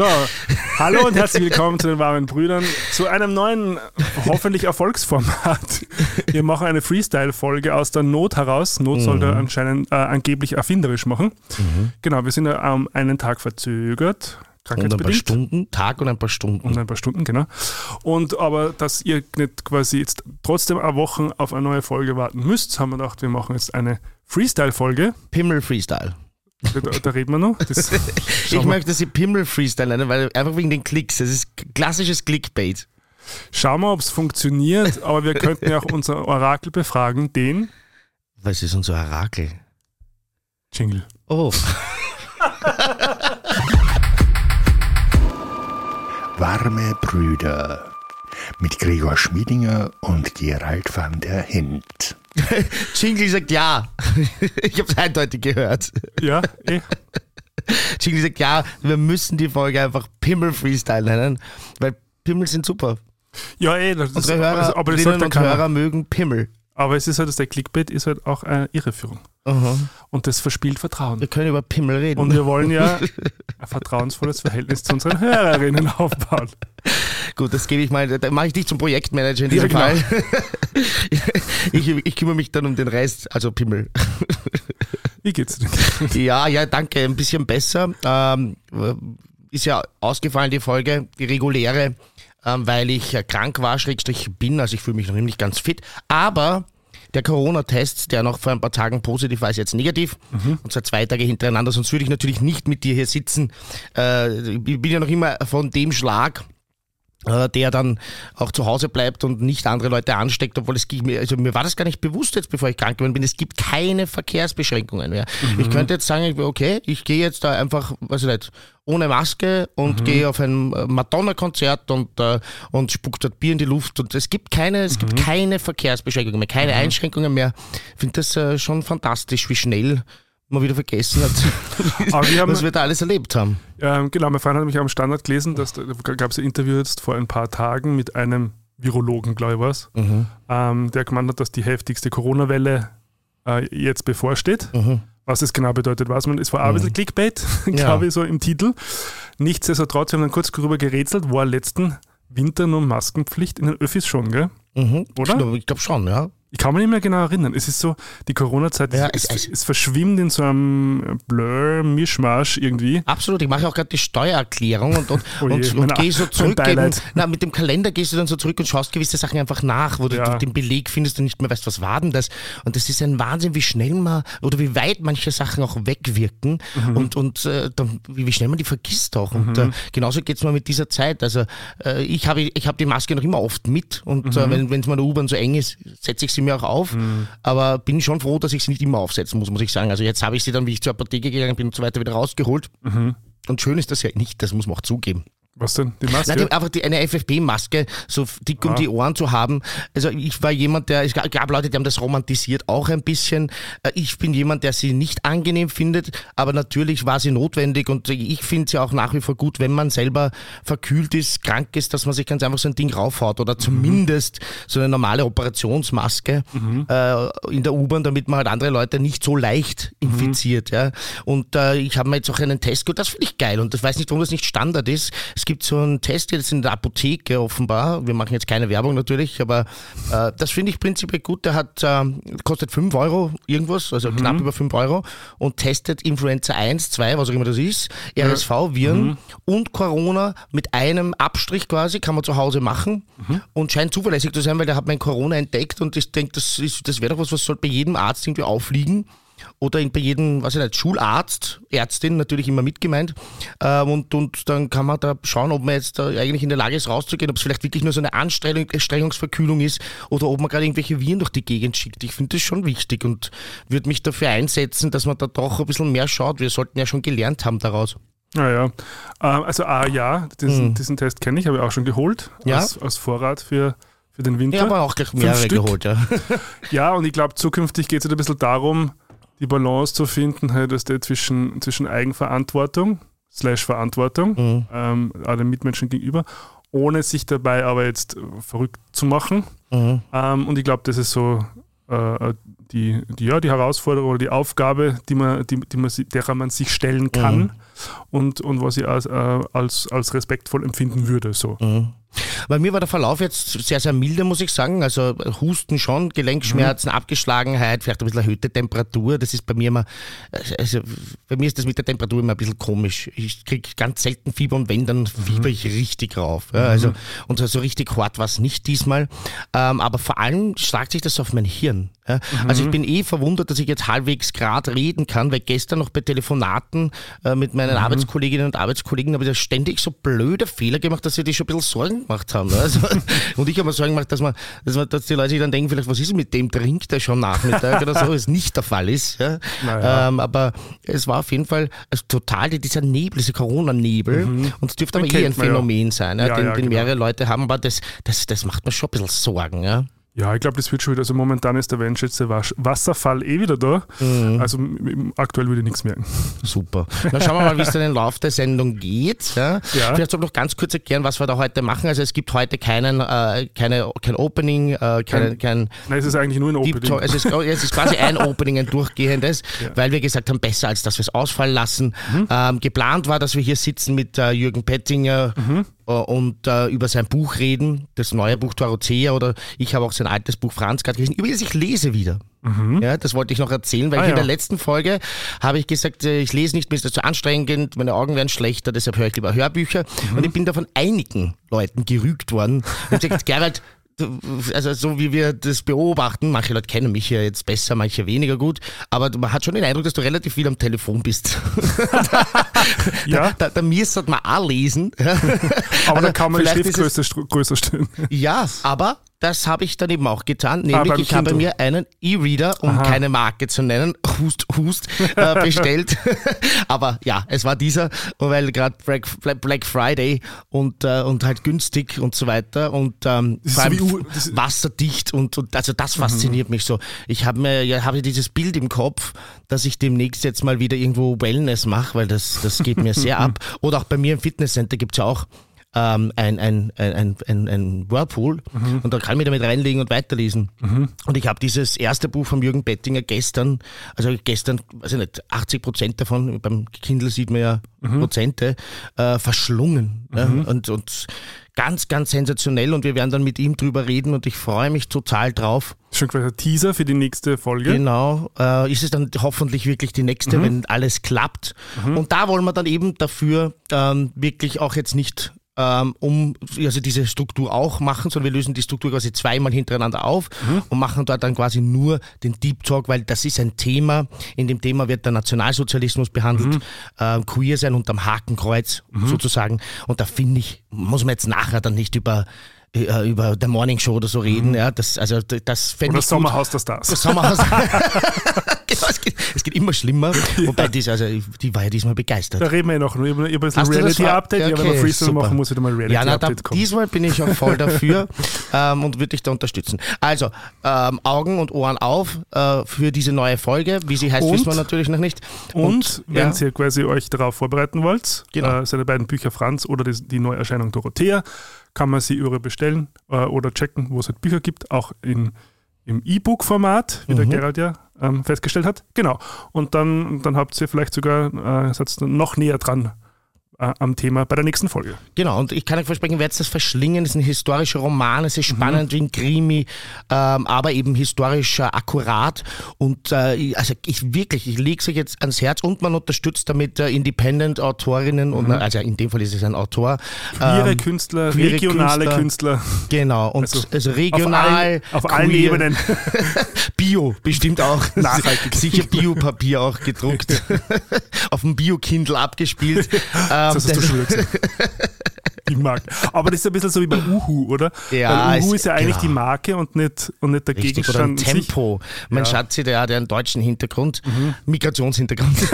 So, hallo und herzlich willkommen zu den warmen Brüdern, zu einem neuen, hoffentlich Erfolgsformat. Wir machen eine Freestyle-Folge aus der Not heraus. Not sollte Mhm. anscheinend äh, angeblich erfinderisch machen. Genau, wir sind ja um einen Tag verzögert, Und ein paar. Stunden, Tag und ein paar Stunden. Und ein paar Stunden, genau. Und aber, dass ihr nicht quasi jetzt trotzdem eine Woche auf eine neue Folge warten müsst, haben wir gedacht, wir machen jetzt eine Freestyle-Folge. Pimmel Freestyle. Da, da reden wir noch. Das, Ich wir, möchte sie Pimmel Freestyle nennen, weil einfach wegen den Klicks. Das ist klassisches Clickbait. schauen wir, ob es funktioniert, aber wir könnten ja auch unser Orakel befragen, den Was ist unser Orakel? Jingle. Oh, Warme Brüder mit Gregor Schmiedinger und Gerald van der Hint. Jingle sagt ja. Ich habe es eindeutig gehört. Ja, eh. Jingle sagt ja, wir müssen die Folge einfach Pimmel Freestyle nennen, weil Pimmel sind super. Ja, eh. Das, Unsere Hörer, also, aber, das sagt und. Hörer mögen Pimmel. Aber es ist halt, dass der Clickbait ist halt auch eine Irreführung. Aha. Und das verspielt Vertrauen. Wir können über Pimmel reden. Und wir wollen ja ein vertrauensvolles Verhältnis zu unseren Hörerinnen aufbauen. Gut, das gebe ich mal, da mache ich dich zum Projektmanager in diesem Ja, genau. Fall. ich, ich kümmere mich dann um den Rest, also Pimmel. Wie geht's dir? Ja, ja, danke, ein bisschen besser. Ähm, ist ja ausgefallen die Folge, die reguläre, ähm, weil ich äh, krank war, schrägstrich bin, also ich fühle mich noch nicht ganz fit. Aber der Corona-Test, der noch vor ein paar Tagen positiv war, ist jetzt negativ und zwar zwei Tage hintereinander, sonst würde ich natürlich nicht mit dir hier sitzen. Äh, ich bin ja noch immer von dem Schlag, der dann auch zu Hause bleibt und nicht andere Leute ansteckt, obwohl es ging mir, also mir war das gar nicht bewusst jetzt, bevor ich krank geworden bin. Es gibt keine Verkehrsbeschränkungen mehr. Ich könnte jetzt sagen, okay, ich gehe jetzt da einfach, weiß ich nicht, ohne Maske und gehe auf ein äh, Madonna-Konzert und, äh, und spuckt dort Bier in die Luft und es gibt keine, es gibt keine Verkehrsbeschränkungen mehr, keine Einschränkungen mehr. Ich finde das äh, schon fantastisch, wie schnell man wieder vergessen hat, Aber wir haben- was wir da alles erlebt haben. Ähm, genau, mein Freund hat mich am Standard gelesen, dass da gab es ein Interview jetzt vor ein paar Tagen mit einem Virologen, glaube ich, was, ähm, der gemeint hat, dass die heftigste Corona-Welle äh, jetzt bevorsteht. Was es genau bedeutet, weiß man. Es war auch ein bisschen Clickbait, glaube ich, so im Titel. Nichtsdestotrotz, wir haben dann kurz darüber gerätselt, war letzten Winter nur Maskenpflicht in den Öffis schon, gell? Mhm. Oder? Ich glaube schon, ja. Ich kann mich nicht mehr genau erinnern. Es ist so, die Corona-Zeit, Ja, es, es- es, verschwimmt in so einem Blur-Mischmasch irgendwie. Absolut, ich mache auch gerade die Steuererklärung und, und, Oh je, und, und gehe so zurück. Eben, na, mit dem Kalender gehst du dann so zurück und schaust gewisse Sachen einfach nach, wo Ja. du den Beleg findest und nicht mehr weißt, was war denn das. Und das ist ein Wahnsinn, wie schnell man oder wie weit manche Sachen auch wegwirken Mhm. und, und äh, dann, wie, schnell man die vergisst auch. Und äh, genauso geht es mir mit dieser Zeit. Also äh, ich habe ich hab die Maske noch immer oft mit und Mhm. äh, wenn wenn es mal in der U-Bahn so eng ist, setze ich sie mir auch auf. Aber bin schon froh, dass ich sie nicht immer aufsetzen muss, muss ich sagen. Also jetzt habe ich sie dann, wie ich zur Apotheke gegangen bin und so weiter, wieder rausgeholt. Und schön ist das ja nicht, das muss man auch zugeben. Was denn? Die Maske? Nein, die, einfach die, eine FFP-Maske so dick um Ah. die Ohren zu haben. Also ich war jemand, der, es gab Leute, die haben das romantisiert auch ein bisschen. Äh, Ich bin jemand, der sie nicht angenehm findet, aber natürlich war sie notwendig und ich finde sie auch nach wie vor gut, wenn man selber verkühlt ist, krank ist, dass man sich ganz einfach so ein Ding raufhaut oder zumindest so eine normale Operationsmaske äh, in der U-Bahn, damit man halt andere Leute nicht so leicht infiziert. Ja. Und äh, ich habe mir jetzt auch einen Test geholt, das finde ich geil und ich weiß nicht, warum das nicht Standard ist. Es gibt so einen Test jetzt in der Apotheke offenbar, wir machen jetzt keine Werbung natürlich, aber äh, das finde ich prinzipiell gut. Der hat, äh, kostet 5 Euro irgendwas, also knapp über 5 Euro und testet Influenza 1, 2, was auch immer das ist, RSV, Viren und Corona mit einem Abstrich quasi, kann man zu Hause machen und scheint zuverlässig zu sein, weil der hat mein Corona entdeckt und ich denke, das, ist- das wäre doch was, was sollte bei jedem Arzt irgendwie aufliegen oder bei jedem, was ich nicht, Schularzt, Ärztin natürlich immer mitgemeint. Ähm, und, und dann kann man da schauen, ob man jetzt da eigentlich in der Lage ist, rauszugehen, ob es vielleicht wirklich nur so eine Anstrengung, Anstrengungsverkühlung ist oder ob man gerade irgendwelche Viren durch die Gegend schickt. Ich finde das schon wichtig und würde mich dafür einsetzen, dass man da doch ein bisschen mehr schaut. Wir sollten ja schon gelernt haben daraus. Naja, ähm, also ah, ja, diesen, diesen Test kenne ich, habe ich auch schon geholt Hm. Ja. als, als Vorrat für, für den Winter. Ich habe auch gleich mehrere geholt, ja. Ja, und ich glaube, zukünftig geht es halt ein bisschen darum, die Balance zu finden, halt, dass der zwischen, zwischen Eigenverantwortung, slash Verantwortung, Mhm. ähm, den Mitmenschen gegenüber, ohne sich dabei aber jetzt äh, verrückt zu machen. Mhm. Ähm, und ich glaube, das ist so äh, die, die, ja, die Herausforderung oder die Aufgabe, die man, die, die man, derer man sich stellen kann mhm. Und, und was ich als, äh, als, als respektvoll empfinden würde. So. Mhm. Bei mir war der Verlauf jetzt sehr, sehr milde, muss ich sagen. Also Husten schon, Gelenkschmerzen, mhm. Abgeschlagenheit, vielleicht ein bisschen erhöhte Temperatur. Das ist bei mir immer, also bei mir ist das mit der Temperatur immer ein bisschen komisch. Ich kriege ganz selten Fieber und wenn, dann fieber ich richtig rauf. Ja, also, mhm. Und so richtig hart war es nicht diesmal. Ähm, aber vor allem schlagt sich das auf mein Hirn. Ja? Mhm. Also ich bin eh verwundert, dass ich jetzt halbwegs gerade reden kann, weil gestern noch bei Telefonaten äh, mit meinen mhm. Arbeitskolleginnen und Arbeitskollegen habe ich da ständig so blöde Fehler gemacht, dass sie die schon ein bisschen Sorgen gemacht haben. Also, und ich habe mir Sorgen gemacht, dass, man, dass, man, dass die Leute sich dann denken, vielleicht, was ist mit dem, trinkt er schon Nachmittag oder so, was nicht der Fall ist. Ja? Naja. Ähm, aber es war auf jeden Fall also total dieser Nebel, dieser Corona-Nebel mhm. und es dürfte aber eh ein Phänomen ja. sein, ja, den, den genau. mehrere Leute haben, aber das, das, das macht mir schon ein bisschen Sorgen. Ja? Ja, ich glaube, das wird schon wieder. Also momentan ist der Wendschätze Wasserfall eh wieder da. Mhm. Also aktuell würde ich nichts merken. Super. Dann schauen wir mal, wie es dann im Laufe der Sendung geht. Ja? Ja. Vielleicht soll noch ganz kurz erklären, was wir da heute machen. Also es gibt heute keinen, äh, keine, kein Opening, äh, kein, kein, Nein, es ist eigentlich nur ein Opening. Es ist, oh, es ist quasi ein Opening, ein durchgehendes, ja. weil wir gesagt haben, besser als dass wir es ausfallen lassen. Mhm. Ähm, geplant war, dass wir hier sitzen mit äh, Jürgen Pettinger, mhm. Äh, und äh, über sein Buch reden, das neue Buch Dorothea oder ich habe auch sein altes Buch Franz gerade gelesen, über das ich lese wieder. Mhm. Ja, das wollte ich noch erzählen, weil ah, ich in der letzten Folge habe ich gesagt, äh, ich lese nicht, mir ist das zu anstrengend, meine Augen werden schlechter, deshalb höre ich lieber Hörbücher. Mhm. Und ich bin da von einigen Leuten gerügt worden. Und gesagt, Gerald, also so wie wir das beobachten, manche Leute kennen mich ja jetzt besser, manche weniger gut, aber man hat schon den Eindruck, dass du relativ viel am Telefon bist. ja. Da, da, da man auch lesen. aber also, da kann man die Schriftgröße größer stellen. Ja, aber das habe ich dann eben auch getan, nämlich ah, ich habe mir einen E-Reader, um Aha. keine Marke zu nennen, Hust, Hust, äh, bestellt. Aber ja, es war dieser, weil gerade Black, Black, Friday und, äh, und halt günstig und so weiter und ähm, vor allem so wasserdicht und, und also das mhm. fasziniert mhm. mich so. Ich habe mir ja habe dieses Bild im Kopf, dass ich demnächst jetzt mal wieder irgendwo Wellness mache, weil das, das geht mir sehr ab. Oder auch bei mir im Fitnesscenter gibt es ja auch ähm, ein, ein, ein, ein, ein Whirlpool mhm. und da kann ich mich damit reinlegen und weiterlesen. Mhm. Und ich habe dieses erste Buch von Jürgen Bettinger gestern, also gestern, weiß ich nicht, 80 Prozent davon, beim Kindle sieht man ja mhm. Prozente, äh, verschlungen. Ja? Mhm. Und, und ganz, ganz sensationell und wir werden dann mit ihm drüber reden und ich freue mich total drauf. Schon quasi ein Teaser für die nächste Folge. Genau, äh, ist es dann hoffentlich wirklich die nächste, mhm. wenn alles klappt. Mhm. Und da wollen wir dann eben dafür ähm, wirklich auch jetzt nicht ähm, um also diese Struktur auch machen, sondern wir lösen die Struktur quasi zweimal hintereinander auf mhm. und machen dort dann quasi nur den Deep Talk, weil das ist ein Thema. In dem Thema wird der Nationalsozialismus behandelt, mhm. äh, Queer sein unterm Hakenkreuz mhm. sozusagen. Und da finde ich, muss man jetzt nachher dann nicht über äh, über der Morning Show oder so reden. Mhm. Ja, das, also, das Oder ich Sommerhaus der Stars. Das Sommerhaus. genau, es geht, es geht, immer schlimmer. Ja. Wobei, das, also, die war ja diesmal begeistert. Da reden wir ja noch. Ich habe ein bisschen Reality-Update. Okay, ja, wenn wir Freestyle machen, muss ich da mal Reality-Update ja, kommen. Diesmal bin ich auch voll dafür ähm, und würde dich da unterstützen. Also, ähm, Augen und Ohren auf äh, für diese neue Folge. Wie sie heißt, und, wissen wir natürlich noch nicht. Und, und wenn ihr quasi euch darauf vorbereiten wollt, genau. äh, seine beiden Bücher Franz oder die, die Neuerscheinung Dorothea, kann man sie überall bestellen äh, oder checken, wo es halt Bücher gibt, auch in, im E-Book-Format, wie mhm. der Gerald ja ähm, festgestellt hat. Genau. Und dann, dann habt ihr vielleicht sogar, äh, noch näher dran am Thema bei der nächsten Folge. Genau, und ich kann euch versprechen, ihr werdet das verschlingen. Es ist ein historischer Roman, es ist spannend mhm. wie ein Krimi, ähm, aber eben historisch äh, akkurat. Und äh, also ich wirklich, ich lege es euch jetzt ans Herz und man unterstützt damit äh, Independent-Autorinnen, mhm. also in dem Fall ist es ein Autor. Queere ähm, Künstler, queere regionale Künstler. Künstler. Genau, und also, also regional. Auf, allen, auf allen Ebenen. Bio, bestimmt auch. Nachhaltig. Sicher Biopapier auch gedruckt. auf dem Bio-Kindle abgespielt. Ähm, das hast du schon gesagt. die Marke. Aber das ist ein bisschen so wie bei Uhu, oder? Ja, Weil Uhu ist, ist ja eigentlich genau. die Marke und nicht, und nicht der Richtig, Gegenstand. Oder ein Tempo. Mein ja. Schatz, der hat ja einen deutschen Hintergrund, mhm. Migrationshintergrund.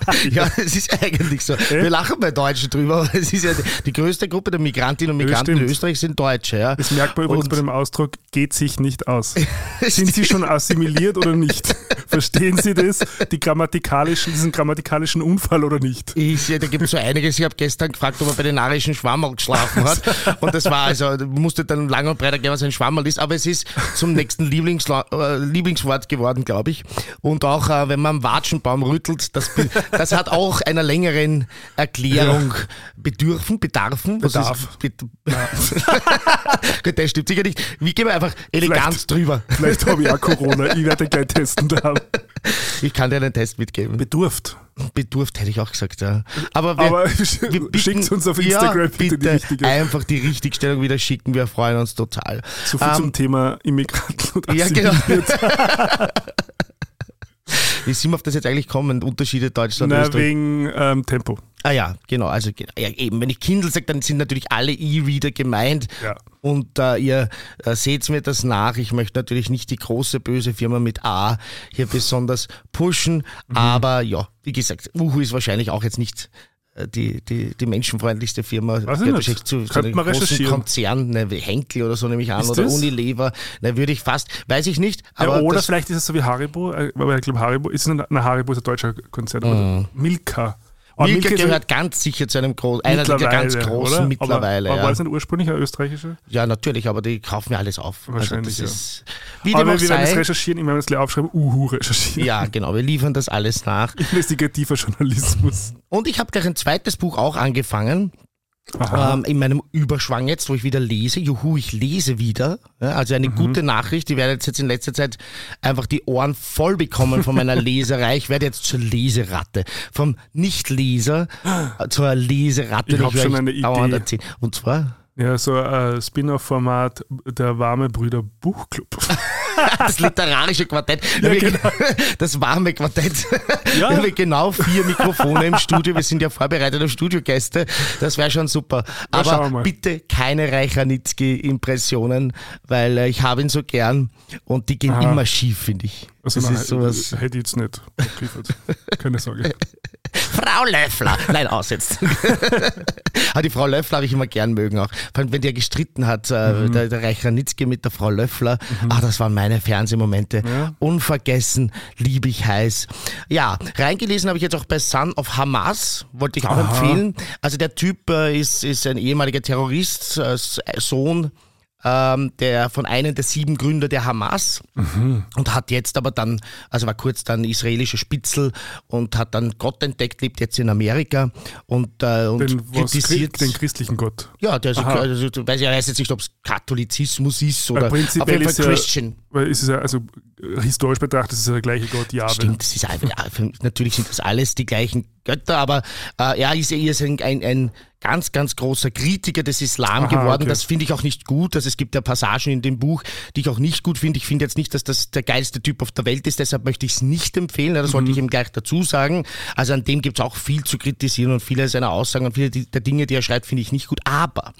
ja, es ist eigentlich so. Äh? Wir lachen bei Deutschen drüber, aber es ist ja die, größte Gruppe der Migrantinnen und Migranten in Österreich sind Deutsche. Ja. Das merkt man übrigens und bei dem Ausdruck, geht sich nicht aus. sind sie schon assimiliert oder nicht? Verstehen Sie das? Die grammatikalischen, diesen grammatikalischen Unfall oder nicht? Ich, da gibt es so einiges. Ich habe gestern gefragt, ob er bei den narischen Schwammerl geschlafen hat. Und das war also, musste dann lang und breit erklären, was ein Schwammerl ist. Aber es ist zum nächsten Lieblingsla äh, Lieblingswort geworden, glaube ich. Und auch, äh, wenn man am Watschenbaum rüttelt, das, das hat auch einer längeren Erklärung ja. bedürfen, bedarfen. Bedarf. Ist, ja. Gut, das stimmt sicher nicht. Wie gehen wir einfach elegant vielleicht, drüber? Vielleicht habe ich auch Corona. Ich werde gleich testen da. Ich kann dir einen Test mitgeben. Bedurft. Bedurft hätte ich auch gesagt, ja. Aber, wir, Aber schickt uns auf Instagram ja, bitte, die richtige. Einfach die Richtigstellung wieder schicken, wir freuen uns total. So viel um, zum ähm, Thema Immigranten und Ja, genau. Wie sind wir auf das jetzt eigentlich kommen? Unterschiede Deutschland Na, wegen ähm, Tempo. Ah ja, genau. Also ja, eben, wenn ich Kindle sage, dann sind natürlich alle E-Reader gemeint. Ja. Und äh, ihr äh, seht mir das nach. Ich möchte natürlich nicht die große böse Firma mit A hier besonders pushen. Mhm. Aber ja, wie gesagt, Uhu ist wahrscheinlich auch jetzt nicht äh, die, die, die menschenfreundlichste Firma. Weiß ich nicht. Zu, zu einem großen Konzern, ne, Henkel oder so nehme ich an, ist oder das? Unilever, ne, würde ich fast, weiß ich nicht. Aber ja, oder vielleicht ist es so wie Haribo, äh, aber ich glaube Haribo ist ein, Haribo ist ein deutscher Konzern, mm. Milka. Oh, Milka, Milka gehört ganz sicher zu einem großen, einer der ganz großen oder? mittlerweile. Aber, aber war es nicht ursprünglich eine österreichische? Ja, natürlich, aber die kaufen ja alles auf. Also Wahrscheinlich, also ist, ja. Wie aber wir werden das recherchieren, ich werde das aufschreiben, Uhu recherchieren. Ja, genau, wir liefern das alles nach. Investigativer Journalismus. Und ich habe gleich ein zweites Buch auch angefangen, ähm, in meinem Überschwang jetzt, wo ich wieder lese. Juhu, ich lese wieder. Ja, also eine mhm. gute Nachricht. Ich werde jetzt, in letzter Zeit einfach die Ohren voll bekommen von meiner Leserei. Ich werde jetzt zur Leseratte. Vom Nichtleser zur Leseratte. Ich habe schon eine Idee. Und zwar? Ja, so ein Spin-off-Format der Warme Brüder Buchclub. das literarische Quartett. Ja, genau. Das warme Quartett. Ja. Wir haben genau vier Mikrofone im Studio. Wir sind ja vorbereitete Studiogäste. Das wäre schon super. Aber bitte keine Reichernitzki-Impressionen, weil äh, ich habe ihn so gern und die gehen Aha. immer schief, finde ich. Also das nein, ist sowas. Hätte ich jetzt nicht abgeliefert. Keine Sorge. Frau Löffler. Nein, aus jetzt. die Frau Löffler habe ich immer gern mögen auch. Wenn der gestritten hat, äh, mhm. der, der Reichranitzky mit der Frau Löffler. Mhm. Ah, das waren meine Fernsehmomente. Ja. Unvergessen, liebe ich heiß. Ja, reingelesen habe ich jetzt auch bei Son of Hamas, wollte ich auch Aha. empfehlen. Also der Typ äh, ist, ist ein ehemaliger Terrorist, äh, Sohn ähm, der von einem der sieben Gründer der Hamas mhm. und hat jetzt aber dann, also war kurz dann israelischer Spitzel und hat dann Gott entdeckt, lebt jetzt in Amerika und, äh, und den, kritisiert den christlichen Gott. Ja, der ist, also, weiß, ich weiß jetzt nicht, ob es Katholizismus ist oder auf jeden Fall Christian. Ja, weil es ist ja, also historisch betrachtet ist es ja der gleiche Gott, ja. Stimmt, das ist natürlich sind das alles die gleichen Götter, aber äh, er ist, er ist ein, ein, ein ganz, ganz großer Kritiker des Islam Aha, geworden. Okay. Das finde ich auch nicht gut. Also es gibt ja Passagen in dem Buch, die ich auch nicht gut finde. Ich finde jetzt nicht, dass das der geilste Typ auf der Welt ist, deshalb möchte ich es nicht empfehlen. Das sollte mhm. ich ihm gleich dazu sagen. Also an dem gibt es auch viel zu kritisieren und viele seiner Aussagen und viele der Dinge, die er schreibt, finde ich nicht gut. Aber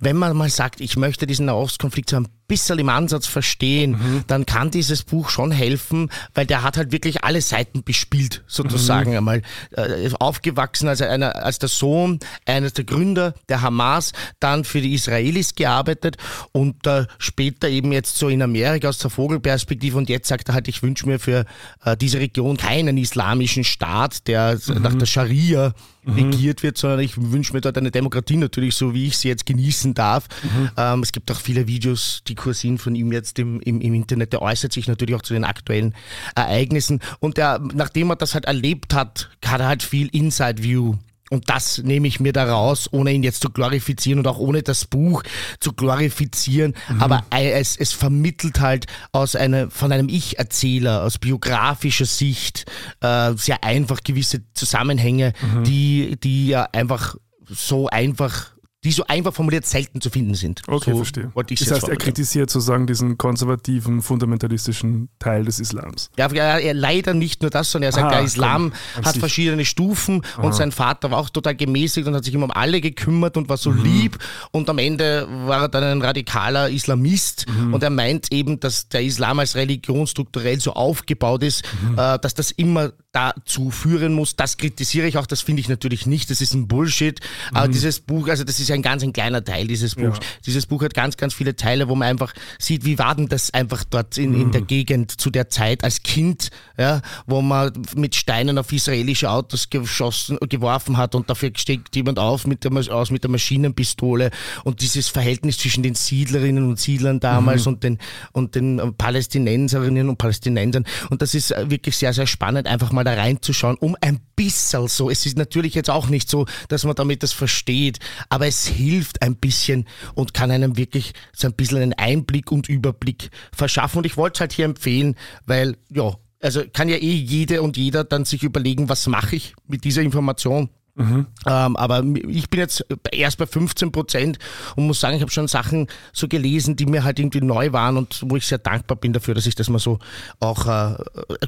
wenn man mal sagt, ich möchte diesen Nahostkonflikt so ein bisschen im Ansatz verstehen, mhm. dann kann dieses Buch schon helfen, weil der hat halt wirklich alle Seiten bespielt, sozusagen mhm. einmal. Äh, aufgewachsen als, einer, als der Sohn eines der Gründer der Hamas, dann für die Israelis gearbeitet und äh, später eben jetzt so in Amerika aus der Vogelperspektive und jetzt sagt er halt, ich wünsche mir für äh, diese Region keinen islamischen Staat, der mhm. nach der Scharia. Regiert wird, sondern ich wünsche mir dort eine Demokratie natürlich, so wie ich sie jetzt genießen darf. Mhm. Ähm, es gibt auch viele Videos, die kursieren von ihm jetzt im, im, im, Internet. Der äußert sich natürlich auch zu den aktuellen Ereignissen. Und der, nachdem er das halt erlebt hat, hat er halt viel Inside View und das nehme ich mir da raus, ohne ihn jetzt zu glorifizieren und auch ohne das Buch zu glorifizieren. Mhm. Aber es, es vermittelt halt aus einer, von einem Ich-Erzähler, aus biografischer Sicht, äh, sehr einfach gewisse Zusammenhänge, mhm. die, die ja einfach so einfach die so einfach formuliert selten zu finden sind. Okay, so verstehe. das heißt, er kritisiert sozusagen diesen konservativen, fundamentalistischen Teil des Islams. Ja, er, er leider nicht nur das, sondern er sagt, Aha, der Islam komm, hat verschiedene Stufen Aha. und sein Vater war auch total gemäßigt und hat sich immer um alle gekümmert und war so mhm. lieb und am Ende war er dann ein radikaler Islamist mhm. und er meint eben, dass der Islam als Religion strukturell so aufgebaut ist, mhm. äh, dass das immer dazu führen muss. Das kritisiere ich auch, das finde ich natürlich nicht, das ist ein Bullshit. Aber dieses Buch, also das ist ein ganz ein kleiner Teil dieses Buchs. Ja. Dieses Buch hat ganz, ganz viele Teile, wo man einfach sieht, wie war denn das einfach dort in, in der Gegend zu der Zeit als Kind, ja, wo man mit Steinen auf israelische Autos geschossen, geworfen hat und dafür steckt jemand auf mit der, aus mit der Maschinenpistole und dieses Verhältnis zwischen den Siedlerinnen und Siedlern damals und den, und den Palästinenserinnen und Palästinensern. Und das ist äh, wirklich sehr, sehr spannend, einfach mal da reinzuschauen, um ein bisschen so. Es ist natürlich jetzt auch nicht so, dass man damit das versteht, aber es hilft ein bisschen und kann einem wirklich so ein bisschen einen Einblick und Überblick verschaffen. Und ich wollte es halt hier empfehlen, weil, ja, also kann ja eh jede und jeder dann sich überlegen, was mache ich mit dieser Information. Ähm, aber ich bin jetzt erst bei 15 Prozent und muss sagen, ich habe schon Sachen so gelesen, die mir halt irgendwie neu waren und wo ich sehr dankbar bin dafür, dass ich das mal so auch äh,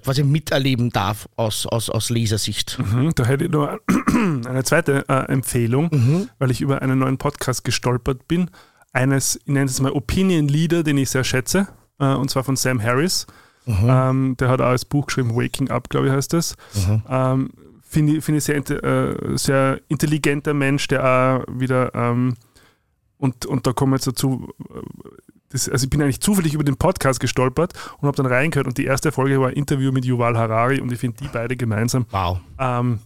quasi miterleben darf aus, aus, aus Lesersicht. Mhm, Da hätte ich noch eine zweite äh, Empfehlung, Mhm. weil ich über einen neuen Podcast gestolpert bin. Eines, ich nenne es mal Opinion Leader, den ich sehr schätze, äh, und zwar von Sam Harris. Mhm. Ähm, der hat auch das Buch geschrieben, Waking Up, glaube ich, heißt das. Mhm. Ähm, Finde ich, find ich sehr, äh, sehr intelligenter Mensch, der auch wieder, ähm, und, und da kommen wir jetzt dazu, äh, das, also ich bin eigentlich zufällig über den Podcast gestolpert und habe dann reingehört und die erste Folge war ein Interview mit Yuval Harari und ich finde die beide gemeinsam Wow. ähm,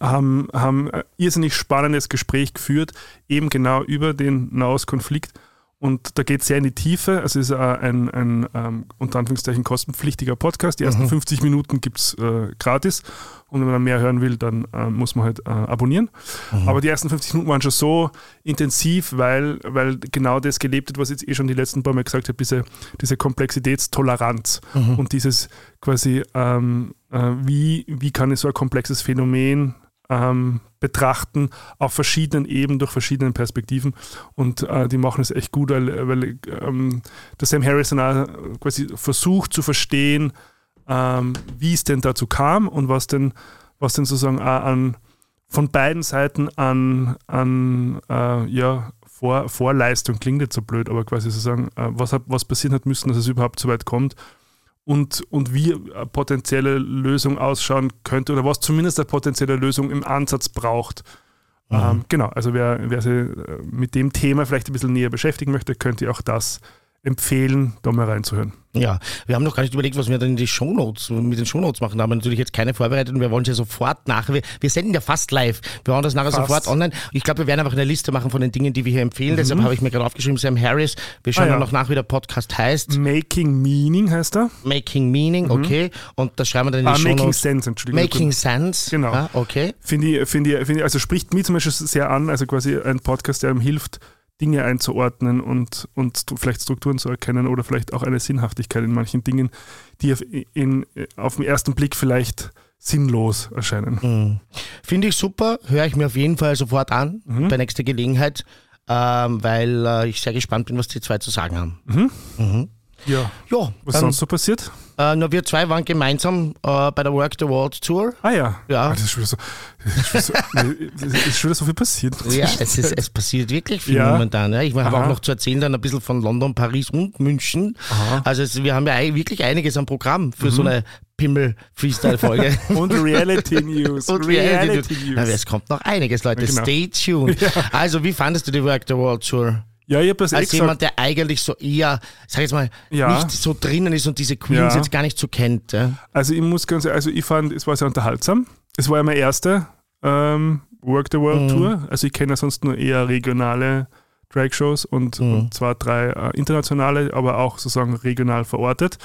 haben, haben ein irrsinnig spannendes Gespräch geführt, eben genau über den Nahostkonflikt. Und da geht es sehr in die Tiefe. Es ist äh, ein, ein ähm, unter Anführungszeichen kostenpflichtiger Podcast. Die ersten 50 Minuten gibt es äh, gratis. Und wenn man mehr hören will, dann äh, muss man halt äh, abonnieren. Aber die ersten 50 Minuten waren schon so intensiv, weil, weil genau das gelebt wird, was ich jetzt eh schon die letzten paar Mal gesagt habe, diese, diese Komplexitätstoleranz und dieses quasi, ähm, äh, wie, wie kann ich so ein komplexes Phänomen ähm, betrachten auf verschiedenen Ebenen, durch verschiedene Perspektiven. Und äh, die machen es echt gut, weil, weil ähm, der Sam Harrison auch quasi versucht zu verstehen, ähm, wie es denn dazu kam und was denn, was denn sozusagen an von beiden Seiten an, an äh, ja, Vor, Vorleistung klingt jetzt so blöd, aber quasi sozusagen, äh, was, hat, was passieren hat müssen, dass es überhaupt so weit kommt und, und wie eine potenzielle Lösung ausschauen könnte oder was zumindest eine potenzielle Lösung im Ansatz braucht. Ähm, genau, also wer, wer sich äh, mit dem Thema vielleicht ein bisschen näher beschäftigen möchte, könnte auch das empfehlen, da mal reinzuhören. Ja, wir haben noch gar nicht überlegt, was wir dann in die Shownotes, mit den Shownotes machen. Da haben wir natürlich jetzt keine vorbereitet und wir wollen sie ja sofort nach. Wir, wir senden ja fast live. Wir hauen das nachher Fast. sofort online. Ich glaube, wir werden einfach eine Liste machen von den Dingen, die wir hier empfehlen. Deshalb habe ich mir gerade aufgeschrieben, Sam Harris. Wir schauen Mhm. Ah, ja. noch nach, wie der Podcast heißt. Making Meaning heißt er. Making Meaning, okay. Und das schreiben wir dann in die Mhm. Ah, Making Shownotes. Sense, Entschuldigung. Making Sense. Genau. Ah, okay. Finde ich, finde ich, finde ich, also spricht mich zum Beispiel sehr an, also quasi ein Podcast, der einem hilft, Dinge einzuordnen und, und vielleicht Strukturen zu erkennen oder vielleicht auch eine Sinnhaftigkeit in manchen Dingen, die auf, in, auf den ersten Blick vielleicht sinnlos erscheinen. Mhm. Finde ich super. Höre ich mir auf jeden Fall sofort an, Mhm. bei nächster Gelegenheit. Ähm, weil äh, ich sehr gespannt bin, was die zwei zu sagen haben. Ja. Ja, Was dann, sonst so passiert? Äh, na, wir zwei waren gemeinsam äh, bei der Work the World Tour. Ah ja. Ja. Ah, das ist schon wieder so, das so, ist schon wieder so viel passiert. Ja, es, ist, es passiert wirklich viel Ja. momentan. Ja. Ich habe Aha. auch noch zu erzählen dann ein bisschen von London, Paris und München. Also es, wir haben ja wirklich einiges am Programm für so eine Pimmel-Freestyle-Folge. Und Reality News. Und Reality News. Na, es kommt noch einiges, Leute. Genau. Stay tuned. Also, wie fandest du die Work the World Tour? Ja, ich habe das eh Als gesagt. jemand, der eigentlich so eher, sag jetzt mal, Ja. nicht so drinnen ist und diese Queens Ja. jetzt gar nicht so kennt. Ja? Also ich muss ganz also ich fand, es war sehr unterhaltsam. Es war ja meine erste ähm, Work the World Tour. Also ich kenne ja sonst nur eher regionale Drag-Shows und, und zwei, drei äh, internationale, aber auch sozusagen regional verortet.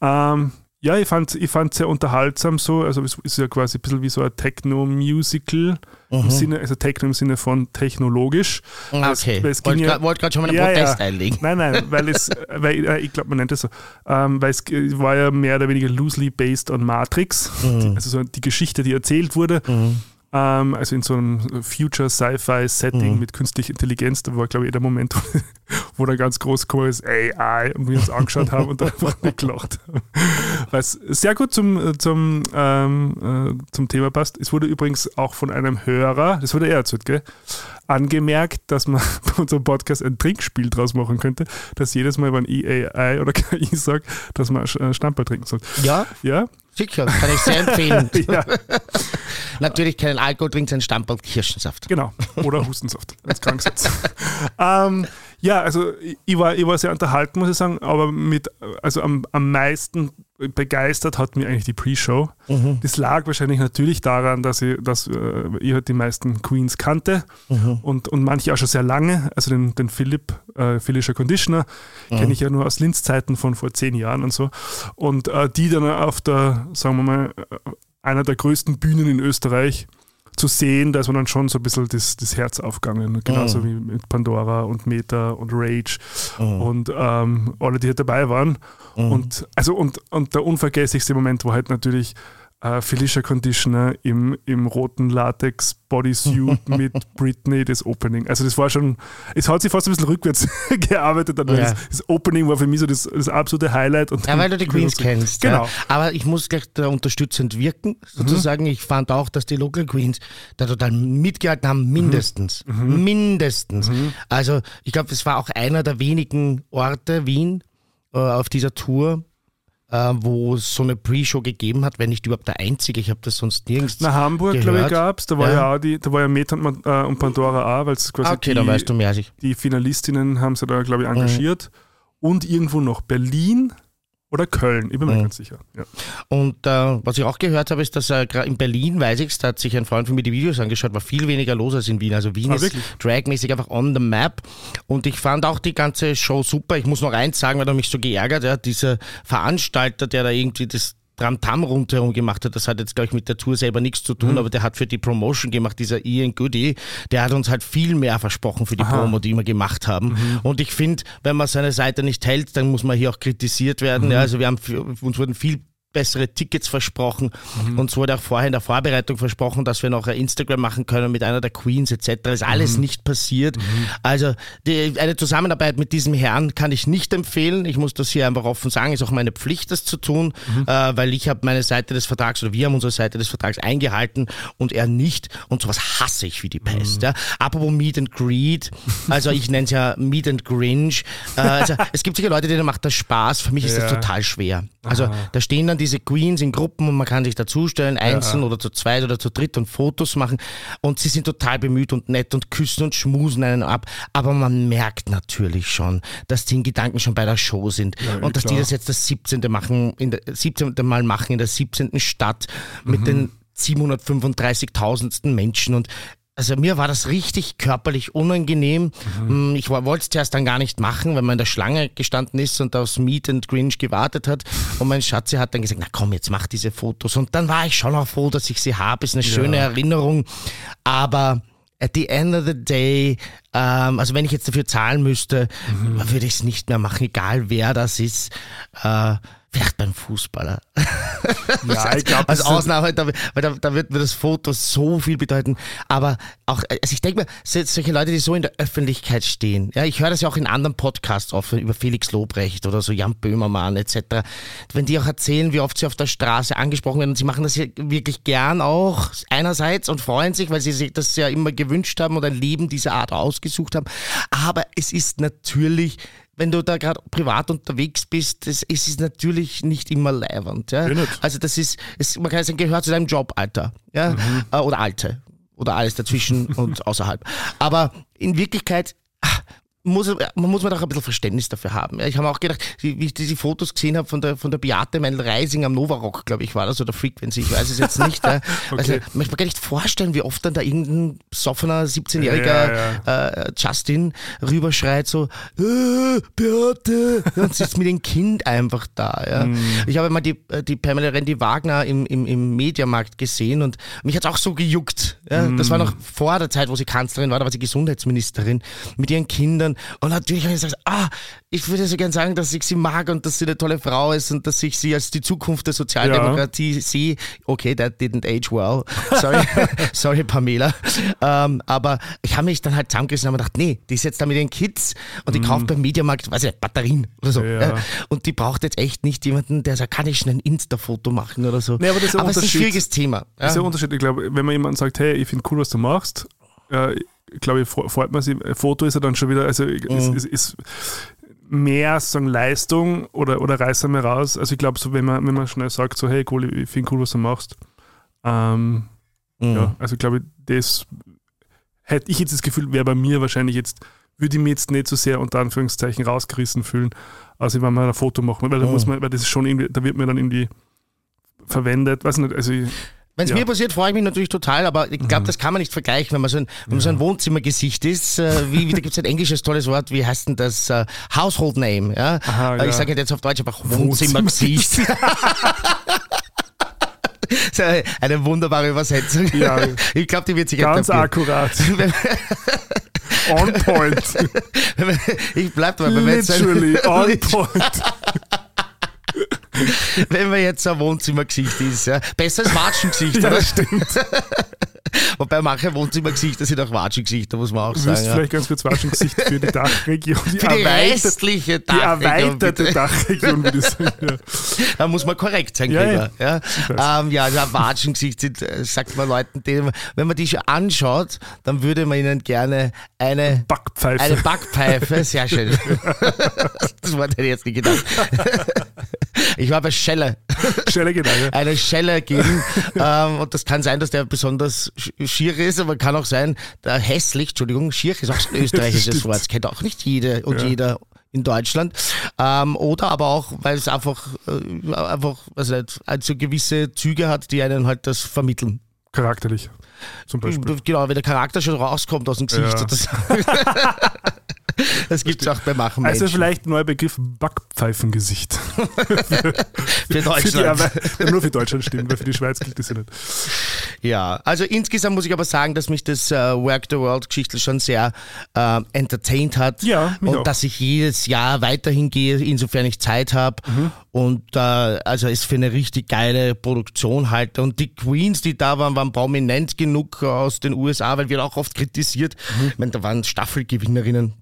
Ähm, ja, ich fand ich fand sehr unterhaltsam so. Also es ist ja quasi ein bisschen wie so ein Techno-Musical. Im Sinne, also Techno im Sinne von technologisch. Weil es- Okay, es ging wollte ja- gerade wollt grad schon mal einen Ja, Protest ja. einlegen. Nein, nein, weil es, weil äh, ich glaube, man nennt es so, ähm, weil es war ja mehr oder weniger loosely based on Matrix, Mhm. also so die Geschichte, die erzählt wurde. Ähm, also in so einem Future-Sci-Fi-Setting mhm. mit künstlicher Intelligenz. Da war, glaube ich, der Moment, wo da ganz groß gekommen ist, AI, und wir uns angeschaut haben und dann einfach nicht gelacht haben. Es sehr gut zum, zum, ähm, äh, zum Thema passt. Es wurde übrigens auch von einem Hörer, das wurde er erzählt, gell? angemerkt, dass man bei unserem Podcast ein Trinkspiel draus machen könnte, dass jedes Mal, wenn EAI oder KI sagt, dass man Stammball trinken soll. Ja? Ja? Sicher, kann ich sehr empfehlen. ja. Natürlich keinen Alkohol, trinkt ein Stammball Kirschensaft. Genau, oder Hustensaft, als Kranksatz. ähm, ja, also ich war, ich war sehr unterhalten, muss ich sagen, aber mit, also am, am meisten begeistert hat mir eigentlich die Pre-Show. Mhm. Das lag wahrscheinlich natürlich daran, dass ich, dass, äh, ich halt die meisten Queens kannte mhm. und, und manche auch schon sehr lange. Also den, den Philipp, äh, Philischer Conditioner, mhm. kenne ich ja nur aus Linz-Zeiten von vor zehn Jahren und so. Und äh, die dann auf der, sagen wir mal, äh, einer der größten Bühnen in Österreich zu sehen, da ist man dann schon so ein bisschen das, das Herz aufgegangen. Genauso mhm. wie mit Pandora und Meta und Rage mhm. und ähm, alle, die halt dabei waren. Mhm. Und, also, und, und der unvergesslichste Moment war halt natürlich äh, Felicia Conditioner im, im roten Latex Bodysuit mit Britney, das Opening. Also das war schon, es hat sich fast ein bisschen rückwärts gearbeitet. Ja. Das, das, Opening war für mich so das, das absolute Highlight. Und ja, weil du die Queens kennst. Genau. Ja. Aber ich muss gleich da unterstützend wirken, sozusagen. Mhm. Ich fand auch, dass die Local Queens da total mitgehalten haben, mindestens. Mhm. mhm. Mindestens. Mhm. Also ich glaube, das war auch einer der wenigen Orte, Wien, äh, auf dieser Tour, äh, wo es so eine Pre-Show gegeben hat, wenn nicht überhaupt der einzige. Ich habe das sonst nirgends. Na, Hamburg, glaube ich, gab es. Da war ja. ja, auch die, da war ja Meta und, äh, und Pandora auch, weil es quasi okay, die, weißt du mehr als ich. die Finalistinnen haben sie da, glaube ich, engagiert. Mhm. Und irgendwo noch Berlin oder Köln, ich bin mir mhm. ganz sicher. Ja. Und äh, was ich auch gehört habe, ist, dass äh, in Berlin, weiß ich da hat sich ein Freund von mir die Videos angeschaut, war viel weniger los als in Wien. Also Wien ah, ist wirklich? dragmäßig einfach on the map. Und ich fand auch die ganze Show super. Ich muss noch eins sagen, weil er mich so geärgert hat. Dieser Veranstalter, der da irgendwie das Tam rundherum gemacht hat. Das hat jetzt, glaube ich, mit der Tour selber nichts zu tun, mhm. aber der hat für die Promotion gemacht, dieser Ian Goody, der hat uns halt viel mehr versprochen für die Aha. Promo, die wir gemacht haben. Mhm. Und ich finde, wenn man seine Seite nicht hält, dann muss man hier auch kritisiert werden. Mhm. Ja, also wir haben, uns wurden viel bessere Tickets versprochen. Mhm. Uns wurde auch vorher in der Vorbereitung versprochen, dass wir noch ein Instagram machen können mit einer der Queens etc. Ist alles mhm. nicht passiert. Mhm. Also die, eine Zusammenarbeit mit diesem Herrn kann ich nicht empfehlen. Ich muss das hier einfach offen sagen. Ist auch meine Pflicht, das zu tun, mhm. äh, weil ich habe meine Seite des Vertrags oder wir haben unsere Seite des Vertrags eingehalten und er nicht. Und sowas hasse ich wie die Pest. Mhm. Ja. Apropos Meet and Greet, also ich nenne es ja Meet and Grinch. Äh, also es gibt sicher Leute, denen macht das Spaß. Für mich ist ja. das total schwer. Also Aha. da stehen dann diese Queens in Gruppen und man kann sich dazustellen, einzeln ja. oder zu zweit oder zu dritt und Fotos machen. Und sie sind total bemüht und nett und küssen und schmusen einen ab. Aber man merkt natürlich schon, dass die in Gedanken schon bei der Show sind. Ja, und dass klar. die das jetzt das 17. machen, in der 17. Mal machen in der 17. Stadt mit mhm. den 735.000. Menschen und also mir war das richtig körperlich unangenehm. Mhm. Mm, ich wollte es zuerst dann gar nicht machen, weil man in der Schlange gestanden ist und aufs Meet and Grinch gewartet hat. Und mein Schatzi hat dann gesagt, na komm, jetzt mach diese Fotos. Und dann war ich schon auch froh, dass ich sie habe. Ist eine schöne ja. Erinnerung. Aber at the end of the day, ähm, also wenn ich jetzt dafür zahlen müsste, mhm. würde ich es nicht mehr machen, egal wer das ist. Äh, Vielleicht beim Fußballer. Ja, ich glaube. Als Ausnahme, da, weil da, da wird mir das Foto so viel bedeuten. Aber auch, also ich denke mir, solche Leute, die so in der Öffentlichkeit stehen, ja, ich höre das ja auch in anderen Podcasts oft über Felix Lobrecht oder so Jan Böhmermann etc., wenn die auch erzählen, wie oft sie auf der Straße angesprochen werden und sie machen das ja wirklich gern auch einerseits und freuen sich, weil sie sich das ja immer gewünscht haben und ein Leben dieser Art ausgesucht haben. Aber es ist natürlich wenn du da gerade privat unterwegs bist, das ist es natürlich nicht immer leibernd. Ja? Also das ist, es, man kann sagen, gehört zu deinem Job, Alter. Ja? Mhm. Äh, oder Alte. Oder alles dazwischen und außerhalb. Aber in Wirklichkeit muss, man muss man doch ein bisschen Verständnis dafür haben. ich habe auch gedacht, wie ich diese Fotos gesehen habe von der, von der Beate Meinl-Reising am Novarock, glaube ich, war das, oder Frequency, ich weiß es jetzt nicht. okay. Also, man kann nicht vorstellen, wie oft dann da irgendein soffener 17-jähriger ja, ja. äh, Justin rüberschreit, so, äh, Beate, und sitzt mit dem Kind einfach da. Ja. Mm. Ich habe mal die, äh, die Pamela Rendi Wagner im, im, im Mediamarkt gesehen und mich hat es auch so gejuckt. Ja. Mm. Das war noch vor der Zeit, wo sie Kanzlerin war, da war sie Gesundheitsministerin, mit ihren Kindern Und, und natürlich habe ich gesagt, ah, ich würde so gern sagen, dass ich sie mag und dass sie eine tolle Frau ist und dass ich sie als die Zukunft der Sozialdemokratie ja. sehe. Okay, that didn't age well. Sorry, sorry Pamela. Ähm, aber ich habe mich dann halt zusammengerissen und habe gedacht, nee, die ist jetzt da mit den Kids und die mm. kauft beim Mediamarkt, weiß ich nicht, Batterien oder so. Ja. Und die braucht jetzt echt nicht jemanden, der sagt, kann ich schnell ein Insta-Foto machen oder so. Nee, aber das ist, aber ist ein schwieriges Thema. Das ist ja Unterschied. Ich glaube, wenn man jemanden sagt, hey, ich finde cool, was du machst, äh, glaube ich, freut man sich. Foto ist ja dann schon wieder, also mhm. ist, ist, ist mehr sagen Leistung oder, oder reißt er mir raus. Also ich glaube, so wenn man, wenn man schnell sagt, so hey cool, ich finde cool, was du machst. Ähm, mhm. Ja, also ich glaube, das hätte ich jetzt das Gefühl, wäre bei mir wahrscheinlich jetzt, würde ich mir jetzt nicht so sehr unter Anführungszeichen rausgerissen fühlen, als wenn man ein Foto macht. Weil da mhm. muss man, weil das ist schon irgendwie, da wird mir dann irgendwie verwendet, weiß nicht, also ich, wenn es ja. mir passiert, freue ich mich natürlich total, aber ich glaube, mhm. das kann man nicht vergleichen, wenn man so ein, wenn man so ein Wohnzimmergesicht ist. Äh, wie, wie, da gibt es ein englisches tolles Wort, wie heißt denn das? Uh, Household Name. Ja? Aha, äh, ich sage jetzt auf Deutsch einfach Wohnzimmergesicht. Eine wunderbare Übersetzung. Ja. Ich glaube, die wird sich Ganz akkurat. on point. ich bleib dabei. Literally on point. Wenn man jetzt ein Wohnzimmergesicht ist. Ja. Besser als Watschengesicht. ja, stimmt. Wobei manche Wohnzimmergesichter sind auch Watschengesichter, muss man auch sagen. Du wirst ja. vielleicht ganz kurz Watschengesicht für die Dachregion. Die für die restliche Dachregion. Die erweiterte bitte. Dachregion, würde ich sagen. Ja. Da muss man korrekt sein, ja, ja. Ja, ähm, ja ja Watschengesicht sind, äh, sagt man Leuten, denen, wenn man die schon anschaut, dann würde man ihnen gerne eine Backpfeife. Eine Backpfeife, sehr schön. das Wort hätte ich jetzt nicht gedacht. Ich war bei Schelle. Schelle, genau. Ja. Eine Schelle geben. ähm, und das kann sein, dass der besonders schier ist, aber kann auch sein, der hässlich, Entschuldigung, schier ist auch ein österreichisches Wort. Das kennt auch nicht jede und ja. jeder in Deutschland. Ähm, oder aber auch, weil es einfach, äh, einfach also, also gewisse Züge hat, die einen halt das vermitteln. Charakterlich, zum Beispiel. Genau, wenn der Charakter schon rauskommt aus dem Gesicht. Ja. Das gibt es auch bei Machen Also vielleicht ein neuer Begriff Backpfeifengesicht. für, für Deutschland. Für die, nur für Deutschland stimmt, weil für die Schweiz gilt das ja nicht. Ja, also insgesamt muss ich aber sagen, dass mich das uh, Work the World Geschichte schon sehr uh, entertained hat. Ja, und auch. dass ich jedes Jahr weiterhin gehe, insofern ich Zeit habe. Mhm. Und uh, also es für eine richtig geile Produktion halte. Und die Queens, die da waren, waren prominent genug aus den USA, weil wir auch oft kritisiert. Mhm. Ich meine, da waren Staffelgewinnerinnen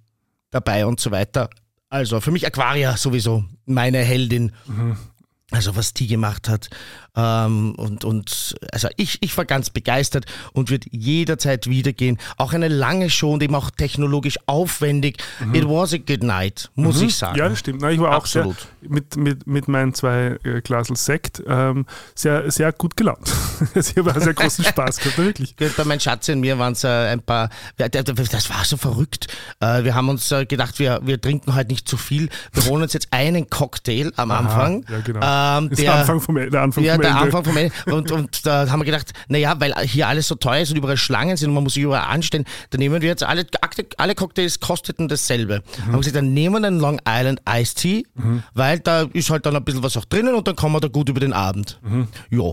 dabei und so weiter. Also für mich Aquaria sowieso meine Heldin. Mhm. Also was die gemacht hat. Ähm, und, und also ich, ich war ganz begeistert und würde jederzeit wiedergehen. Auch eine lange Show und eben auch technologisch aufwendig. Mhm. It was a good night, muss mhm. ich sagen. Ja, das stimmt. Na, ich war Absolut. auch sehr, mit, mit, mit meinen zwei äh, Glasel Sekt ähm, sehr, sehr gut gelaunt. ich habe sehr großen Spaß gehabt, wirklich. Bei meinem Schatz und mir waren es äh, ein paar, das war so verrückt. Äh, wir haben uns äh, gedacht, wir, wir trinken heute nicht zu viel. Wir holen uns jetzt einen Cocktail am Aha, Anfang. Ja, genau. Ähm, der, Anfang vom, der Anfang ja, der Anfang vom Ende. Und, und da haben wir gedacht, naja, weil hier alles so teuer ist und überall Schlangen sind und man muss sich überall anstellen, dann nehmen wir jetzt alle, alle Cocktails kosteten dasselbe. Mhm. Haben wir gesagt, dann nehmen wir einen Long Island Iced Tea, mhm. weil da ist halt dann ein bisschen was auch drinnen und dann kommen wir da gut über den Abend. Mhm. Ja.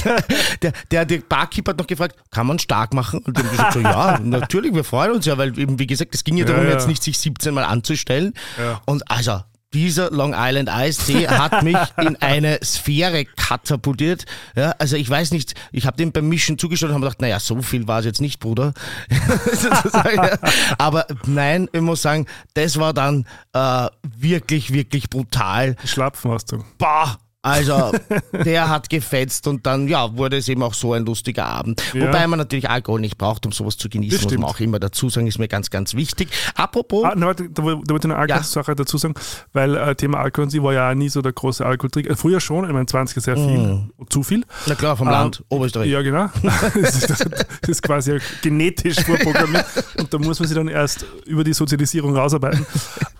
der, der, der Barkeeper hat noch gefragt, kann man stark machen? Und dann gesagt, so, ja, natürlich, wir freuen uns ja, weil eben, wie gesagt, es ging ja darum, ja, ja. jetzt nicht sich 17 Mal anzustellen. Ja. Und also, dieser Long Island Ice Tea hat mich in eine Sphäre katapultiert. Ja, also ich weiß nicht, ich habe dem beim Mischen zugeschaut und habe gedacht, naja, so viel war es jetzt nicht, Bruder. Aber nein, ich muss sagen, das war dann äh, wirklich, wirklich brutal. Schlapfen hast du. Bah, also der hat gefetzt und dann ja, wurde es eben auch so ein lustiger Abend. Ja. Wobei man natürlich Alkohol nicht braucht, um sowas zu genießen, muss man auch immer dazu sagen, ist mir ganz, ganz wichtig. Apropos. Ah, na, warte, da, wollte ich eine Alkoholsache ja. dazu sagen, weil äh, Thema Alkohol, sie war ja nie so der große Alkoholtrinker. Äh, früher schon, ich meine 20er sehr viel, mm. zu viel. Na klar, vom ähm, Land, Oberösterreich. Ja, genau. das, ist, das, ist, quasi genetisch vorprogrammiert und da muss man sich dann erst über die Sozialisierung rausarbeiten.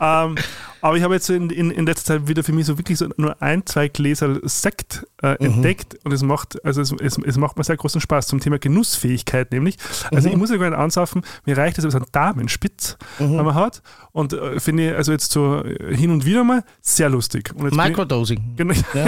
ähm, aber ich habe jetzt so in, in, in letzter Zeit wieder für mich so wirklich so nur ein, zwei Gläser Sekt äh, Mhm. entdeckt und es macht, also es, es, es macht mir sehr großen Spaß zum Thema Genussfähigkeit nämlich. Also Mhm. ich muss ja gar nicht ansaufen, mir reicht es, wenn es einen Damenspitz Mhm. man hat und äh, finde ich also jetzt so äh, hin und wieder mal sehr lustig. Microdosing. Genau, ja.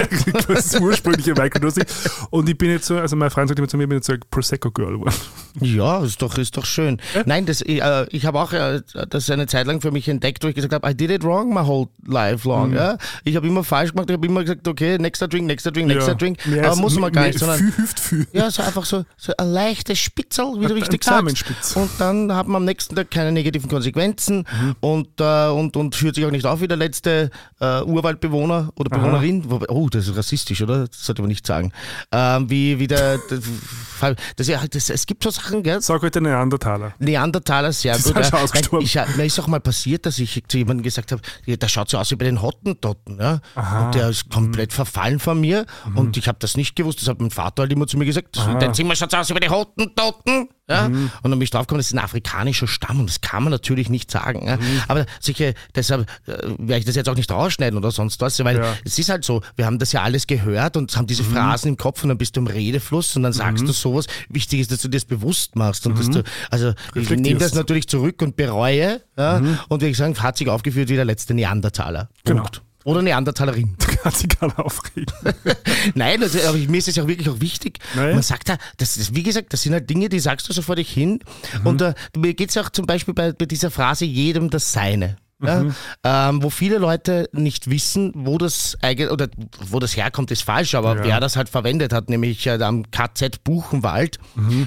das ursprüngliche Microdosing. Und ich bin jetzt so, also mein Freund sagt immer zu mir, ich bin jetzt so ein Prosecco-Girl geworden. Ja, ist doch, ist doch schön. Nein, das, ich, äh, ich habe auch äh, das eine Zeit lang für mich entdeckt, wo ich gesagt habe, I did it wrong my life Mhm. long. Ja? Ich habe immer falsch gemacht, ich habe immer gesagt, okay, nächster Drink, nächster Drink, nächster Drink. Mehr Aber muss man gar nicht, sondern Viel hilft viel. ja, so einfach so, so ein leichtes Spitzel, wie du richtig sagst. Und dann hat man am nächsten Tag keine negativen Konsequenzen Mhm. und, äh, und, und führt sich auch nicht auf wie der letzte äh, Urwaldbewohner oder Bewohnerin. Wobei- Oh, das ist rassistisch, oder? Das sollte man nicht sagen. Ähm, wie, wie der, das, das, ja, das, es gibt so Sachen, gell? Sag heute Neandertaler. Neandertaler, sehr Die gut. ja. Ich, mir ist auch mal passiert, dass ich zu jemandem gesagt habe, ja, der schaut so aus wie bei den Hottentotten. Ja? Und der ist komplett verfallen von mir und ich habe das nicht gewusst. Das hat mein Vater halt immer zu mir gesagt. Dein Zimmer schaut so aus wie bei den Hottentotten. Ja? Und dann bin ich draufgekommen, das ist ein afrikanischer Stamm und das kann man natürlich nicht sagen. Ja? Aber sicher, deshalb äh, werde ich das jetzt auch nicht rausschneiden oder sonst was, weil Ja. es ist halt so, wir haben das ja alles gehört und haben diese Phrasen im Kopf und dann bist du im Redefluss und dann sagst du sowas. Wichtig ist, dass du dir das bewusst machst und dass du, also ich nehme das natürlich zurück und bereue ja, und wie ich sagen, hat sich aufgeführt wie der letzte Neandertaler. Genau. Punkt. Oder Neandertalerin. Kann sich keiner aufregen. Nein, also, aber mir ist es ja auch wirklich auch wichtig. Nein. Man sagt da, das ist, wie gesagt, das sind halt Dinge, die sagst du so vor dich hin. Und äh, mir geht es auch zum Beispiel bei, bei dieser Phrase jedem das Seine. Ja, ähm, wo viele Leute nicht wissen, wo das eigentlich oder wo das herkommt, ist falsch, aber Ja. wer das halt verwendet hat, nämlich äh, am KZ Buchenwald,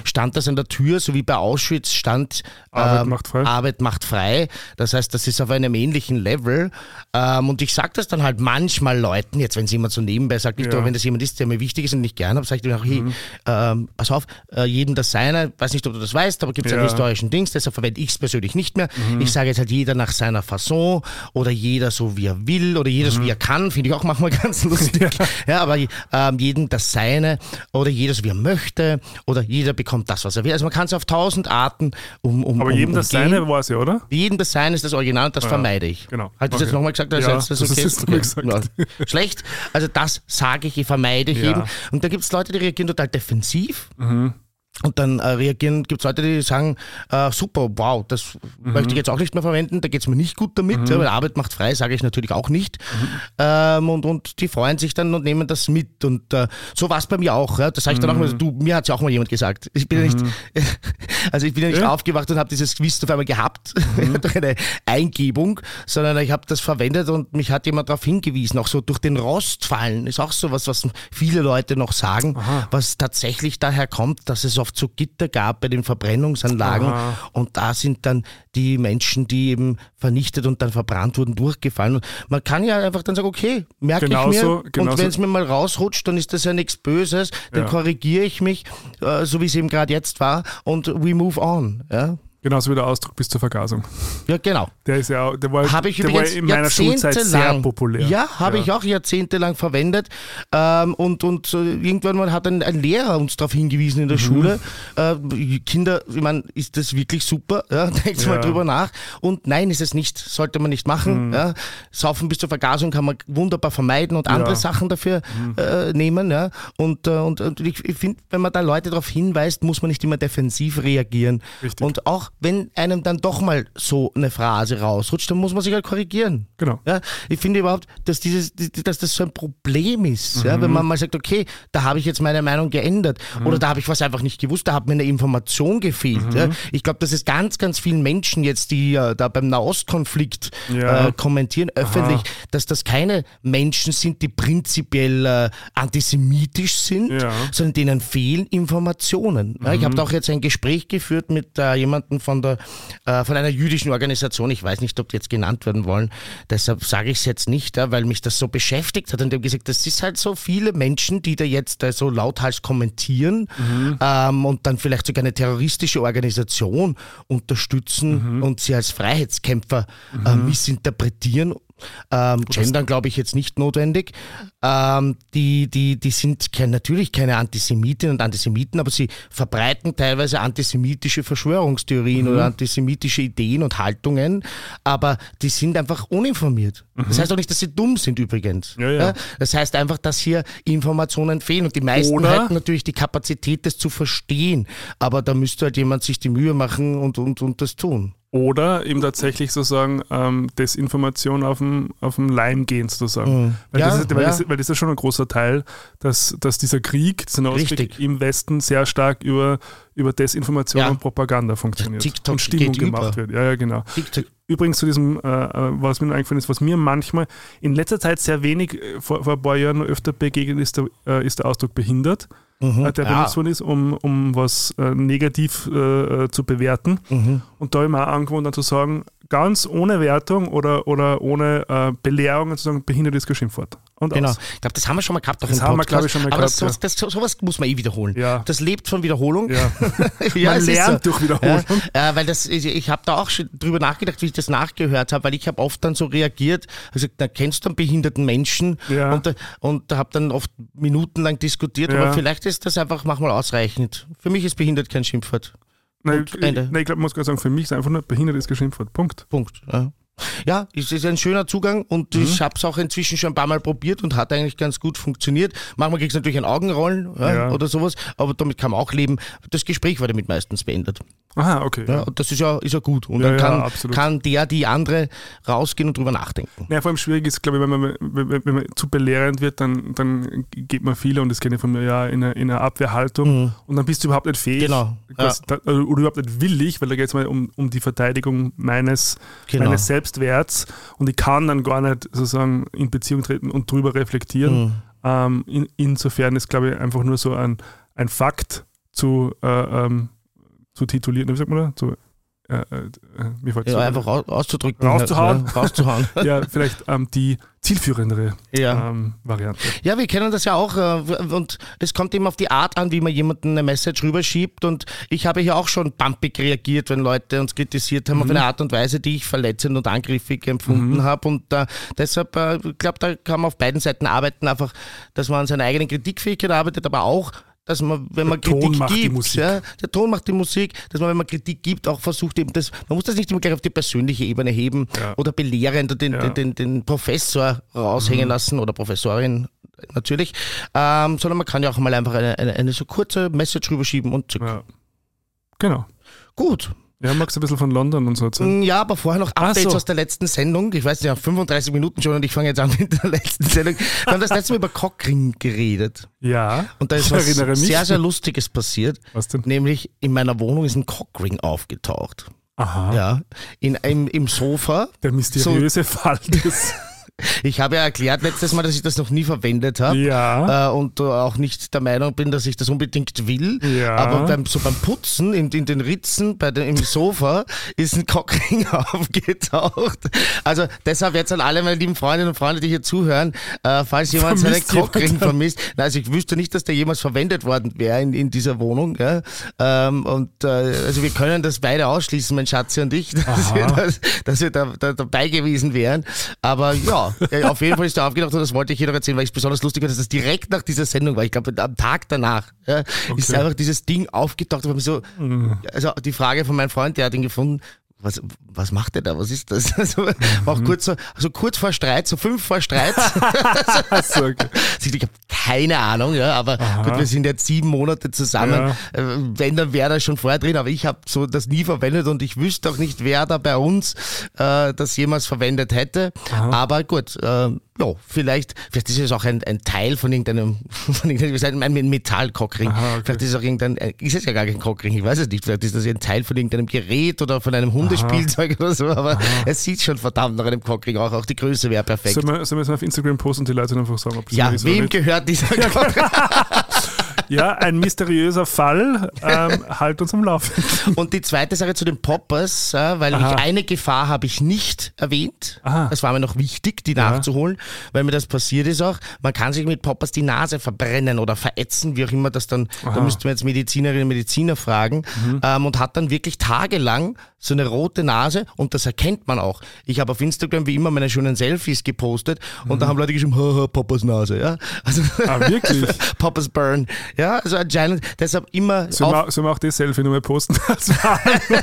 stand das an der Tür, so wie bei Auschwitz stand Arbeit ähm, macht frei. Arbeit macht frei. Das heißt, das ist auf einem ähnlichen Level. Ähm, und ich sage das dann halt manchmal Leuten, jetzt wenn es jemand so nebenbei sagt, nicht, Ja. aber wenn das jemand ist, der mir wichtig ist und nicht gern habe, sage ich dann auch, hey, ähm, pass auf, äh, jedem das Seine, weiß nicht, ob du das weißt, aber gibt es Ja. einen historischen Dings, deshalb verwende ich es persönlich nicht mehr. Ich sage jetzt halt jeder nach seiner Fasson oder jeder so wie er will oder jeder so wie er kann, finde ich auch manchmal ganz lustig. ja. aber ähm, jedem das Seine oder jeder so wie er möchte oder jeder bekommt das, was er will. Also man kann es auf tausend Arten um, um Aber um, jedem das umgehen. Seine war es ja, oder? Jedem das Sein ist das Original und das vermeide ich. genau. Hat das Okay. jetzt nochmal gesagt? Also Ja, ist das das okay? jetzt nochmal Okay. Ja. Schlecht. Also das sage ich, ich vermeide ich Ja. eben. Und da gibt es Leute, die reagieren total defensiv. Mhm. Und dann äh, reagieren, gibt es Leute, die sagen, äh, super, wow, das Mhm. möchte ich jetzt auch nicht mehr verwenden, da geht es mir nicht gut damit, ja, weil Arbeit macht frei, sage ich natürlich auch nicht. Mhm. Ähm, und, und die freuen sich dann und nehmen das mit. Und äh, so war es bei mir auch. Ja. Das sage ich dann auch Mhm. mal, du, mir hat ja auch mal jemand gesagt. Ich bin ja nicht, also ich bin ja nicht Ja. aufgewacht und habe dieses Quiz auf einmal gehabt, durch eine Eingebung, sondern ich habe das verwendet und mich hat jemand darauf hingewiesen, auch so durch den Rostfallen ist auch so was, was viele Leute noch sagen, was tatsächlich daher kommt, dass es oft so Gitter gab bei den Verbrennungsanlagen Aha. und da sind dann die Menschen, die eben vernichtet und dann verbrannt wurden, durchgefallen. Und man kann ja einfach dann sagen, okay, merke ich mir und genauso- wenn es mir mal rausrutscht, dann ist das ja nichts Böses, dann Ja. korrigiere ich mich, äh, so wie es eben gerade jetzt war und we move on. Ja, Genauso wie der Ausdruck bis zur Vergasung. ja genau. Der ist ja, auch- der war, ich der war in meiner Schulzeit sehr jahrzehntelang- populär. Ja, habe ich auch jahrzehntelang verwendet. Ähm, und und äh, irgendwann mal hat ein, ein Lehrer uns darauf hingewiesen Mhm. in der Schule. Äh, Kinder, ich meine, ist das wirklich super? Ja, denkt mal Ja. drüber nach. Und nein, ist es nicht. Sollte man nicht machen. Mhm. Ja. Saufen bis zur Vergasung kann man wunderbar vermeiden und andere Ja. Mhm. Sachen dafür äh, nehmen. Ja. Und, äh, und, und ich, ich finde, wenn man da Leute darauf hinweist, muss man nicht immer defensiv reagieren. Richtig. Und auch wenn einem dann doch mal so eine Phrase rausrutscht, dann muss man sich halt korrigieren. Genau. Ja, ich finde überhaupt, dass, dieses, dass das so ein Problem ist, ja, wenn Mhm. man mal sagt, okay, da habe ich jetzt meine Meinung geändert oder da habe ich was einfach nicht gewusst, da hat mir eine Information gefehlt. Mhm. Ja. Ich glaube, dass es ganz, ganz vielen Menschen jetzt, die äh, da beim Nahostkonflikt Ja. äh, kommentieren, öffentlich, dass das keine Menschen sind, die prinzipiell äh, antisemitisch sind, Ja. sondern denen fehlen Informationen. Ich habe da auch jetzt ein Gespräch geführt mit äh, jemandem von, der, äh, von einer jüdischen Organisation. Ich weiß nicht, ob die jetzt genannt werden wollen. Deshalb sage ich es jetzt nicht, ja, weil mich das so beschäftigt hat. Und die haben gesagt, das ist halt so viele Menschen, die da jetzt äh, so lauthals kommentieren ähm, und dann vielleicht sogar eine terroristische Organisation unterstützen und sie als Freiheitskämpfer äh, missinterpretieren. Ähm, Gendern glaube ich jetzt nicht notwendig. Ähm, die, die, die sind kein, natürlich keine Antisemitinnen und Antisemiten, aber sie verbreiten teilweise antisemitische Verschwörungstheorien Mhm. oder antisemitische Ideen und Haltungen, aber die sind einfach uninformiert. Das heißt auch nicht, dass sie dumm sind übrigens. Mhm. Ja, ja. Das heißt einfach, dass hier Informationen fehlen und die meisten Oder- hätten natürlich die Kapazität, das zu verstehen, aber da müsste halt jemand sich die Mühe machen und, und, und das tun. Oder eben tatsächlich sozusagen ähm, Desinformation auf dem, auf dem Leim gehen sozusagen. Weil, Ja, das ist, weil, ja. das, weil das ist schon ein großer Teil, dass, dass dieser Krieg, dieser Nahostkrieg im Westen sehr stark über, über Desinformation Ja. und Propaganda funktioniert. TikTok und Stimmung gemacht über. wird. Ja, ja, genau. TikTok. Übrigens zu diesem, äh, äh, was mir eingefallen ist, was mir manchmal in letzter Zeit sehr wenig, äh, vor, vor ein paar Jahren noch öfter begegnet ist, der, äh, ist der Ausdruck behindert, äh, der Ja. benutzt worden ist, um, um was äh, negativ äh, äh, zu bewerten. Mhm. Und da habe ich mir auch angewohnt, dann zu sagen, ganz ohne Wertung oder, oder ohne äh, Belehrung zu sagen, behindert ist kein Schimpfwort. Und Genau. aus. Ich glaube, das haben wir schon mal gehabt. Das im haben wir, Podcast. glaub ich, schon mal Aber gehabt, das, das, sowas muss man eh wiederholen. Ja. Das lebt von Wiederholung. Ja. Man lernt durch Wiederholung. Äh, weil das, ich, ich habe da auch schon drüber nachgedacht, wie ich das nachgehört habe, weil ich habe oft dann so reagiert, also da kennst du einen behinderten Menschen und, und habe dann oft minutenlang diskutiert, aber vielleicht ist das einfach manchmal ausreichend. Für mich ist behindert kein Schimpfwort. Nein, ich, nein, ich glaube, muss gerade sagen, für mich ist einfach nur behindert ist kein Schimpfwort. Punkt. Punkt. Ja. Ja, es ist ein schöner Zugang und Mhm. ich habe es auch inzwischen schon ein paar Mal probiert und hat eigentlich ganz gut funktioniert. Manchmal kriegst du natürlich ein Augenrollen ja, Ja. oder sowas, aber damit kann man auch leben. Das Gespräch war damit meistens beendet. Aha, okay. Ja, Ja. das ist ja, ist ja gut. Und Ja, dann ja, kann, absolut. kann der, die andere rausgehen und drüber nachdenken. Naja, vor allem schwierig ist, glaube ich, wenn man, wenn, man zu belehrend wird, dann, dann geht man viele, und das kenne ich von mir ja, in einer, in einer Abwehrhaltung und dann bist du überhaupt nicht fähig. Mhm. Genau, Das, da, oder überhaupt nicht willig, weil da geht es mal um, um die Verteidigung meines, Genau. meines Selbstwerts und ich kann dann gar nicht sozusagen in Beziehung treten und drüber reflektieren. Mhm. Ähm, in, insofern ist, glaube ich, einfach nur so ein, ein Fakt zu, äh, ähm, zu titulieren, wie sagt man da? Zu, äh, äh, mir fällt's Ja, so- einfach raus, auszudrücken. Rauszuhauen. Ja, rauszuhauen. ja, vielleicht ähm, die zielführendere Ja. ähm, Variante. Ja, wir kennen das ja auch äh, und es kommt eben auf die Art an, wie man jemanden eine Message rüberschiebt und ich habe hier auch schon bumpig reagiert, wenn Leute uns kritisiert haben auf eine Art und Weise, die ich verletzend und angriffig empfunden habe und äh, deshalb, äh, ich glaube, da kann man auf beiden Seiten arbeiten, einfach, dass man an seiner eigenen Kritikfähigkeit arbeitet, aber auch dass man, wenn man Der Ton Kritik macht gibt. Ja, der Ton macht die Musik, dass man, wenn man Kritik gibt, auch versucht eben das, man muss das nicht immer gleich auf die persönliche Ebene heben Ja. oder belehrend den, Ja. Mhm. den, den, den Professor raushängen lassen oder Professorin natürlich, ähm, sondern man kann ja auch mal einfach eine, eine, eine so kurze Message rüberschieben und zück. Ja. Genau. Gut. Ja, magst du ein bisschen von London und so erzählen? Ja, aber vorher noch Updates so. aus der letzten Sendung. Ich weiß nicht, ja, 35 Minuten schon und ich fange jetzt an mit der letzten Sendung. Wir haben das letzte Mal über Cockring geredet. Ja. Und da ist was mich. sehr, sehr Lustiges passiert. Was denn? Nämlich in meiner Wohnung ist ein Cockring aufgetaucht. Aha. Ja, in, im, im Sofa. Der mysteriöse Fall des. Ich habe ja erklärt letztes Mal, dass ich das noch nie verwendet habe. Ja. Äh, und äh, auch nicht der Meinung bin, dass ich das unbedingt will. Ja. Aber beim, so beim Putzen in, in den Ritzen bei den, im Sofa ist ein Cockring aufgetaucht. Also deshalb jetzt an alle meine lieben Freundinnen und Freunde, die hier zuhören, äh, falls jemand seinen Vermisst jemand Cockring vermisst. Na, also ich wüsste nicht, dass der jemals verwendet worden wäre in, in dieser Wohnung. Ja? Ähm, und äh, also wir können das beide ausschließen, mein Schatzi und ich, dass Aha. wir, dass, dass wir da, da, dabei gewesen wären. Aber ja, ja, auf jeden Fall ist der aufgetaucht und das wollte ich hier noch erzählen, weil ich es besonders lustig fand, dass das direkt nach dieser Sendung war. Ich glaube, am Tag danach ja, ist einfach dieses Ding aufgetaucht. Und so, also die Frage von meinem Freund, der hat ihn gefunden. Was, was macht der da? Was ist das? Also, war auch kurz so, also kurz vor Streit, so fünf vor Streit. Achso, okay. Also ich habe keine Ahnung, ja, aber gut, wir sind jetzt sieben Monate zusammen. Äh, Wenn, dann wäre das schon vorher drin, aber ich habe so das nie verwendet und ich wüsste auch nicht, wer da bei uns äh, das jemals verwendet hätte. Aber gut, äh, ja, vielleicht, vielleicht ist es auch ein, ein Teil von irgendeinem, von irgendeinem, ein Metallcockring. Aha, okay. Vielleicht ist es auch irgendein, äh, ist es ja gar kein Cockring, ich weiß es nicht. Vielleicht ist das ein Teil von irgendeinem Gerät oder von einem Hundespielzeug oder so, aber es sieht schon verdammt nach einem Cockring auch. Auch die Größe wäre perfekt. Sollen wir, sollen wir es auf Instagram posten und die Leute dann einfach sagen, ob das ja, ist wem gehört dieser Cockring? Ja, ein mysteriöser Fall. Ähm, halt uns am Laufen. Und die zweite Sache zu den Poppers, äh, weil ich Aha. eine Gefahr habe ich nicht erwähnt. Aha. Das war mir noch wichtig, die nachzuholen, weil mir das passiert ist auch. Man kann sich mit Poppers die Nase verbrennen oder verätzen, wie auch immer das dann, da müssten wir jetzt Medizinerinnen und Mediziner fragen, Mhm. ähm, und hat dann wirklich tagelang so eine rote Nase und das erkennt man auch. Ich habe auf Instagram wie immer meine schönen Selfies gepostet und da haben Leute geschrieben, haha, Poppers Nase, ja. Also, Mhm. Ah, wirklich? Poppers Burn. Ja, also anscheinend, deshalb immer Sollen wir, sollen wir auch das Selfie nochmal posten? Das war ein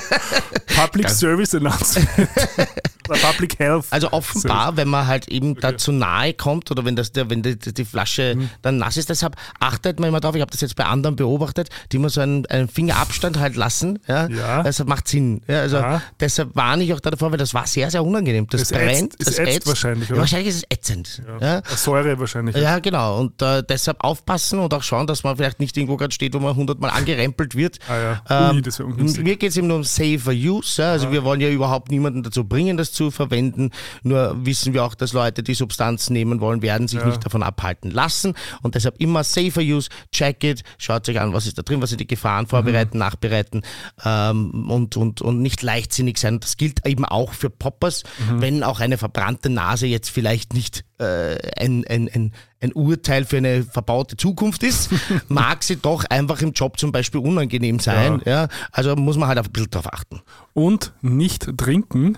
Public Service Announcement. Public Health. Also offenbar, wenn man halt eben da zu nahe kommt oder wenn, das, der, wenn die, die Flasche Mhm. dann nass ist, deshalb achtet man immer drauf, ich habe das jetzt bei anderen beobachtet, die immer so einen, einen Fingerabstand halt lassen. Ja? Ja. Deshalb macht Sinn. Ja, also Aha. deshalb warne ich auch da davor, weil das war sehr, sehr unangenehm. Das Es brennt, ätzt- es das ätzt wahrscheinlich, Ja, oder? wahrscheinlich ist es ätzend. Ja. Säure wahrscheinlich. Ja, genau. Und äh, deshalb aufpassen und auch schauen, dass man vielleicht nicht irgendwo gerade steht, wo man hundertmal angerempelt wird. Ah ja. Ui, Ähm, wäre ungünstig. mir geht es eben nur um safer use. Also wir wollen ja überhaupt niemanden dazu bringen, das zu verwenden. Nur wissen wir auch, dass Leute, die Substanzen nehmen wollen, werden sich nicht davon abhalten lassen. Und deshalb immer safer use, check it, schaut euch an, was ist da drin, was sind die Gefahren, vorbereiten, Mhm. nachbereiten ähm, und, und, und nicht leichtsinnig sein. Das gilt eben auch für Poppers, Mhm. wenn auch eine verbrannte Nase jetzt vielleicht nicht äh, ein, ein, ein, ein Urteil für eine verbaute Zukunft ist, mag sie doch einfach im Job zum Beispiel unangenehm sein. Ja. Also muss man halt auf ein bisschen drauf achten. Und nicht trinken.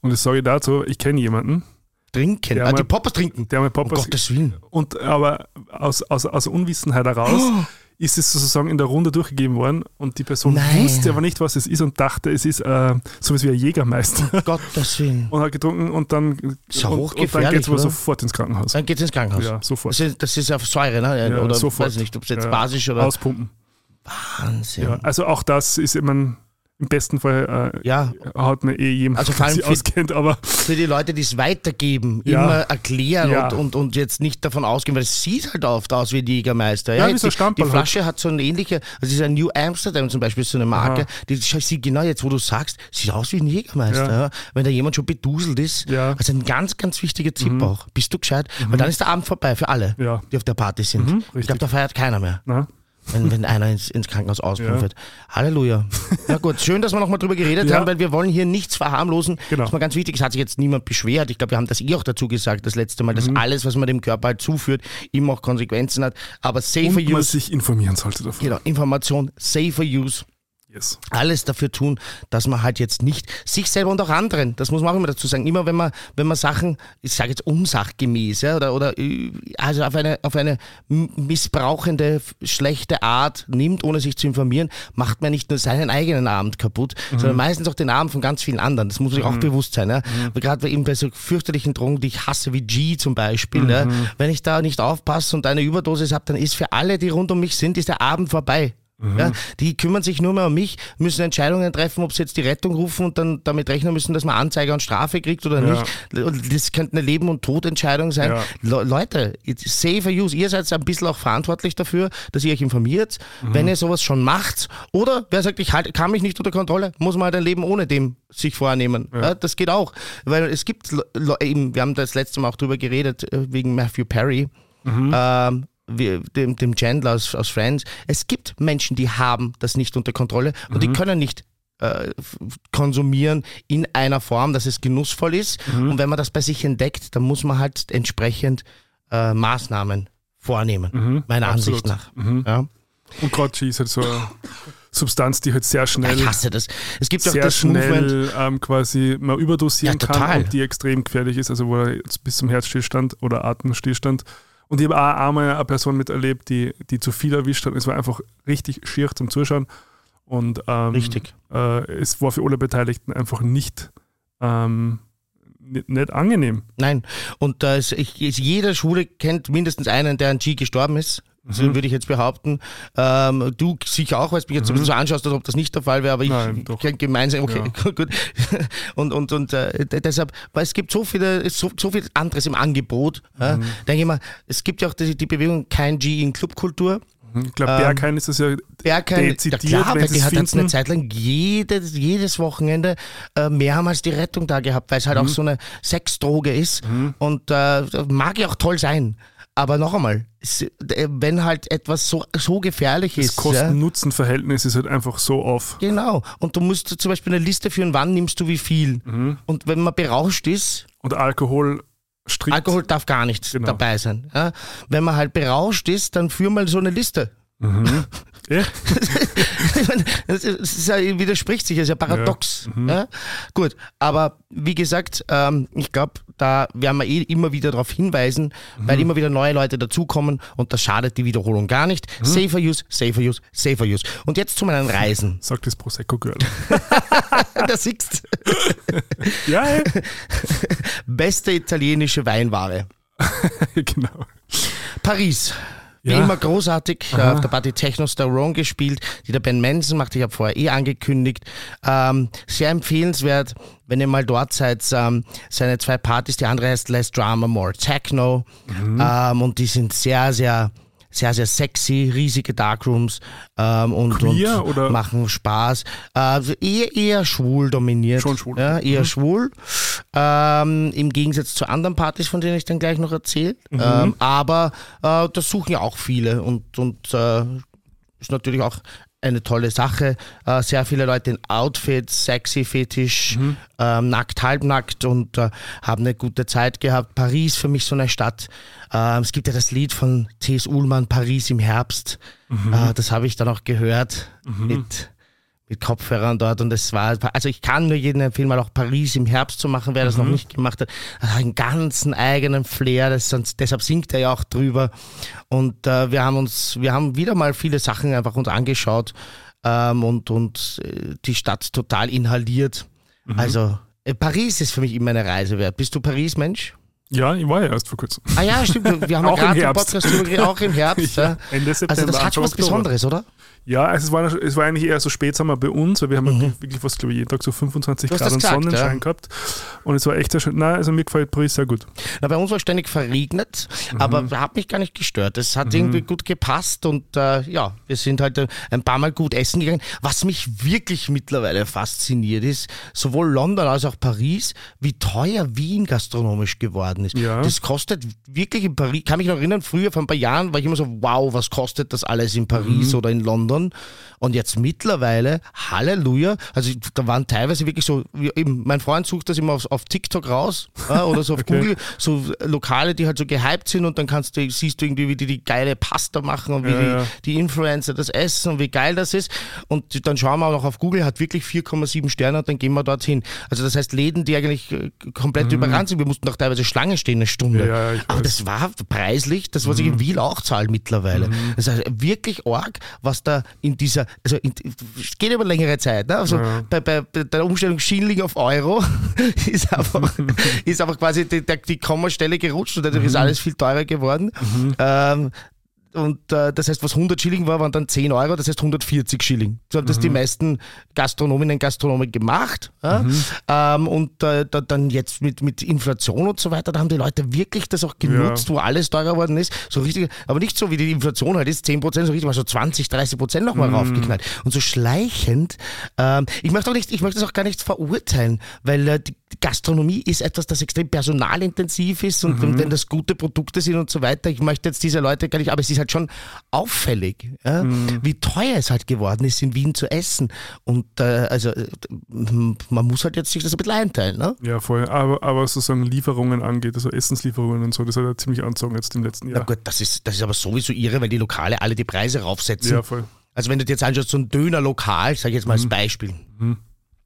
Und das sage ich dazu, ich kenne jemanden, Trinken, Ja, ah, die mal- Poppers trinken. der mal um Poppers Gottes Willen. Und aber aus, aus, aus Unwissenheit heraus Oh. ist es sozusagen in der Runde durchgegeben worden und die Person Nein. wusste aber nicht, was es ist und dachte, es ist äh, sowas wie ein Jägermeister Um Gottes Willen. und hat getrunken und dann, Ist ja und, und dann geht es oder? sofort ins Krankenhaus. Dann geht's ins Krankenhaus. Ja, sofort. Das ist, das ist auf Säure, ne? Ja, oder sofort. weiß nicht, ob es jetzt Ja. basisch oder. Auspumpen. Wahnsinn. Ja, also auch das ist immer im besten Fall äh, Ja. hat mir eh jemand, Also vor allem sich für- auskennt, aber Für die Leute, die es weitergeben, Ja. immer erklären Ja. und, und, und jetzt nicht davon ausgehen, weil es sieht halt oft aus wie die Jägermeister. Ja, wie jetzt so die, halt. Flasche hat so eine ähnliche, also es ist ein New Amsterdam zum Beispiel, so eine Marke, Aha. die sieht genau jetzt, wo du sagst, sieht aus wie ein Jägermeister. Ja. Ja. Wenn da jemand schon beduselt ist, Ja. Mhm. also ein ganz, ganz wichtiger Tipp auch. Bist du gescheit? Weil dann ist der Abend vorbei für alle, Ja. die auf der Party sind. ich richtig. glaube, da feiert keiner mehr. na, wenn, wenn einer ins, ins Krankenhaus auspumpt Ja. wird. Halleluja. Na gut, schön, dass wir nochmal drüber geredet Ja. haben, weil wir wollen hier nichts verharmlosen. Genau. Das ist mal ganz wichtig. Es hat sich jetzt niemand beschwert. Ich glaube, wir haben das eh auch dazu gesagt, das letzte Mal, dass Mhm. alles, was man dem Körper halt zuführt, immer auch Konsequenzen hat. Aber safer und man use, sich informieren sollte davon. genau, Information, safer use, Yes. alles dafür tun, dass man halt jetzt nicht sich selber und auch anderen, das muss man auch immer dazu sagen, immer wenn man, wenn man Sachen, ich sage jetzt unsachgemäß, ja, oder, oder äh, also auf eine, auf eine missbrauchende, schlechte Art nimmt, ohne sich zu informieren, macht man nicht nur seinen eigenen Abend kaputt, sondern meistens auch den Abend von ganz vielen anderen. Das muss sich auch bewusst sein. Ja. Weil Gerade eben bei so fürchterlichen Drogen, die ich hasse, wie G zum Beispiel, ja, wenn ich da nicht aufpasse und eine Überdosis habe, dann ist für alle, die rund um mich sind, ist der Abend vorbei. Ja, die kümmern sich nur mehr um mich, müssen Entscheidungen treffen, ob sie jetzt die Rettung rufen und dann damit rechnen müssen, dass man Anzeige und Strafe kriegt oder Ja. nicht. Das könnte eine Leben- und Todentscheidung sein. Ja. Le Leute, it's safer use. Ihr seid ein bisschen auch verantwortlich dafür, dass ihr euch informiert, Mhm. wenn ihr sowas schon macht. Oder wer sagt, ich halt, kann mich nicht unter Kontrolle, muss man halt ein Leben ohne dem sich vornehmen. Ja. das geht auch. Weil es gibt, Le- eben, wir haben das letzte Mal auch drüber geredet, äh, wegen Matthew Perry. Ähm, wie, dem, dem Chandler aus, aus Friends. Es gibt Menschen, die haben das nicht unter Kontrolle und die können nicht äh, konsumieren in einer Form, dass es genussvoll ist. Und wenn man das bei sich entdeckt, dann muss man halt entsprechend äh, Maßnahmen vornehmen, meiner absolut. Ansicht nach. Ja. Und gerade G ist halt so eine Substanz, die halt sehr schnell, Ich hasse das. Es gibt ja auch sehr das Movement. schnell ähm, quasi mal überdosieren Ja, kann und die extrem gefährlich ist, also wo er jetzt bis zum Herzstillstand oder Atemstillstand. Und ich habe auch einmal eine Person miterlebt, die, die zu viel erwischt hat. Es war einfach richtig schier zum Zuschauen. Und ähm, Richtig. Äh, es war für alle Beteiligten einfach nicht, ähm, nicht, nicht angenehm. Nein. Und da ist, ich, ist, jede Schule kennt mindestens einen, der an G gestorben ist. So Mhm. würde ich jetzt behaupten. Ähm, du sicher auch, weil du mich jetzt ein bisschen so anschaust, als ob das nicht der Fall wäre, aber ich Mhm. Nein, gemeinsam, okay, gut. Und, und, und äh, deshalb, weil es gibt so viele, so, so viel anderes im Angebot. Ja. Mhm. Denke ich mal, es gibt ja auch die, die Bewegung kein G in Clubkultur. Ich glaube, Ähm, Berghain ist das ja Bergheim, ja dezidiert, klar, wenn weil die es hat jetzt eine. Zeit lang jedes, jedes Wochenende äh, mehrmals die Rettung da gehabt, weil es halt Mhm. auch so eine Sexdroge ist. Und äh, mag ja auch toll sein. Aber noch einmal, wenn halt etwas so, so gefährlich Das ist. ja, Kosten-Nutzen-Verhältnis ist halt einfach so auf. Genau. Und du musst zum Beispiel eine Liste führen, wann nimmst du wie viel. Mhm. Und wenn man berauscht ist, Und Alkohol strikt. Alkohol darf gar nicht Genau. dabei sein. Ja? Wenn man halt berauscht ist, dann führ mal so eine Liste. Ja? Ich meine, das ist- das ja, widerspricht sich, das ist ja paradox. Ja? Gut, aber wie gesagt, ähm, ich glaube, da werden wir eh immer wieder darauf hinweisen, weil immer wieder neue Leute dazukommen und das schadet die Wiederholung gar nicht. Safer Use, Safer Use, Safer Use. Und jetzt zu meinen Reisen. Sagt das Prosecco-Girl. da siehst ja, ja. Beste italienische Weinware. genau. Paris. Wie Ja. immer großartig, äh, auf der Party Technosterone gespielt, die der Ben Manson macht, ich habe vorher eh angekündigt. Ähm, sehr empfehlenswert, wenn ihr mal dort seid, ähm, seine zwei Partys, die andere heißt Less Drama, More Techno ähm, und die sind sehr, sehr sehr, sehr sexy, riesige Darkrooms ähm, und, Queer und machen Spaß. Äh, eher, eher schwul dominiert. Schon schwul. Ja, eher schwul. Ähm, Im Gegensatz zu anderen Partys, von denen ich dann gleich noch erzähle. Ähm, aber äh, das suchen ja auch viele und, und äh, ist natürlich auch eine tolle Sache. Äh, sehr viele Leute in Outfits, sexy Fetisch, ähm, nackt, halbnackt und äh, haben eine gute Zeit gehabt. Paris für mich so eine Stadt. Ähm, es gibt ja das Lied von T.S. Ullmann, Paris im Herbst. Äh, das habe ich dann auch gehört mit mit Kopfhörern dort und es war, also ich kann nur jedem empfehlen, mal auch Paris im Herbst zu machen, wer das noch nicht gemacht hat. Hat einen ganzen eigenen Flair, das, sonst- deshalb singt er ja auch drüber. Und äh, wir haben uns, wir haben wieder mal viele Sachen einfach uns angeschaut ähm, und, und äh, die Stadt total inhaliert. Also äh, Paris ist für mich immer eine Reise wert. Bist du Paris-Mensch? Ja, ich war ja erst vor kurzem. Ah ja, stimmt. Wir haben ja gerade im Herbst. Podcast drüber auch im Herbst. Ja. Ende Also September, das hat schon was Oktober. Besonderes, oder? Ja, also es war, es war eigentlich eher so Spätsommer bei uns, weil wir haben wirklich, wirklich was, glaube ich, jeden Tag so 25 Mhm. Du hast Grad und gesagt, Sonnenschein ja. gehabt. Und es war echt sehr schön. Nein, also mir gefällt Paris sehr gut. Na, bei uns war ständig verregnet, Mhm. aber hat mich gar nicht gestört. Es hat irgendwie gut gepasst und äh, ja, wir sind halt äh, ein paar Mal gut essen gegangen. Was mich wirklich mittlerweile fasziniert ist, sowohl London als auch Paris, wie teuer Wien gastronomisch geworden ist. Ja. Das kostet wirklich in Paris, kann mich noch erinnern, früher vor ein paar Jahren war ich immer so, wow, was kostet das alles in Paris Mhm. oder in London? Und jetzt mittlerweile, Halleluja, also da waren teilweise wirklich so, eben, mein Freund sucht das immer auf, auf TikTok raus ja, oder so auf Okay. Google, so Lokale, die halt so gehypt sind und dann kannst du, siehst du irgendwie, wie die die geile Pasta machen und wie Ja, die, ja. die Influencer das essen und wie geil das ist. Und dann schauen wir auch noch auf Google, hat wirklich 4,7 Sterne und dann gehen wir dorthin. Also das heißt Läden, die eigentlich äh, komplett überrannt sind. Wir mussten auch teilweise Schlange stehen eine Stunde. Mhm. Ja, ich Aber das war preislich, das was ich Mhm. in Wiel auch zahle mittlerweile. Das ist wirklich arg, was da in dieser, also in, es geht über längere Zeit. Ne? Also Ja. bei, bei, bei der Umstellung Schilling auf Euro ist einfach, ist einfach quasi die, die Kommastelle gerutscht und dadurch ist alles viel teurer geworden. Ähm, und äh, das heißt, was 100 Schilling war, waren dann 10 Euro, das heißt 140 Schilling. So haben das die meisten Gastronominnen und Gastronomen gemacht. Ja? Ähm, und äh, da, dann jetzt mit, mit Inflation und so weiter, da haben die Leute wirklich das auch genutzt, wo alles teurer geworden ist. So richtig, aber nicht so wie die Inflation halt ist, 10 Prozent, so richtig mal so 20, 30 Prozent nochmal raufgeknallt. Und so schleichend, ähm, ich möchte auch nicht, ich möchte das auch gar nicht verurteilen, weil äh, die Gastronomie ist etwas, das extrem personalintensiv ist und wenn, wenn das gute Produkte sind und so weiter, ich möchte jetzt diese Leute gar nicht, aber es ist halt schon auffällig, ja, wie teuer es halt geworden ist, in Wien zu essen. Und äh, also äh, man muss halt jetzt sich das ein bisschen einteilen. Ne? Ja, voll. Aber, aber was sozusagen Lieferungen angeht, also Essenslieferungen und so, das hat er ziemlich angezogen jetzt im letzten Na Jahr. gut, das ist, das ist aber sowieso irre, weil die Lokale alle die Preise raufsetzen. Ja, voll. Also wenn du dir jetzt anschaust, so ein Dönerlokal, sag ich jetzt mal als Beispiel,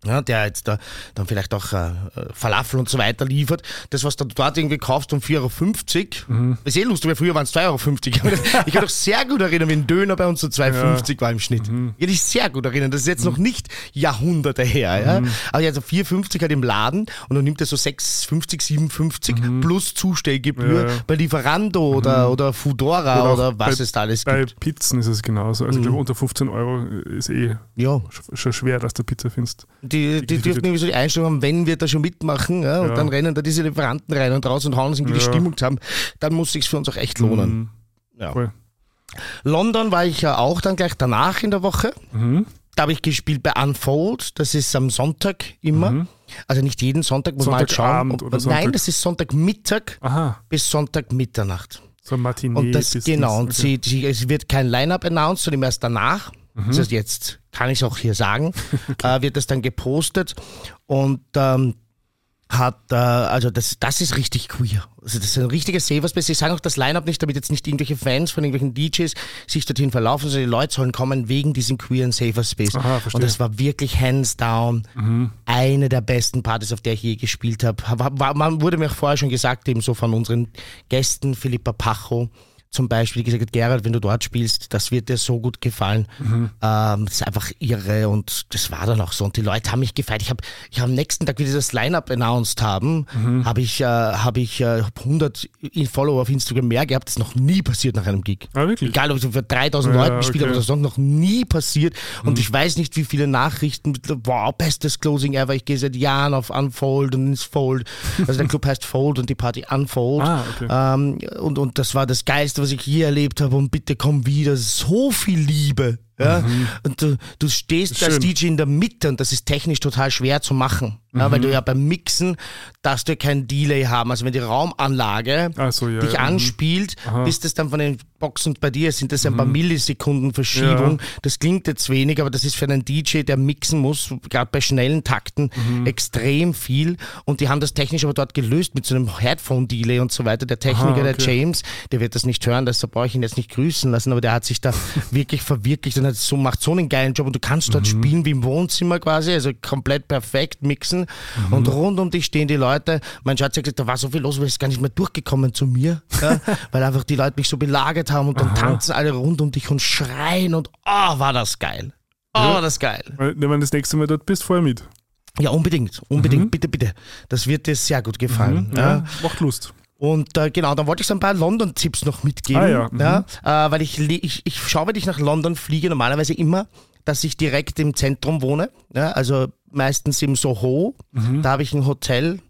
ja, der jetzt da dann vielleicht auch äh, Falafel und so weiter liefert, das, was du dort irgendwie kaufst um 4,50 Euro, ist eh lustig, weil früher waren es 2,50 Euro. ich kann mich sehr gut erinnern, wie ein Döner bei uns so 2,50 war im Schnitt. Ich kann mich sehr gut erinnern, das ist jetzt noch nicht Jahrhunderte her. Ja? Aber jetzt 4,50 halt im Laden und dann nimmt er so 6,50, 57 plus Zustellgebühr Ja, ja. bei Lieferando oder, oder Foodora Oder was bei- es da alles Bei gibt. Pizzen ist es genauso. Also ich glaube, unter 15 Euro ist eh Ja. sch- schon schwer, dass du Pizza findest. Die, die die- dürften irgendwie so die Einstellung haben, wenn wir da schon mitmachen ja, und Ja. dann rennen da diese Lieferanten rein und raus und hauen uns irgendwie die Ja. Stimmung zusammen, dann muss sich für uns auch echt lohnen. Mhm. Ja. Voll. London war ich ja auch dann gleich danach in der Woche. Mhm. Da habe ich gespielt bei Unfold, das ist am Sonntag immer. Also nicht jeden Sonntag, muss man halt schauen. Mhm. Ob- Sonntag? Nein, das ist Sonntagmittag Aha, bis Sonntag Mitternacht. So ein Matinee. Und das, genau, und okay. sie, sie, es wird kein Line-Up announced, sondern erst danach. Mhm. Das heißt, jetzt kann ich es auch hier sagen, äh, wird das dann gepostet und ähm, hat, äh, also das, das ist richtig queer. Also das ist ein richtiger Saver Space. Ich sage auch das Line-Up nicht, damit jetzt nicht irgendwelche Fans von irgendwelchen DJs sich dorthin verlaufen, sondern die Leute sollen kommen wegen diesem queeren Saver Space. Aha, und das war wirklich hands down eine der besten Partys, auf der ich je gespielt habe. War- war- Man wurde mir auch vorher schon gesagt, eben so von unseren Gästen, Philippa Pacho zum Beispiel, gesagt Gerald, wenn du dort spielst, das wird dir so gut gefallen. Ähm, das ist einfach irre und das war dann auch so. Und die Leute haben mich gefeiert. Ich habe ich hab am nächsten Tag, wie die das Line-Up announced haben, habe ich, äh, hab ich äh, 100 Follower auf Instagram mehr gehabt. Das ist noch nie passiert nach einem Gig. Ah? Egal, ob ich für 3000 Ja, Leuten gespielt okay. habe oder sonst noch nie passiert. Und ich weiß nicht, wie viele Nachrichten, mit, wow, bestes Closing ever. Ich gehe seit Jahren auf Unfold und ins Fold. Also der Club heißt Fold und die Party Unfold. Ah, okay. ähm, und, und das war das Geilste, was ich je erlebt habe. Und bitte komm wieder. So viel Liebe. Ja? Und du, du stehst als Mhm. DJ in der Mitte und das ist technisch total schwer zu machen. Ja, Mhm. weil du ja beim Mixen darfst du ja kein Delay haben. Also wenn die Raumanlage so, ja, dich ja, mhm. anspielt, bis das dann von den Boxen bei dir sind das ein paar Millisekunden Verschiebung. Ja. Das klingt jetzt wenig, aber das ist für einen DJ, der mixen muss, gerade bei schnellen Takten, Mhm. extrem viel. Und die haben das technisch aber dort gelöst mit so einem Headphone-Delay und so weiter. Der Techniker, Aha, der okay. James, der wird das nicht hören, deshalb brauche ich ihn jetzt nicht grüßen lassen, aber der hat sich da wirklich verwirklicht und hat so, macht so einen geilen Job und du kannst Mhm. dort spielen wie im Wohnzimmer quasi, also komplett perfekt mixen Mhm. und rund um dich stehen die Leute. Mein Schatz hat gesagt, da war so viel los, weil ist gar nicht mehr durchgekommen zu mir, ja, weil einfach die Leute mich so belagert haben und dann tanzen alle rund um dich und schreien und oh, war das geil. Oh, Ja. war das geil. Wenn du das nächste Mal dort bist, vorher mit. Ja, unbedingt, unbedingt, bitte, bitte. Das wird dir sehr gut gefallen. Mhm. Ja, Ja. macht Lust. Und äh, genau, dann wollte ich so ein paar London-Tipps noch mitgeben. Ah ja, mhm. äh, weil ich, ich, ich schaue, wenn ich nach London fliege, normalerweise immer, dass ich direkt im Zentrum wohne. Ja, also meistens im Soho. Mhm. Da habe ich ein Hotel.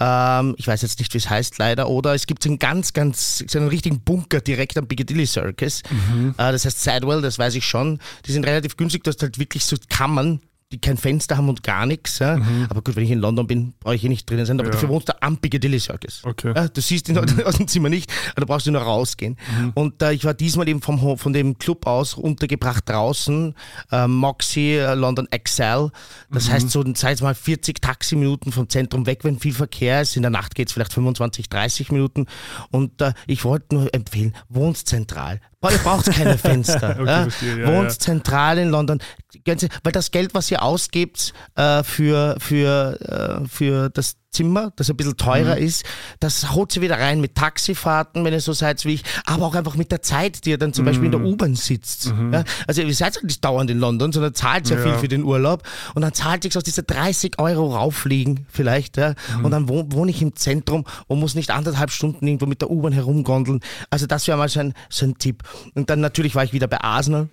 Ähm, ich weiß jetzt nicht, wie es heißt leider. Oder es gibt so einen ganz, ganz, so einen richtigen Bunker direkt am Piccadilly Circus. Mhm. Äh, das heißt Sidewell, das weiß ich schon. Die sind relativ günstig. Du hast halt wirklich so Kammern, die kein Fenster haben und gar nichts. Ja. Aber gut, wenn ich in London bin, brauche ich hier nicht drinnen sein. Aber Mhm. Ja. dafür wohnst du am Piccadilly Circus. Okay. Ja, du siehst ihn aus dem Zimmer nicht, aber da brauchst du nur rausgehen. Und äh, ich war diesmal eben vom, von dem Club aus untergebracht draußen, äh, Moxie äh, London XL. Das heißt so, sei es mal 40 Taximinuten vom Zentrum weg, wenn viel Verkehr ist. In der Nacht geht es vielleicht 25, 30 Minuten. Und äh, ich wollte nur empfehlen, wohnt zentral. Ihr braucht keine Fenster. Okay, ja? verstehe, ja, wohnt ja. zentral in London. Weil das Geld, was ihr ausgebt äh, für, für, äh, für das Zimmer, das ein bisschen teurer ist, das holt sie wieder rein mit Taxifahrten, wenn ihr so seid wie ich, aber auch einfach mit der Zeit, die ihr dann zum Beispiel in der U-Bahn sitzt. Ja? Also ihr seid halt nicht dauernd in London, sondern zahlt sehr Ja. viel für den Urlaub und dann zahlt sich aus diese 30 Euro rauffliegen vielleicht ja? und dann wohne wohn ich im Zentrum und muss nicht anderthalb Stunden irgendwo mit der U-Bahn herumgondeln. Also das wäre mal so ein, so ein Tipp. Und dann natürlich war ich wieder bei Arsenal.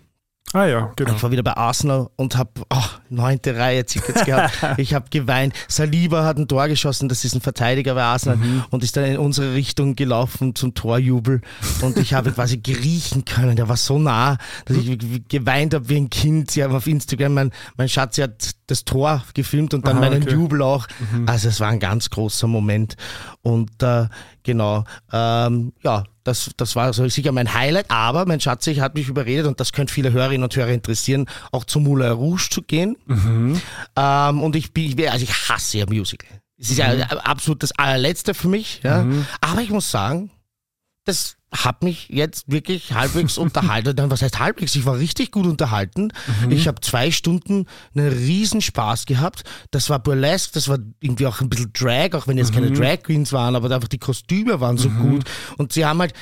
Ah ja, genau. Ich war wieder bei Arsenal und habe oh, neunte Reihe Tickets gehabt. ich habe geweint. Saliba hat ein Tor geschossen, das ist ein Verteidiger bei Arsenal und ist dann in unsere Richtung gelaufen zum Torjubel. Und ich habe quasi griechen können. Der war so nah, dass ich geweint habe wie ein Kind. Sie haben auf Instagram, mein, mein Schatz sie hat das Tor gefilmt und dann Aha, meinen okay. Jubel auch. Also es war ein ganz großer Moment. Und äh, genau, ähm, ja, das, das war so sicher mein Highlight. Aber mein Schatz ich hat mich überredet und das könnte viele Hörerinnen und Hörer interessieren, auch zum Moulin Rouge zu gehen. Ähm, und ich bin, also ich hasse ja Musical. Es ist ja absolut das allerletzte für mich. Ja. Aber ich muss sagen, das hat mich jetzt wirklich halbwegs unterhalten. Dann, was heißt halbwegs? Ich war richtig gut unterhalten. Ich habe zwei Stunden einen riesen Spaß gehabt. Das war burlesque, das war irgendwie auch ein bisschen Drag, auch wenn jetzt keine Drag Queens waren, aber einfach die Kostüme waren so gut. Und sie haben halt,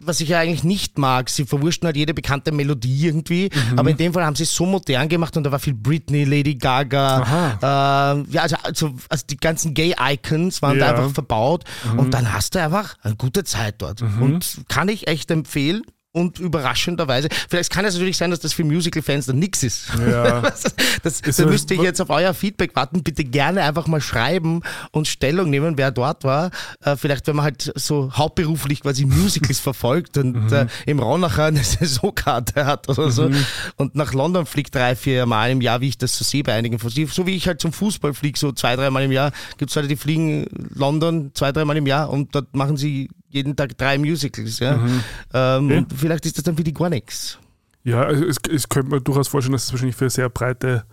was- ich ja eigentlich nicht mag, sie verwurschten halt jede bekannte Melodie irgendwie, aber in dem Fall haben sie es so modern gemacht und da war viel Britney, Lady Gaga, ähm, ja, also, also, also die ganzen Gay-Icons waren da Ja. einfach verbaut und dann hast du einfach eine gute Zeit dort. Und kann ich echt empfehlen. Und überraschenderweise, vielleicht kann es natürlich sein, dass das für Musical-Fans dann nix ist. Ja. das, das, Ist da müsste ich jetzt auf euer Feedback warten. Bitte gerne einfach mal schreiben und Stellung nehmen, wer dort war. Äh, vielleicht, wenn man halt so hauptberuflich quasi Musicals verfolgt und äh, im Ronacher eine Saisonkarte hat oder so und nach London fliegt drei, vier Mal im Jahr, wie ich das so sehe bei einigen von. So wie ich halt zum Fußball fliege, so zwei, drei Mal im Jahr. Gibt es Leute, die fliegen London zwei, drei Mal im Jahr und dort machen sie jeden Tag drei Musicals. Ja? Mhm. Ähm, okay. Und vielleicht ist das dann für die gar nichts. Ja, es, es könnte man durchaus vorstellen, dass es wahrscheinlich für eine sehr breite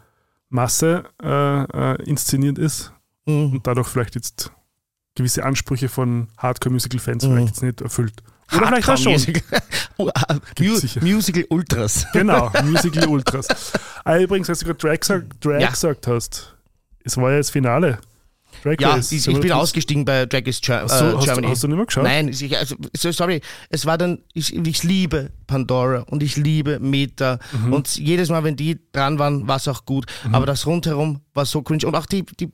Masse äh, äh, inszeniert ist mhm. und dadurch vielleicht jetzt gewisse Ansprüche von Hardcore-Musical-Fans mhm. vielleicht jetzt nicht erfüllt. Oder vielleicht auch schon. Musical, oh, ah, Musical Ultras. Genau, Musical Ultras. ah, übrigens, als du gerade Drag, Drag ja. gesagt hast, es war ja das Finale. Drag ja, Race. ich, ich bin ausgestiegen bei Drag Race Ger so, äh, Germany. Hast, hast, du nicht mehr geschaut? Nein, ich, also, sorry, es war dann, ich, ich liebe Pandora und ich liebe Meta mhm. und jedes Mal, wenn die dran waren, war es auch gut, mhm. aber das rundherum war so cringe und auch die, die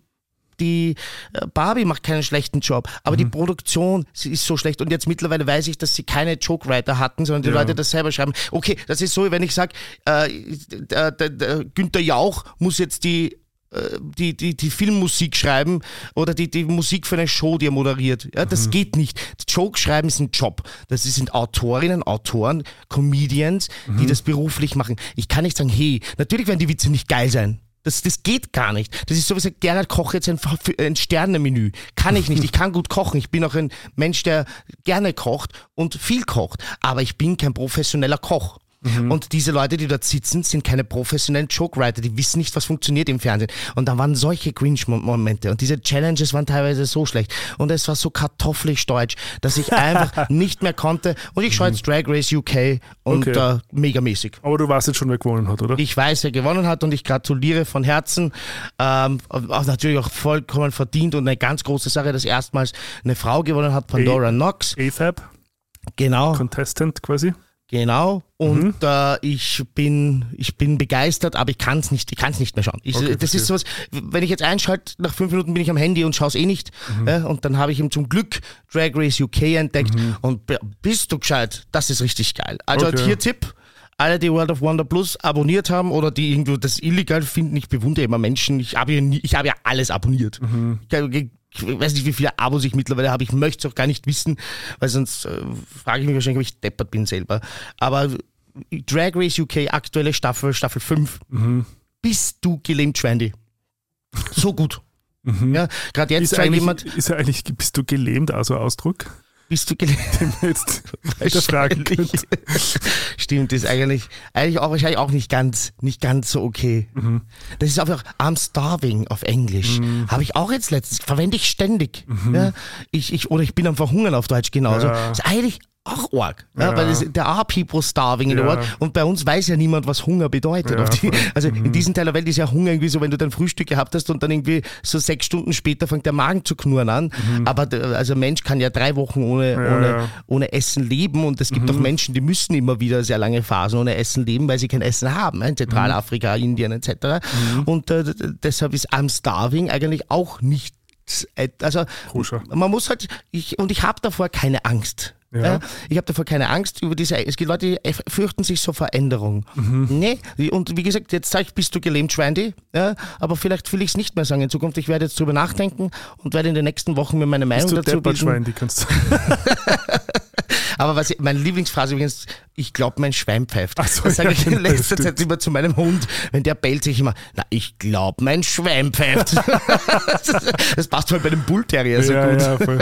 die äh, Barbie macht keinen schlechten Job, aber mhm. die Produktion ist so schlecht. Und jetzt mittlerweile weiß ich, dass sie keine Joke-Writer hatten, sondern die ja. Leute das selber schreiben. Okay, das ist so, wenn ich sage, äh, der, der, der Günther Jauch muss jetzt die äh, die, die, die Filmmusik schreiben oder die, die Musik für eine Show, die er moderiert. Ja, das mhm. geht nicht. Joke schreiben ist ein Job. Das sind Autorinnen, Autoren, Comedians, mhm. die das beruflich machen. Ich kann nicht sagen, hey, natürlich werden die Witze nicht geil sein. Das, das geht gar nicht. Das ist sowieso, Gerhard kocht jetzt ein, ein Sternemenü. Kann ich nicht. Ich kann gut kochen. Ich bin auch ein Mensch, der gerne kocht und viel kocht. Aber ich bin kein professioneller Koch. Mhm. Und diese Leute, die dort sitzen, sind keine professionellen Joke-Writer, die wissen nicht, was funktioniert im Fernsehen. Und da waren solche Cringe-Momente und diese Challenges waren teilweise so schlecht und es war so kartoffelig deutsch, dass ich einfach nicht mehr konnte. Und ich schaue jetzt Drag Race UK und okay. äh, megamäßig. Aber du weißt jetzt schon, wer gewonnen hat, oder? Ich weiß, wer gewonnen hat und ich gratuliere von Herzen. Ähm, auch natürlich auch vollkommen verdient und eine ganz große Sache, dass erstmals eine Frau gewonnen hat, Pandora A Knox. AFAB. Genau. Contestant quasi. Genau. Und mhm. äh, ich bin ich bin begeistert, aber ich kann es nicht, ich kann nicht mehr schauen. Ich, okay, das ist sowas, wenn ich jetzt einschalte, nach fünf Minuten bin ich am Handy und schaue es eh nicht. Mhm. Äh, und dann habe ich ihm zum Glück Drag Race UK entdeckt. Mhm. Und bist du gescheit, das ist richtig geil. Also okay. hier Tipp. Alle, die World of Wonder Plus abonniert haben oder die irgendwo das illegal finden, ich bewundere immer Menschen. Ich habe ja, hab ja alles abonniert. Mhm. Ich, ich weiß nicht, wie viele Abos ich mittlerweile habe. Ich möchte es auch gar nicht wissen, weil sonst äh, frage ich mich wahrscheinlich, ob ich deppert bin selber. Aber Drag Race UK, aktuelle Staffel, Staffel 5. Mhm. Bist du gelähmt, Schwendi? So gut. Mhm. Ja, gerade jetzt ist jemand. Ist ja eigentlich, bist du gelähmt, also Ausdruck? Bist du jetzt wieder fragen Stimmt, ist eigentlich, eigentlich auch wahrscheinlich auch nicht ganz, nicht ganz so okay. Mhm. Das ist einfach I'm starving auf Englisch. Mhm. Habe ich auch jetzt letztens, verwende ich ständig. Mhm. Ja, ich, ich, oder ich bin am Verhungern auf Deutsch genauso. Ja. Ist eigentlich auch arg. Ja, ja. Weil es, there are people starving in ja. the world. Und bei uns weiß ja niemand, was Hunger bedeutet. Die, also mhm. in diesem Teil der Welt ist ja Hunger irgendwie so, wenn du dein Frühstück gehabt hast und dann irgendwie so sechs Stunden später fängt der Magen zu knurren an. Mhm. Aber also ein Mensch kann ja drei Wochen ohne, ohne, ohne Essen leben und es gibt mhm. auch Menschen, die müssen immer wieder sehr lange Phasen ohne Essen leben, weil sie kein Essen haben. In Zentralafrika, mhm. Indien etc. Mhm. Und äh, deshalb ist I'm starving eigentlich auch nicht also Koscher. man muss halt, ich, und ich habe davor keine Angst. Ja. Ich habe davor keine Angst über diese. Es gibt Leute, die fürchten sich so Veränderung. Mhm. Nee. Und wie gesagt, jetzt sag ich, bist du gelähmt, Schweindi. Ja, aber vielleicht will ich es nicht mehr sagen in Zukunft. Ich werde jetzt drüber nachdenken und werde in den nächsten Wochen mir meine Meinung bist du dazu bilden. Schweindi, kannst du. Aber was ich, meine Lieblingsphrase übrigens, ich glaube, mein Schwein pfeift. Ach so, das sage ja, ich in genau, letzter Zeit immer zu meinem Hund, wenn der bellt sich immer, na, ich glaube, mein Schwein pfeift. das passt halt bei dem Bullterrier so ja, gut. Ja, voll.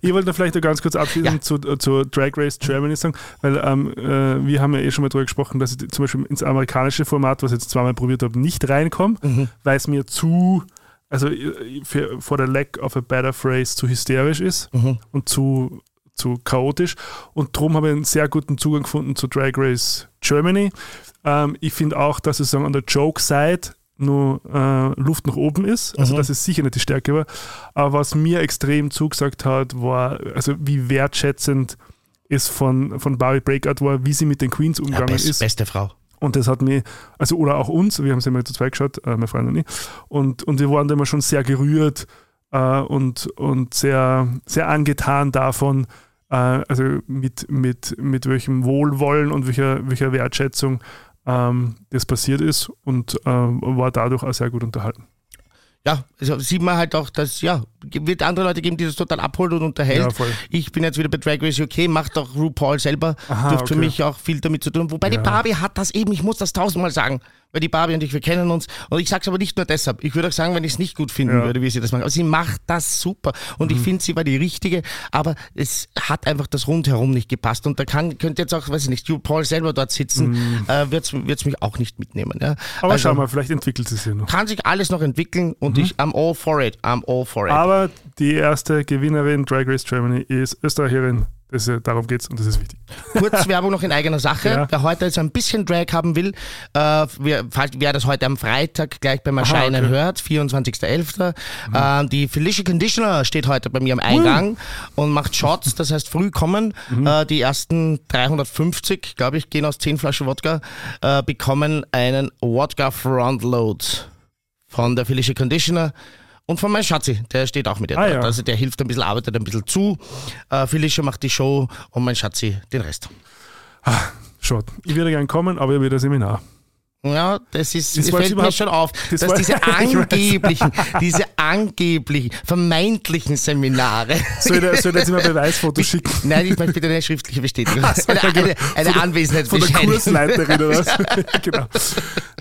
ich wollte vielleicht noch ganz kurz abschließend zu, zu Drag Race Germany sagen, weil ähm, äh, wir haben ja eh schon mal darüber gesprochen, dass ich zum Beispiel ins amerikanische Format, was ich jetzt zweimal probiert habe, nicht reinkomme, mhm. weil es mir zu also äh, für, for the lack of a better phrase zu hysterisch ist mhm. und zu zu chaotisch. Und darum habe ich einen sehr guten Zugang gefunden zu Drag Race Germany. Ähm, ich finde auch, dass es an der Joke-Side nur äh, Luft nach oben ist. Also, mhm. dass es sicher nicht die Stärke war. Aber was mir extrem zugesagt hat, war, also wie wertschätzend es von, von Barbie Breakout war, wie sie mit den Queens umgegangen ja, best, ist. Beste Frau. Und das hat mir, also oder auch uns, wir haben es immer zu zweit geschaut, äh, meine Freundin und ich, und, und wir waren da immer schon sehr gerührt äh, und, und sehr, sehr angetan davon, also mit, mit, mit welchem Wohlwollen und welcher, welcher Wertschätzung ähm, das passiert ist und äh, war dadurch auch sehr gut unterhalten. Ja, also sieht man halt auch, dass ja, wird andere Leute geben, die das total abholt und unterhält. Ja, ich bin jetzt wieder bei Drag Race UK, macht auch RuPaul selber. Aha, Dürfte für okay. mich auch viel damit zu tun. Wobei die Ja. Barbie hat das eben, ich muss das tausendmal sagen. Weil die Barbie und ich, wir kennen uns. Und ich sage es aber nicht nur deshalb. Ich würde auch sagen, wenn ich es nicht gut finden Ja. würde, wie sie das macht. Aber sie macht das super. Und Mhm. ich finde, sie war die richtige. Aber es hat einfach das Rundherum nicht gepasst. Und da kann, könnte jetzt auch, weiß ich nicht, RuPaul selber dort sitzen, äh, wird es mich auch nicht mitnehmen. Ja? Mhm. Aber Also, schau mal, vielleicht entwickelt es sich ja noch. Kann sich alles noch entwickeln und ich, I'm all for it. I'm all for it. Aber die erste Gewinnerin Drag Race Germany ist Österreicherin. Das darum geht's und das ist wichtig. Kurz Werbung noch in eigener Sache. Ja. Wer heute jetzt ein bisschen Drag haben will, äh, wer, wer das heute am Freitag gleich beim Erscheinen okay. hört, 24.11. Äh, die Felicia Conditioner steht heute bei mir am Eingang und macht Shots, das heißt früh kommen. Äh, die ersten 350, glaube ich, gehen aus 10 Flaschen Wodka, äh, bekommen einen Wodka Frontload von der Felicia Conditioner. Und von meinem Schatzi, der steht auch mit ihr Ah, ja. Also der hilft ein bisschen, arbeitet ein bisschen zu. Äh, Felicia macht die Show und mein Schatzi den Rest. Schaut, ich würde gern kommen, aber ich habe wieder Seminar. Ja, das ist, Das fällt mir schon auf, das dass diese angeblichen, diese angeblichen, vermeintlichen Seminare. Soll ich soll ich jetzt immer Beweisfotos schicken? Nein, ich möchte bitte eine schriftliche Bestätigung. so, eine, ja, genau. eine, eine Von der- Anwesenheitsbescheinigung. Von der Kursleiterin oder was? genau.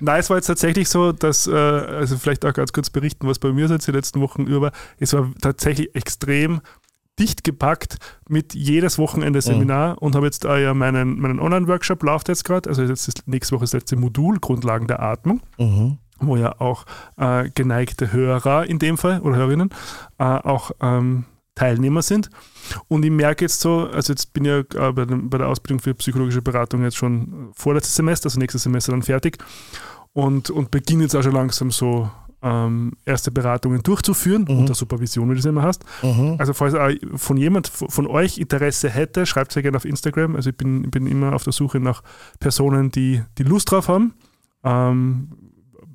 Nein, es war jetzt tatsächlich so, dass, äh, also vielleicht auch ganz kurz berichten, was bei mir jetzt die letzten Wochen über war. Es war tatsächlich extrem dicht gepackt mit jedes Wochenende Seminar und habe jetzt äh, ja meinen, meinen Online-Workshop läuft jetzt gerade, also jetzt ist nächste Woche das letzte Modul, Grundlagen der Atmung Mhm. wo ja auch äh, geneigte Hörer in dem Fall oder Hörerinnen äh, auch ähm, Teilnehmer sind. Und ich merke jetzt so, also jetzt bin ich ja äh, bei, bei der Ausbildung für psychologische Beratung jetzt schon vorletztes Semester, also nächstes Semester dann fertig und, und beginne jetzt auch schon langsam so ähm, erste Beratungen durchzuführen unter Supervision, wie du es immer hast. Mhm. Also falls von jemand von euch Interesse hätte, schreibt sehr gerne auf Instagram. Also ich bin, bin immer auf der Suche nach Personen, die, die Lust drauf haben. Ähm,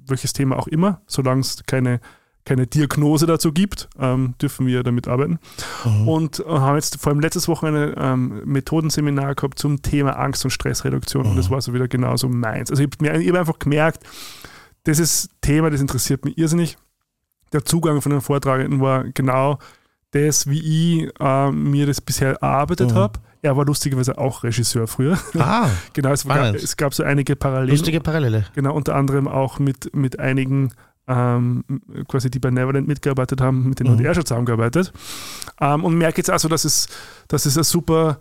welches Thema auch immer, solange es keine, keine Diagnose dazu gibt, ähm, dürfen wir damit arbeiten. Und äh, haben jetzt vor allem letztes Wochenende ähm, Methodenseminar gehabt zum Thema Angst- und Stressreduktion. Und das war so wieder genauso meins. Also ich habe hab einfach gemerkt, das ist Thema, das interessiert mich irrsinnig. Der Zugang von den Vortragenden war genau das, wie ich äh, mir das bisher erarbeitet Mhm. habe. Er war lustigerweise auch Regisseur früher. Ah, genau, es, gab, Spannend. es gab so einige Parallelen. lustige Parallele. Genau, unter anderem auch mit, mit einigen, ähm, quasi die bei Neverland mitgearbeitet haben, mit denen Mhm. hat er schon zusammengearbeitet. Ähm, und merke jetzt also, dass es, dass es eine super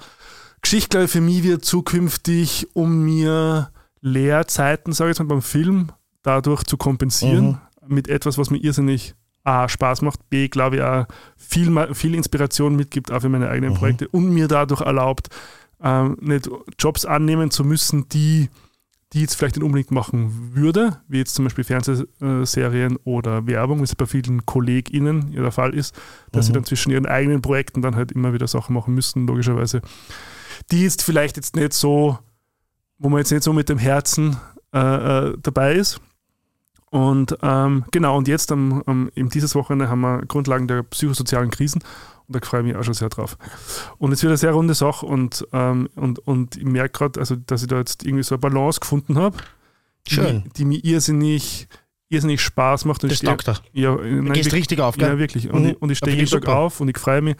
Geschichte für mich wird zukünftig, um mir Lehrzeiten, sage ich jetzt mal beim Film, dadurch zu kompensieren mit etwas, was mir irrsinnig A, Spaß macht, B, glaube ich, auch viel, viel Inspiration mitgibt, auch für meine eigenen Projekte und mir dadurch erlaubt, ähm, nicht Jobs annehmen zu müssen, die, die jetzt vielleicht nicht unbedingt machen würde, wie jetzt zum Beispiel Fernsehserien oder Werbung, wie es bei vielen KollegInnen ja der Fall ist, dass sie dann zwischen ihren eigenen Projekten dann halt immer wieder Sachen machen müssen, logischerweise, die jetzt vielleicht jetzt nicht so, wo man jetzt nicht so mit dem Herzen äh, äh, dabei ist. Und ähm, genau, und jetzt am, am, eben dieses Wochenende haben wir Grundlagen der psychosozialen Krisen und da freue ich mich auch schon sehr drauf. Und es wird eine sehr runde Sache und, ähm, und, und ich merke gerade, also, dass ich da jetzt irgendwie so eine Balance gefunden habe, die, die mir irrsinnig, irrsinnig Spaß macht. Und Das ich stehe- taugt er. ja, Du nein, gehst wirklich- richtig auf, gell? ja, wirklich. Und, Mhm. ich, und ich Da stehe ich jeden Tag auf und ich freue mich.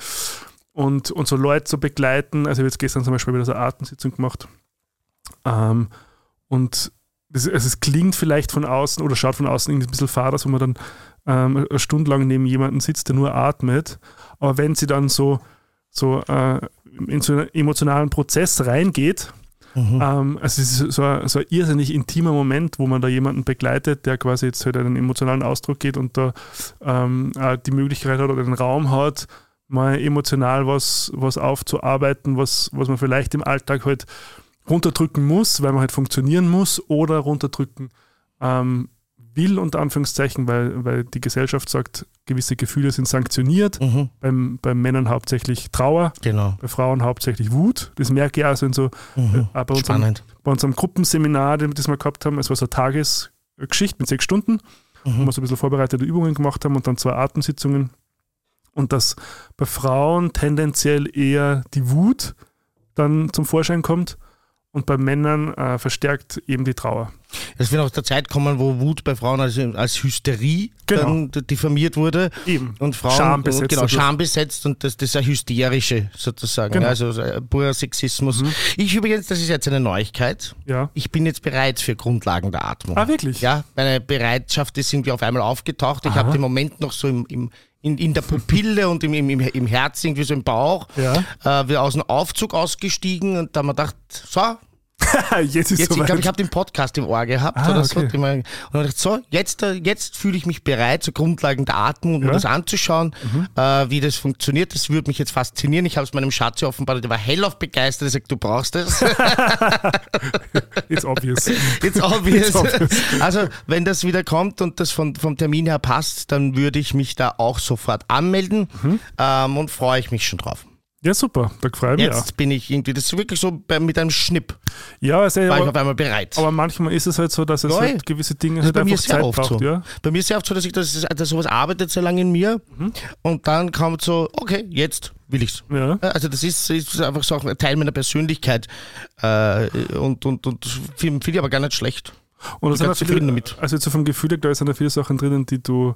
Und, und so Leute zu begleiten. Also, ich habe jetzt gestern zum Beispiel wieder so eine Atemsitzung gemacht. Ähm, und das, also es klingt vielleicht von außen oder schaut von außen irgendwie ein bisschen fad aus, wo man dann ähm, eine Stunde lang neben jemanden sitzt, der nur atmet. Aber wenn sie dann so, so äh, in so einen emotionalen Prozess reingeht, Mhm. ähm, also es ist so ein, so ein irrsinnig intimer Moment, wo man da jemanden begleitet, der quasi jetzt halt einen emotionalen Ausdruck geht und da ähm, auch die Möglichkeit hat oder den Raum hat, mal emotional was, was aufzuarbeiten, was, was man vielleicht im Alltag halt runterdrücken muss, weil man halt funktionieren muss oder runterdrücken ähm, will, unter Anführungszeichen, weil, weil die Gesellschaft sagt, gewisse Gefühle sind sanktioniert. Mhm. Beim, bei Männern hauptsächlich Trauer, Genau. bei Frauen hauptsächlich Wut. Das merke ich also in so Mhm. äh, bei unserem, bei unserem Gruppenseminar, das wir gehabt haben, es war so eine Tagesgeschichte mit sechs Stunden, wo Mhm. wir so ein bisschen vorbereitete Übungen gemacht haben und dann zwei Atemsitzungen. Und dass bei Frauen tendenziell eher die Wut dann zum Vorschein kommt und bei Männern äh, verstärkt eben die Trauer. Es wird auch der Zeit kommen, wo Wut bei Frauen als, als Hysterie Genau. diffamiert wurde. Eben. Und Frauen Schambesetzt genau, dadurch. schambesetzt und das, das ist ein hysterische sozusagen. Genau. Also purer Sexismus. Ich übrigens, das ist jetzt eine Neuigkeit. Ja. Ich bin jetzt bereit für Grundlagen der Atmung. Ah, wirklich? Ja, meine Bereitschaft ist irgendwie auf einmal aufgetaucht. Ich habe den Moment noch so im, im in, in der Pupille und im, im, im im Herz, irgendwie so im Bauch, Ja. äh, wir aus dem Aufzug ausgestiegen und da haben wir gedacht, so, Jetzt ist Jetzt, ich soweit. glaube, ich habe den Podcast im Ohr gehabt Ah, oder so. okay. mal- Und dann dachte ich, so, jetzt, äh, jetzt fühle ich mich bereit, zur Grundlagen der Atmung, um mir Ja. das anzuschauen, Mhm. äh, wie das funktioniert. Das würde mich jetzt faszinieren. Ich habe es meinem Schatz offenbart, der war hellauf begeistert. Er sagt, du brauchst das. It's obvious. It's obvious. It's obvious. Also, wenn das wieder kommt und das von, vom Termin her passt, dann würde ich mich da auch sofort anmelden Mhm. ähm, und freue ich mich schon drauf. Ja, super. Da freue ich mich Jetzt bin ich irgendwie, das ist wirklich so bei, mit einem Schnipp, Ja, also, war ich aber, auf einmal bereit. aber manchmal ist es halt so, dass es halt gewisse Dinge ist halt bei mir einfach sehr Zeit oft braucht. so. Ja? Bei mir ist sehr oft so, dass ich das, dass sowas arbeitet sehr lange in mir Mhm. und dann kommt so, okay, jetzt will ich's. Ja. Also das ist, ist einfach so auch ein Teil meiner Persönlichkeit äh, und, und, und finde find ich aber gar nicht schlecht. Und da bin sind viele, damit. also jetzt so vom Gefühl her, da sind da viele Sachen drinnen, die du,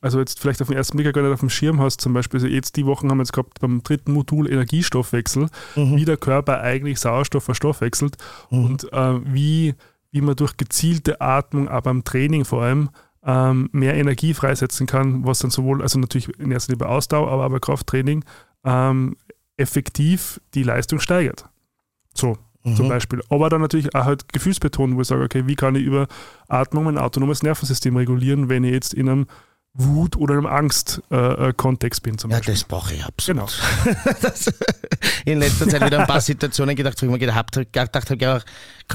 also jetzt vielleicht auf den ersten Blick gar nicht auf dem Schirm hast. Zum Beispiel, also jetzt die Wochen haben wir jetzt gehabt beim dritten Modul Energiestoffwechsel, Mhm. wie der Körper eigentlich Sauerstoff verstoffwechselt und äh, wie, wie man durch gezielte Atmung, aber beim Training vor allem, ähm, mehr Energie freisetzen kann, was dann sowohl, also natürlich in erster Linie bei Ausdauer, aber auch bei Krafttraining, ähm, effektiv die Leistung steigert. So, Mhm. zum Beispiel. Aber dann natürlich auch halt gefühlsbetont, wo ich sage, okay, wie kann ich über Atmung mein autonomes Nervensystem regulieren, wenn ich jetzt in einem Wut- oder einem Angst-Kontext bin zum Ja, Beispiel. das brauche ich absolut. Genau. das, in letzter Zeit wieder ein paar Situationen gedacht, wo ich mir gedacht habe, gedacht habe ja,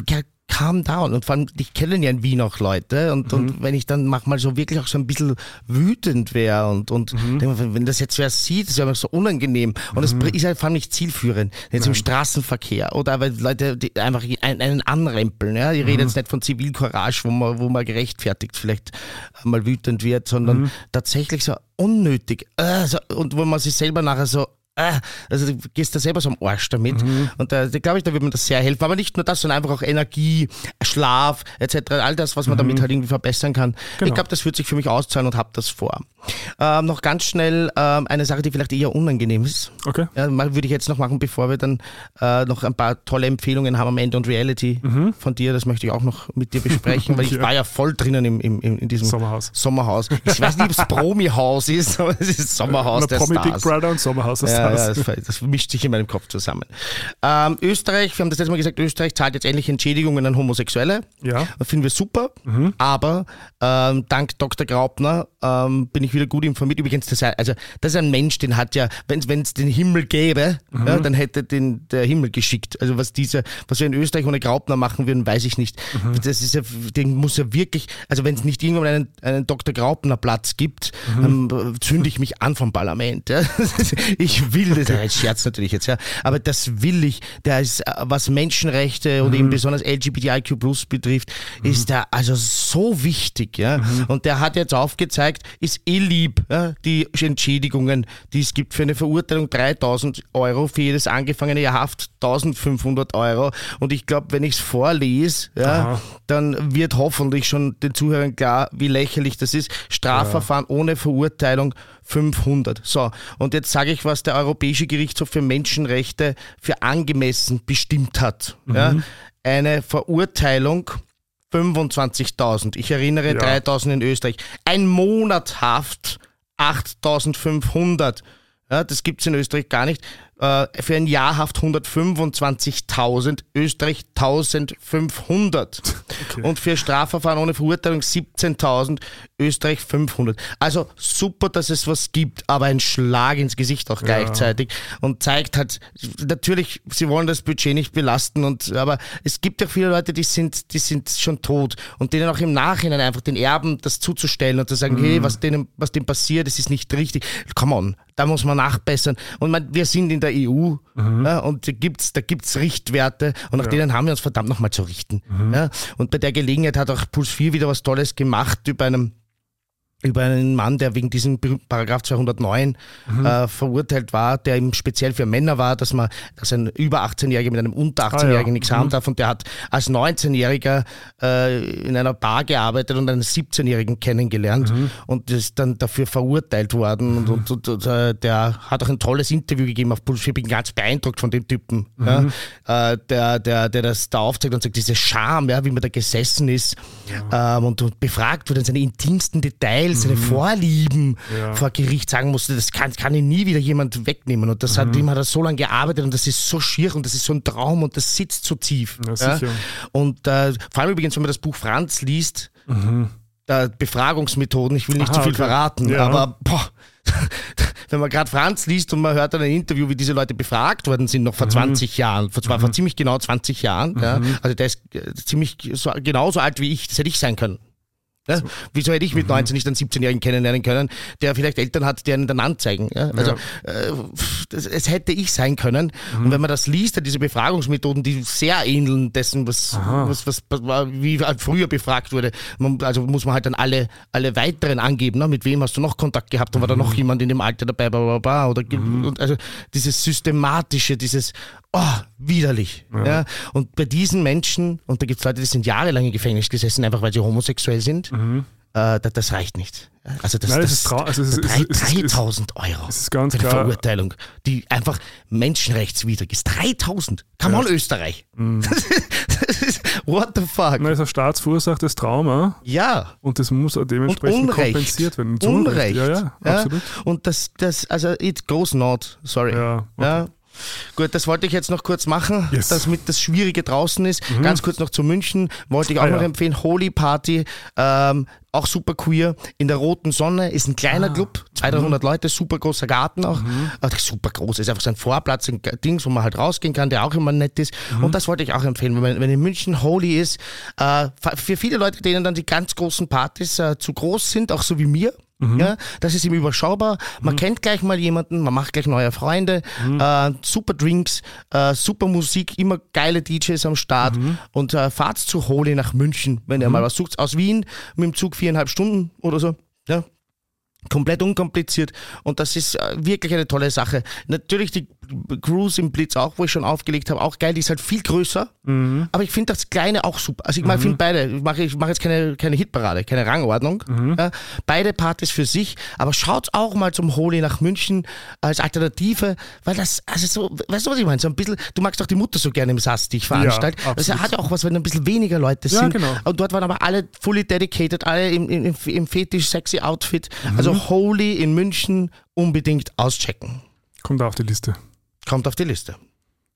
ja, calm down. Und vor allem, ich kenne ja in Wien auch Leute und, Mhm. und wenn ich dann manchmal so wirklich auch so ein bisschen wütend wäre und, und Mhm. denke mir, wenn das jetzt wer sieht, ist ja immer so unangenehm. Und das ist ja vor allem nicht zielführend. Jetzt im Straßenverkehr oder weil Leute die einfach einen, einen anrempeln. Ja? Ich Mhm. rede jetzt nicht von Zivilcourage, wo man, wo man gerechtfertigt vielleicht mal wütend wird, sondern Mhm. tatsächlich so unnötig. Äh, so, und wo man sich selber nachher so äh, also du gehst da selber so am Arsch damit. Mhm. Und da, glaube ich, da wird mir das sehr helfen. Aber nicht nur das, sondern einfach auch Energie, Schlaf etc. All das, was man damit halt irgendwie verbessern kann. Mhm. Genau. Ich glaube, das wird sich für mich auszahlen und habe das vor. Ähm, noch ganz schnell ähm, eine Sache, die vielleicht eher unangenehm ist. Okay. Ja, würde ich jetzt noch machen, bevor wir dann äh, noch ein paar tolle Empfehlungen haben am Ende und Reality von dir. Das möchte ich auch noch mit dir besprechen, weil ich Mhm. Ja. war ja voll drinnen im, im, in diesem Sommerhaus. Sommerhaus. Ich weiß nicht, ob es Promi-Haus ist, aber es ist Sommerhaus Na, der Promi Stars. Big Brother und Sommerhaus der Ja, ja, das, das mischt sich in meinem Kopf zusammen. Ähm, Österreich, wir haben das letzte Mal gesagt, Österreich zahlt jetzt endlich Entschädigungen an Homosexuelle. Ja. Das finden wir super. Aber ähm, dank Dr. Graupner ähm, bin ich wieder gut informiert. Übrigens, das, ist- also, das ist ein Mensch, den hat ja, wenn es den Himmel gäbe, ja, dann hätte den der Himmel geschickt. Also was dieser, was wir in Österreich ohne Graupner machen würden, weiß ich nicht. Das ist ja, den muss ja wirklich, also wenn es nicht irgendwann einen, einen Dr. Graupner Platz gibt, dann zünde ich mich an vom Parlament. Ja. Ich will das, ja, Scherz natürlich jetzt, ja. Aber das will ich. Der ist, äh, was Menschenrechte und eben besonders LGBTIQ Plus betrifft, ist der also so wichtig, ja. Und der hat jetzt aufgezeigt, ist eh lieb, ja, die Entschädigungen, die es gibt für eine Verurteilung 3000 Euro, für jedes angefangene Jahr Haft 1500 Euro. Und ich glaube, wenn ich es vorlese, ja, Aha. dann wird hoffentlich schon den Zuhörern klar, wie lächerlich das ist. Strafverfahren ohne Verurteilung 500. So, und jetzt sage ich, was der Europäische Gerichtshof für Menschenrechte für angemessen bestimmt hat. Ja, eine Verurteilung 25.000. Ich erinnere, Ja. 3.000 in Österreich. Ein Monat Haft 8.500. Ja, das gibt's in Österreich gar nicht. Äh, für ein Jahr Haft 125.000, Österreich 1.500. Und für Strafverfahren ohne Verurteilung 17.000, Österreich 500. Also super, dass es was gibt, aber ein Schlag ins Gesicht auch gleichzeitig und zeigt halt, natürlich, sie wollen das Budget nicht belasten und, aber es gibt ja viele Leute, die sind, die sind schon tot und denen auch im Nachhinein einfach den Erben das zuzustellen und zu sagen, hey, was denen, was dem passiert, das ist nicht richtig. Come on, da muss man nachbessern. Und man, wir sind in der EU ja, und da gibt's, da gibt's Richtwerte und nach denen haben wir uns verdammt nochmal zu richten. Ja. Und bei der Gelegenheit hat auch Puls 4 wieder was Tolles gemacht über einem über einen Mann, der wegen diesem Paragraph 209 mhm. äh, verurteilt war, der eben speziell für Männer war, dass man, dass ein über 18-Jähriger mit einem unter 18-Jährigen ah, ja. nichts mhm. haben darf und der hat als 19-Jähriger äh, in einer Bar gearbeitet und einen 17-Jährigen kennengelernt mhm. und ist dann dafür verurteilt worden und, und, und, und äh, der hat auch ein tolles Interview gegeben auf Bullshit, ich bin ganz beeindruckt von dem Typen, ja, mhm. äh, der, der, der das da aufzeigt und sagt, diese Scham, ja, wie man da gesessen ist ja. ähm, und, und befragt wurde in seine intimsten Details Details, seine mhm. Vorlieben ja. vor Gericht sagen musste, das kann, kann ihn nie wieder jemand wegnehmen. Und das mhm. hat ihm hat er so lange gearbeitet und das ist so schier und das ist so ein Traum und das sitzt so tief. Ja, und äh, vor allem übrigens, wenn man das Buch Franz liest, mhm. Befragungsmethoden, ich will nicht Aha, zu viel okay. verraten, ja. aber boah, wenn man gerade Franz liest und man hört dann ein Interview, wie diese Leute befragt worden sind, noch vor mhm. 20 Jahren, vor, mhm. vor ziemlich genau 20 Jahren, mhm. ja, also der ist äh, ziemlich so, genauso alt wie ich, das hätte ich sein können. Ja? Wieso hätte ich mit 19 mhm. nicht einen 17-Jährigen kennenlernen können, der vielleicht Eltern hat, die einen dann anzeigen? Ja? Also ja. Äh, es hätte ich sein können. Mhm. Und wenn man das liest, diese Befragungsmethoden, die sehr ähneln dessen, was, was, was, was, wie früher befragt wurde, man, also muss man halt dann alle, alle weiteren angeben, ne? mit wem hast du noch Kontakt gehabt und war da noch mhm. jemand in dem Alter dabei, bla, bla, bla, oder mhm. also dieses systematische, dieses oh, widerlich. Ja. ja. Und bei diesen Menschen, und da gibt es Leute, die sind jahrelang im Gefängnis gesessen, einfach weil sie homosexuell sind, mhm. äh, das, das, reicht nicht. Also das, Nein, das, das ist, also es ist 3000 Euro es ist ganz für klar. Verurteilung, die einfach menschenrechtswidrig ist. 3000. Come ja. on, Österreich. Mm. What the fuck? Nein, das ist ein staatsverursachtes Trauma. Ja. Und das muss auch dementsprechend kompensiert werden. Unrecht. Ja, ja, absolut. Und das, das, also it goes not, sorry. Ja, okay. ja. Gut, das wollte ich jetzt noch kurz machen, yes. damit das Schwierige draußen ist. Mhm. Ganz kurz noch zu München, wollte ich auch ah, noch ja. empfehlen. Holy Party, ähm, auch super queer. In der Roten Sonne ist ein kleiner ah. Club, 200 mhm. Leute, super großer Garten auch. Mhm. Also super groß, ist einfach so ein Vorplatz, ein Ding, wo man halt rausgehen kann, der auch immer nett ist. Mhm. Und das wollte ich auch empfehlen, wenn, man, wenn in München Holy ist, äh, für viele Leute, denen dann die ganz großen Partys äh, zu groß sind, auch so wie mir, Mhm. Ja, das ist ihm überschaubar. Man mhm. kennt gleich mal jemanden, man macht gleich neue Freunde. Mhm. Äh, super Drinks, äh, super Musik, immer geile DJs am Start. Mhm. Und äh, fahrt zu Holy nach München, wenn ihr mhm. mal was sucht. Aus Wien mit dem Zug viereinhalb Stunden oder so. Ja, Komplett unkompliziert und das ist äh, wirklich eine tolle Sache. Natürlich die Cruise im Blitz auch, wo ich schon aufgelegt habe, auch geil, die ist halt viel größer, mhm. aber ich finde das Kleine auch super. Also ich mhm. finde beide, ich mache ich mach jetzt keine, keine Hitparade, keine Rangordnung. Mhm. Ja, beide Partys für sich, aber schaut auch mal zum Holy nach München als Alternative, weil das, also so, weißt du, was ich meine? So ein bisschen, du magst auch die Mutter so gerne im Sass, die ich veranstalte. Ja, das hat ja auch was, wenn ein bisschen weniger Leute sind. Ja, genau. Und dort waren aber alle fully dedicated, alle im, im, im fetisch sexy Outfit. Also also Holy in München unbedingt auschecken. Kommt auf die Liste. Kommt auf die Liste.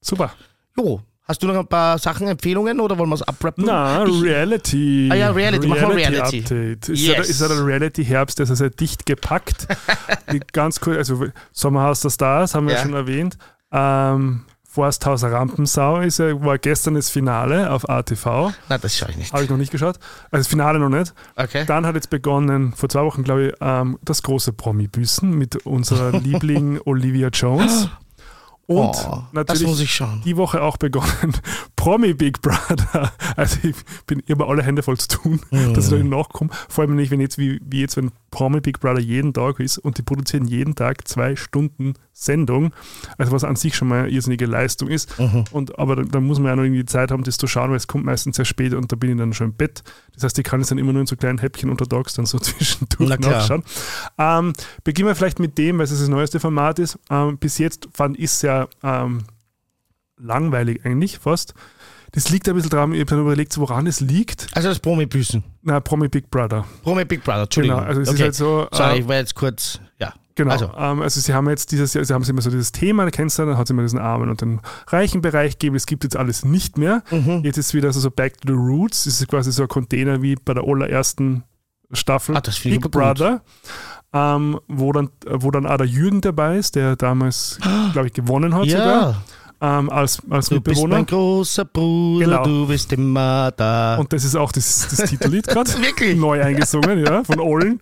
Super. Jo, Hast du noch ein paar Sachen, Empfehlungen oder wollen wir es abrappen? Na, Reality. Ah ja, Reality. Reality, Mach Reality. Update. Ist, yes. ja, ist ja der Reality-Herbst, der ist sehr dicht gepackt. Ganz cool, also Sommerhaus der Stars haben wir ja. schon erwähnt. Ähm, Forsthaus Rampensau ist ja, war gestern das Finale auf ATV. Na, das schaue ich nicht. Habe ich noch nicht geschaut. Also das Finale noch nicht. Okay. Dann hat jetzt begonnen, vor zwei Wochen, glaube ich, ähm, das große Promi-Büßen mit unserer Liebling Olivia Jones. Und oh, natürlich die Woche auch begonnen, Promi Big Brother. Also ich bin immer alle Hände voll zu tun, mm. dass ich da nachkomme. Vor allem nicht, wenn jetzt wie, wie jetzt, wenn Promi Big Brother jeden Tag ist und die produzieren jeden Tag zwei Stunden Sendung. Also was an sich schon mal eine irrsinnige Leistung ist. Mhm. Und, aber da, da, muss man ja noch irgendwie Zeit haben, das zu schauen, weil es kommt meistens sehr spät und da bin ich dann schon im Bett. Das heißt, ich kann es dann immer nur in so kleinen Häppchen unter Dogs dann so zwischendurch nachschauen. Ähm, beginnen wir vielleicht mit dem, weil es das neueste Format ist. Ähm, bis jetzt fand ich es sehr ähm, langweilig eigentlich fast. Das liegt ein bisschen dran, ich habe dann überlegt, woran es liegt. Also das Promi-Büßen. Nein, Promi Big Brother. Promi Big Brother, Entschuldigung. Genau, also es okay. ist halt so. Sorry, äh, ich war jetzt kurz, ja. Genau. Also. Ähm, also sie haben jetzt dieses, sie haben immer so dieses Thema, kennst du, dann hat es immer diesen armen und den reichen Bereich gegeben. Es gibt jetzt alles nicht mehr. Mhm. Jetzt ist wieder so, so Back to the Roots. Es ist quasi so ein Container wie bei der allerersten Staffel ah, Big Brother. Ähm, wo, dann, wo dann auch der Jürgen dabei ist, der damals, glaube ich, gewonnen hat ja. sogar ähm, als, als du Mitbewohner. Bist mein großer Bruder, genau. du bist immer da. Und das ist auch das, das Titellied gerade. Wirklich? Neu eingesungen, ja, von Ollen.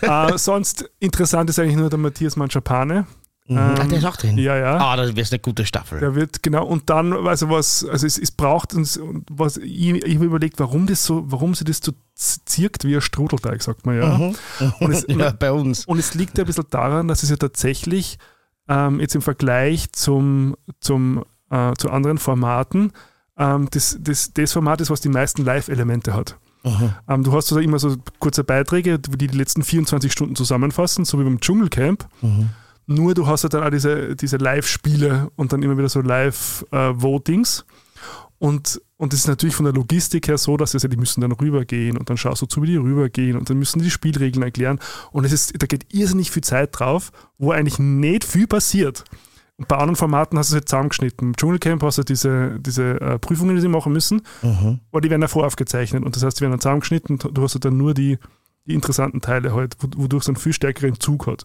äh, sonst interessant ist eigentlich nur der Matthias Manschapane. Mhm. Ähm, ah, der ist auch drin. Ja, ja. Ah, das wäre eine gute Staffel. Der wird, genau, und dann, also was, also es, es braucht uns, und was, ich, ich habe überlegt, warum das so, warum sie das so zirkt wie ein Strudelteig, sagt man ja. Mhm. Und, es, ja, bei uns. und es liegt ja ein bisschen daran, dass es ja tatsächlich ähm, jetzt im Vergleich zum, zum, äh, zu anderen Formaten ähm, das, das, das Format ist, was die meisten Live-Elemente hat. Mhm. Ähm, du hast so immer so kurze Beiträge, die die letzten 24 Stunden zusammenfassen, so wie beim Dschungelcamp. Mhm. Nur du hast halt dann auch diese, diese Live-Spiele und dann immer wieder so Live-Votings. und, und das ist natürlich von der Logistik her so, dass sie, die müssen dann rübergehen und dann schaust du zu, wie die rübergehen und dann müssen die die Spielregeln erklären. Und es ist, da geht irrsinnig viel Zeit drauf, wo eigentlich nicht viel passiert. Und bei anderen Formaten hast du es halt zusammengeschnitten. Im Dschungelcamp hast du diese, diese äh, Prüfungen, die sie machen müssen, Mhm. aber die werden ja voraufgezeichnet. Und das heißt, die werden dann zusammengeschnitten und du hast dann nur die, die interessanten Teile halt, wodurch es einen viel stärkeren Zug hat.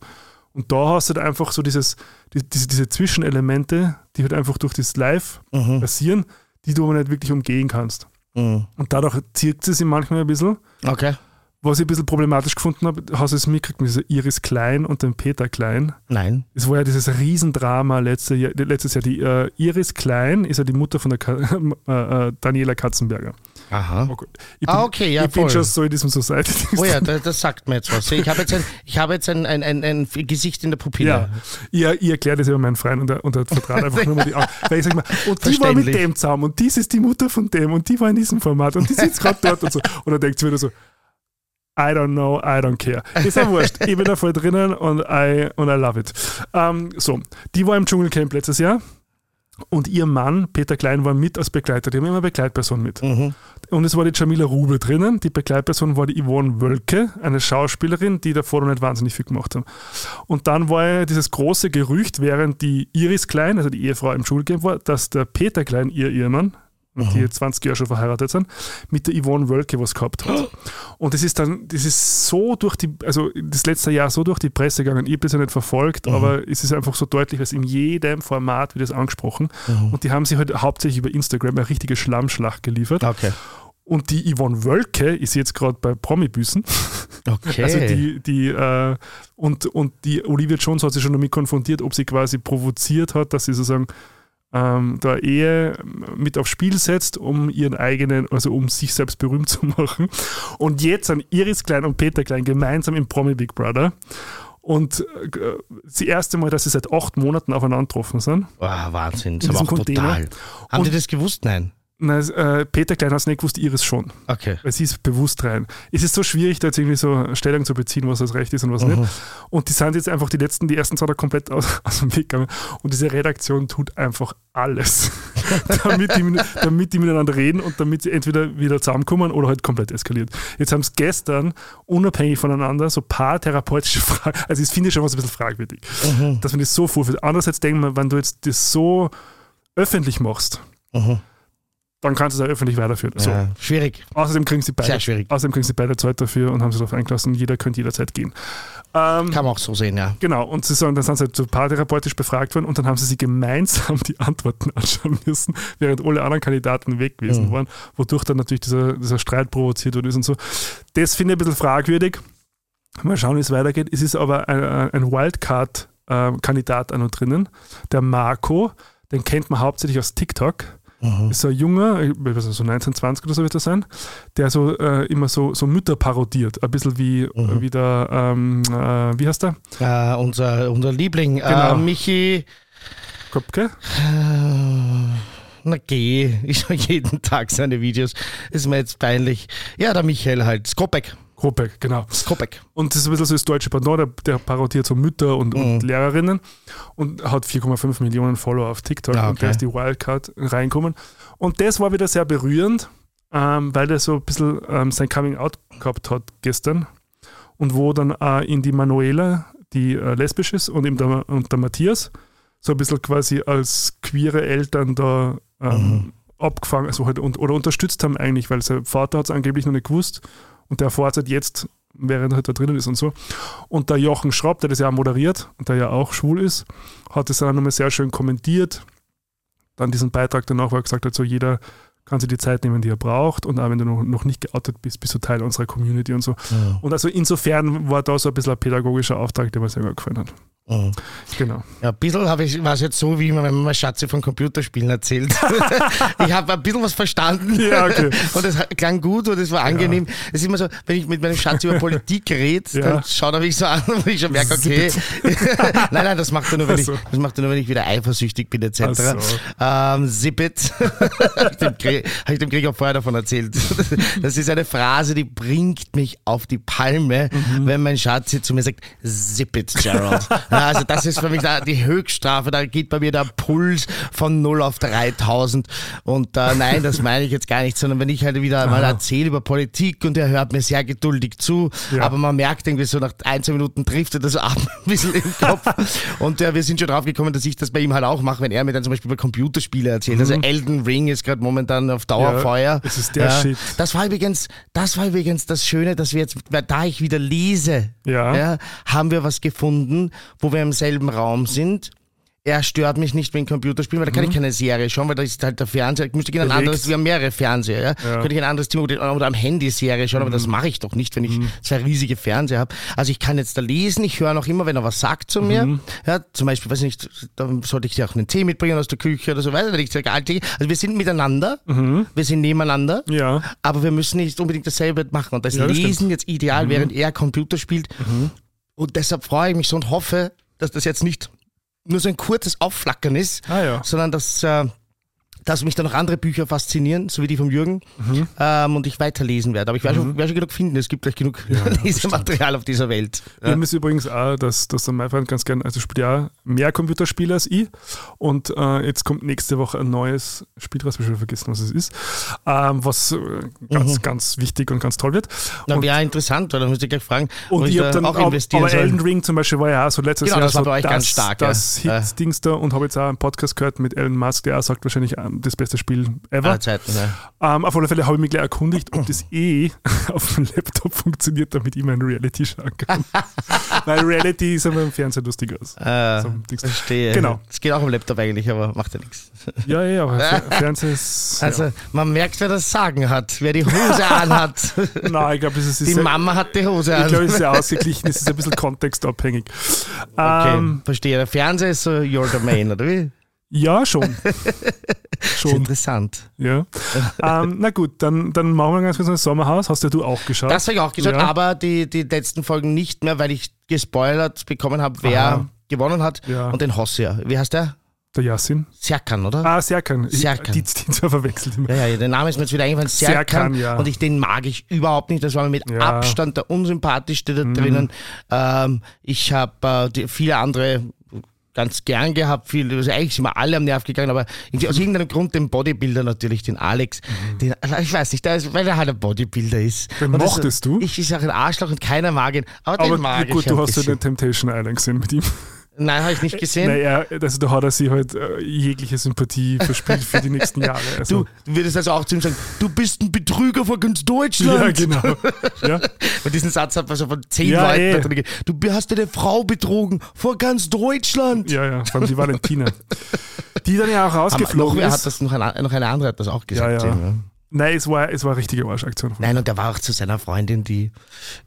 Und da hast du halt einfach so dieses, die, diese, diese Zwischenelemente, die halt einfach durch das Live Mhm. passieren, die du aber nicht wirklich umgehen kannst. Mhm. Und dadurch zirkt sie sich manchmal ein bisschen. Okay. Was ich ein bisschen problematisch gefunden habe, hast du es mitgekriegt mit dieser Iris Klein und dem Peter Klein. Nein. Es war ja dieses Riesendrama letzte Jahr, letztes Jahr. Die äh, Iris Klein ist ja die Mutter von der Ka äh, äh, Daniela Katzenberger. Aha. Oh Gott. Ich bin, Ah, okay, ja, ich bin voll. schon so in diesem society Oh ja, das, das sagt mir jetzt was. Ich habe jetzt ein, ich habe jetzt ein, ein, ein, ein Gesicht in der Pupille. Ja, ich, ich erkläre das immer meinen Freund und er, und er vertraut einfach nur mal die Augen. Weil ich sage mal, und die war mit dem zusammen und dies ist die Mutter von dem und die war in diesem Format und die sitzt gerade dort und so. Und er denkt sich wieder so, I don't know, I don't care. Ist ja wurscht. Ich bin da voll drinnen und I, und I love it. Ähm, so, die war im Dschungelcamp letztes Jahr und ihr Mann, Peter Klein, war mit als Begleiter. Die haben immer eine Begleitperson mit. Mhm. Und es war die Jamila Rubel drinnen. Die Begleitperson war die Yvonne Wölke, eine Schauspielerin, die davor noch nicht wahnsinnig viel gemacht haben. Und dann war ja dieses große Gerücht, während die Iris Klein, also die Ehefrau im Schulcamp war, dass der Peter Klein, ihr Ehemann, mit die jetzt 20 Jahre schon verheiratet sind, mit der Yvonne Wölke was gehabt hat. Und das ist dann, das ist so durch die, also das letzte Jahr so durch die Presse gegangen. Ich habe das ja nicht verfolgt, aber es ist einfach so deutlich, dass in jedem Format wird das angesprochen. Und die haben sich halt hauptsächlich über Instagram eine richtige Schlammschlacht geliefert. Okay. Und die Yvonne Wölke ist jetzt gerade bei Promi-Büßen. Okay. Also die, die, äh, und, und die Olivia Jones hat sich schon damit konfrontiert, ob sie quasi provoziert hat, dass sie sozusagen ähm, da Ehe mit aufs Spiel setzt, um ihren eigenen, also um sich selbst berühmt zu machen. Und jetzt sind Iris Klein und Peter Klein gemeinsam im Promi Big Brother. Und äh, das erste Mal, dass sie seit acht Monaten aufeinander getroffen sind. Ah, Wahnsinn. Das ist aber auch Container. total. Haben Und- die das gewusst? Nein. Na, äh, Peter Klein hat es nicht gewusst, Iris schon. Okay. Weil sie ist bewusst rein. Es ist so schwierig, da jetzt irgendwie so Stellung zu beziehen, was das Recht ist und was nicht. Und die sind jetzt einfach die letzten, die ersten zwei da komplett aus, aus dem Weg gegangen. Und diese Redaktion tut einfach alles, damit, die, damit die miteinander reden und damit sie entweder wieder zusammenkommen oder halt komplett eskaliert. Jetzt haben es gestern unabhängig voneinander so paar therapeutische Fragen, also ich finde schon was ein bisschen fragwürdig, dass man das so vorführt. Andererseits denken wir, wenn du jetzt das so öffentlich machst, Mhm. Dann kannst du es auch öffentlich weiterführen. So. Ja, schwierig. Außerdem kriegen sie beide, Sehr schwierig. Außerdem kriegen sie beide Zeit dafür und haben sich darauf eingelassen, jeder könnte jederzeit gehen. Ähm, Kann man auch so sehen, ja. genau, und sie sagen, dann sind sie halt so paartherapeutisch befragt worden und dann haben sie sich gemeinsam die Antworten anschauen müssen, während alle anderen Kandidaten weg gewesen Mhm. waren, wodurch dann natürlich dieser, dieser Streit provoziert worden ist und so. Das finde ich ein bisschen fragwürdig. Mal schauen, wie es weitergeht. Es ist aber ein, ein Wildcard-Kandidat auch noch drinnen, der Marco, den kennt man hauptsächlich aus TikTok Mhm. ist ein junger, ich weiß nicht, so 19, 20 oder so wird er sein, der so äh, immer so, so Mütter parodiert. Ein bisschen wie, Mhm. wie der, ähm, äh, wie heißt der? Äh, unser, unser Liebling, Genau. äh, Michi. Kopke? Äh, na geh, ich schaue jeden Tag seine Videos. Ist mir jetzt peinlich. Ja, der Michael halt. Skopek. Kopek, genau. Skopek. Und das ist ein bisschen so das deutsche Pendant, der, der parodiert so Mütter und, und Mhm. Lehrerinnen und hat 4,5 Millionen Follower auf TikTok Ah, und der okay. ist die Wildcard reinkommen. Und das war wieder sehr berührend, ähm, weil der so ein bisschen ähm, sein Coming Out gehabt hat gestern und wo dann äh, in die Manuela, die äh, lesbisch ist, und, eben der, und der Matthias so ein bisschen quasi als queere Eltern da ähm, Mhm. abgefangen also halt, und, oder unterstützt haben eigentlich, weil sein Vater hat es angeblich noch nicht gewusst und der erfährt es halt jetzt, während er halt da drinnen ist und so. Und der Jochen Schraub, der das ja auch moderiert und der ja auch schwul ist, hat das dann nochmal sehr schön kommentiert. Dann diesen Beitrag danach, wo er gesagt hat, so jeder kann sich die Zeit nehmen, die er braucht und auch wenn du noch, noch nicht geoutet bist, bist du Teil unserer Community und so. Und also insofern war da so ein bisschen ein pädagogischer Auftrag, der mir sehr gut gefallen hat. Mhm. Genau. Ja, ein bisschen habe ich, war es jetzt so, wie wenn man Schatze von Computerspielen erzählt. ich habe ein bisschen was verstanden. Ja, okay. Und es klang gut und es war angenehm. Es ist immer so, wenn ich mit meinem Schatz über Politik rede, Ja. dann schaut er mich so an, wo ich schon merke, okay. nein, nein, das macht er nur, wenn ich, Ach so. das macht er nur, wenn ich wieder eifersüchtig bin, etc. Ach so. Ähm, zip it. Habe ich dem ich dem Gregor vorher davon erzählt. Das ist eine Phrase, die bringt mich auf die Palme, Mhm. wenn mein Schatz zu mir sagt, zip it, Gerald. Ja, also das ist für mich da die Höchststrafe. Da geht bei mir der Puls von 0 auf 3000. Und äh, nein, das meine ich jetzt gar nicht, sondern wenn ich halt wieder mal erzähle über Politik und er hört mir sehr geduldig zu, Ja. aber man merkt irgendwie so nach ein, zwei Minuten trifft er das ab ein bisschen im Kopf. Und äh, wir sind schon drauf gekommen, dass ich das bei ihm halt auch mache, wenn er mir dann zum Beispiel über Computerspiele erzählt. Also Elden Ring ist gerade momentan auf Dauerfeuer. Mhm. Ja, es ist der Shit. Das war übrigens, das war übrigens das Schöne, dass wir jetzt, da ich wieder lese, Ja. haben wir was gefunden, wo wir im selben Raum sind. Er stört mich nicht dem Computerspielen, weil da kann ich keine Serie schauen, weil da ist halt der Fernseher. Ich müsste gerne ein Mhm. Anderes, wir haben mehrere Fernseher, ja. Könnte ich ein anderes Zimmer oder oder am Handy Serie schauen, aber das Mhm. mache ich doch nicht, wenn ich zwei riesige Fernseher habe. Also ich kann jetzt da lesen, ich höre noch immer, wenn er was sagt zu mir. Mhm. Ja, zum Beispiel, weiß ich nicht, dann sollte ich dir auch einen Tee mitbringen aus der Küche oder so weiter, ich Alltag. Also wir sind miteinander, wir sind nebeneinander. Mhm. Ja. Aber wir müssen nicht unbedingt dasselbe machen. Und das Ja, das Lesen. Mhm. jetzt ideal, während er Computer spielt. Und deshalb freue ich mich so und hoffe, dass das jetzt nicht nur so ein kurzes Aufflackern ist, Ah ja. sondern dass, äh, dass mich dann noch andere Bücher faszinieren, so wie die vom Jürgen, Mhm. ähm, und ich weiterlesen werde. Aber ich werde schon, werd schon genug finden. Es gibt gleich genug Lesematerial auf dieser Welt. Wir haben es übrigens auch, dass, dass der mein Freund ganz gern, also spielt ja mehr Computerspiele als ich. Und äh, jetzt kommt nächste Woche ein neues Spiel raus, ich habe schon vergessen, was es ist, ähm, was äh, ganz, ganz wichtig und ganz toll wird. Na, Und, wäre interessant, weil dann müsste ich gleich fragen, und ich ich da dann auch investieren aber. Elden Ring zum Beispiel war ja auch so letztes Genau, Jahr das war so bei euch das, ganz stark, ja. das Hit-Dings da und habe jetzt auch einen Podcast gehört mit Elon Musk, der auch sagt wahrscheinlich ähm, das beste Spiel ever. Zeiten, ja. Ähm, auf alle Fälle habe ich mich gleich erkundigt, ob das eh auf dem Laptop funktioniert, damit ich mein Reality schauen kann. Weil Reality ist aber im Fernsehen lustig aus. Äh, So, verstehe. Genau. Das geht auch im Laptop eigentlich, aber macht ja nichts. Ja, ja, aber Fer Fernsehen ist. Also ja. man merkt, wer das Sagen hat, wer die Hose anhat. Nein, ich glaube, das ist. Die sehr, Mama hat die Hose ich an. glaube, es ist sehr ausgeglichen, es ist ein bisschen kontextabhängig. Okay, Ähm, verstehe. Der Fernseher ist so your domain, oder wie? Ja, schon. Schon, interessant. ja. ähm, na gut, dann, dann machen wir ganz kurz ein Sommerhaus. Hast ja du auch geschaut? Das habe ich auch gesagt, Ja. aber die, die letzten Folgen nicht mehr, weil ich gespoilert bekommen habe, wer Aha. gewonnen hat. Ja. Und den Hosse. ja. Wie heißt der? Der Yassin. Serkan, oder? Ah, Serkan. Ich- Serkan. Die, die zwar verwechselt immer. Ja, ja, der Name ist mir jetzt wieder eingefallen. Serkan. Serkan, ja. Und ich, den mag ich überhaupt nicht. Das war mir mit Ja. Mhm. Abstand der unsympathischste da drinnen. Ähm, ich habe äh, viele andere ganz gern gehabt. Viel, also eigentlich sind wir alle am Nerv gegangen, aber aus irgendeinem Grund den Bodybuilder natürlich, den Alex. Den, also ich weiß nicht, ist, weil er halt ein Bodybuilder ist. Den Und das- mochtest du? Ich ist auch ein Arschloch und keiner mag ihn. Aber, Aber den mag gut, ich du ein hast ja den Temptation Island gesehen mit ihm. Nein, habe ich nicht gesehen. Naja, also da hat er sich halt äh, jegliche Sympathie verspielt für die nächsten Jahre. Also, Du, du würdest also auch zu ihm sagen, du bist ein Betrüger von ganz Deutschland. ja, genau. Ja, Und diesen Satz hat man so von zehn Ja, Leuten eh. drin. ge- Du hast deine Frau betrogen vor ganz Deutschland. ja, ja, vor allem die Valentina. Die dann ja auch noch rausgeflogen wer ist. hat das noch eine, noch eine andere hat das auch gesagt. Ja, ja. Nein, es war, es war eine richtige Arschaktion. Nein, und der war auch zu seiner Freundin, die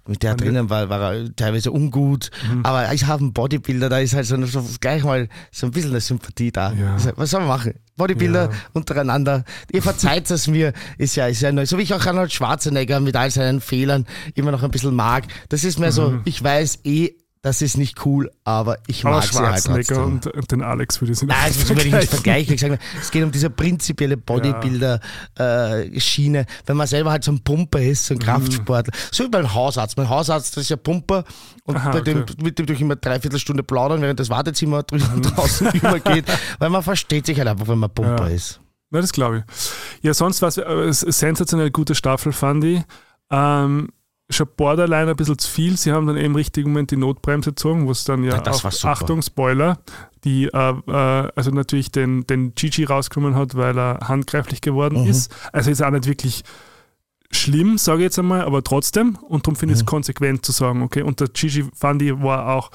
mit der drinnen war, war er teilweise ungut. Mhm. Aber ich habe einen Bodybuilder, da ist halt so, so gleich mal so ein bisschen eine Sympathie da. Ja. Also, Was soll man machen? Bodybuilder Ja. untereinander. Ihr verzeiht es mir, ist ja, ist ja neu. So wie ich auch Arnold Schwarzenegger mit all seinen Fehlern immer noch ein bisschen mag. Das ist mir so, ich weiß eh, das ist nicht cool, aber ich Aber mag sie halt trotzdem. und, und den Alex würde ich sie Nein, das müssen wir nicht vergleichen. Ich sag mal, Es geht um diese prinzipielle Bodybuilder-Schiene. Wenn man selber halt so ein Pumper ist, Mhm. so ein Kraftsportler. So wie beim Hausarzt. Mein Hausarzt, das ist ja Pumper und Aha, bei dem, okay. mit dem durch immer dreiviertel Stunde plaudern, während das Wartezimmer drüben Mhm. draußen übergeht. Weil man versteht sich halt einfach, wenn man Pumper Ja. ist. Na, das glaube ich. Ja, sonst war es eine sensationell gute Staffel, fand ich. Ähm, schon borderline ein bisschen zu viel. Sie haben dann eben im richtigen Moment die Notbremse gezogen, wo es dann ja, Ja, das auch. Achtung, Spoiler, die äh, äh, also natürlich den, den Gigi rausgenommen hat, weil er handgreiflich geworden Mhm. ist. Also ist auch nicht wirklich schlimm, sage ich jetzt einmal, aber trotzdem. Und darum finde ich es Mhm. konsequent zu sagen, okay, und der Gigi, fand ich, war auch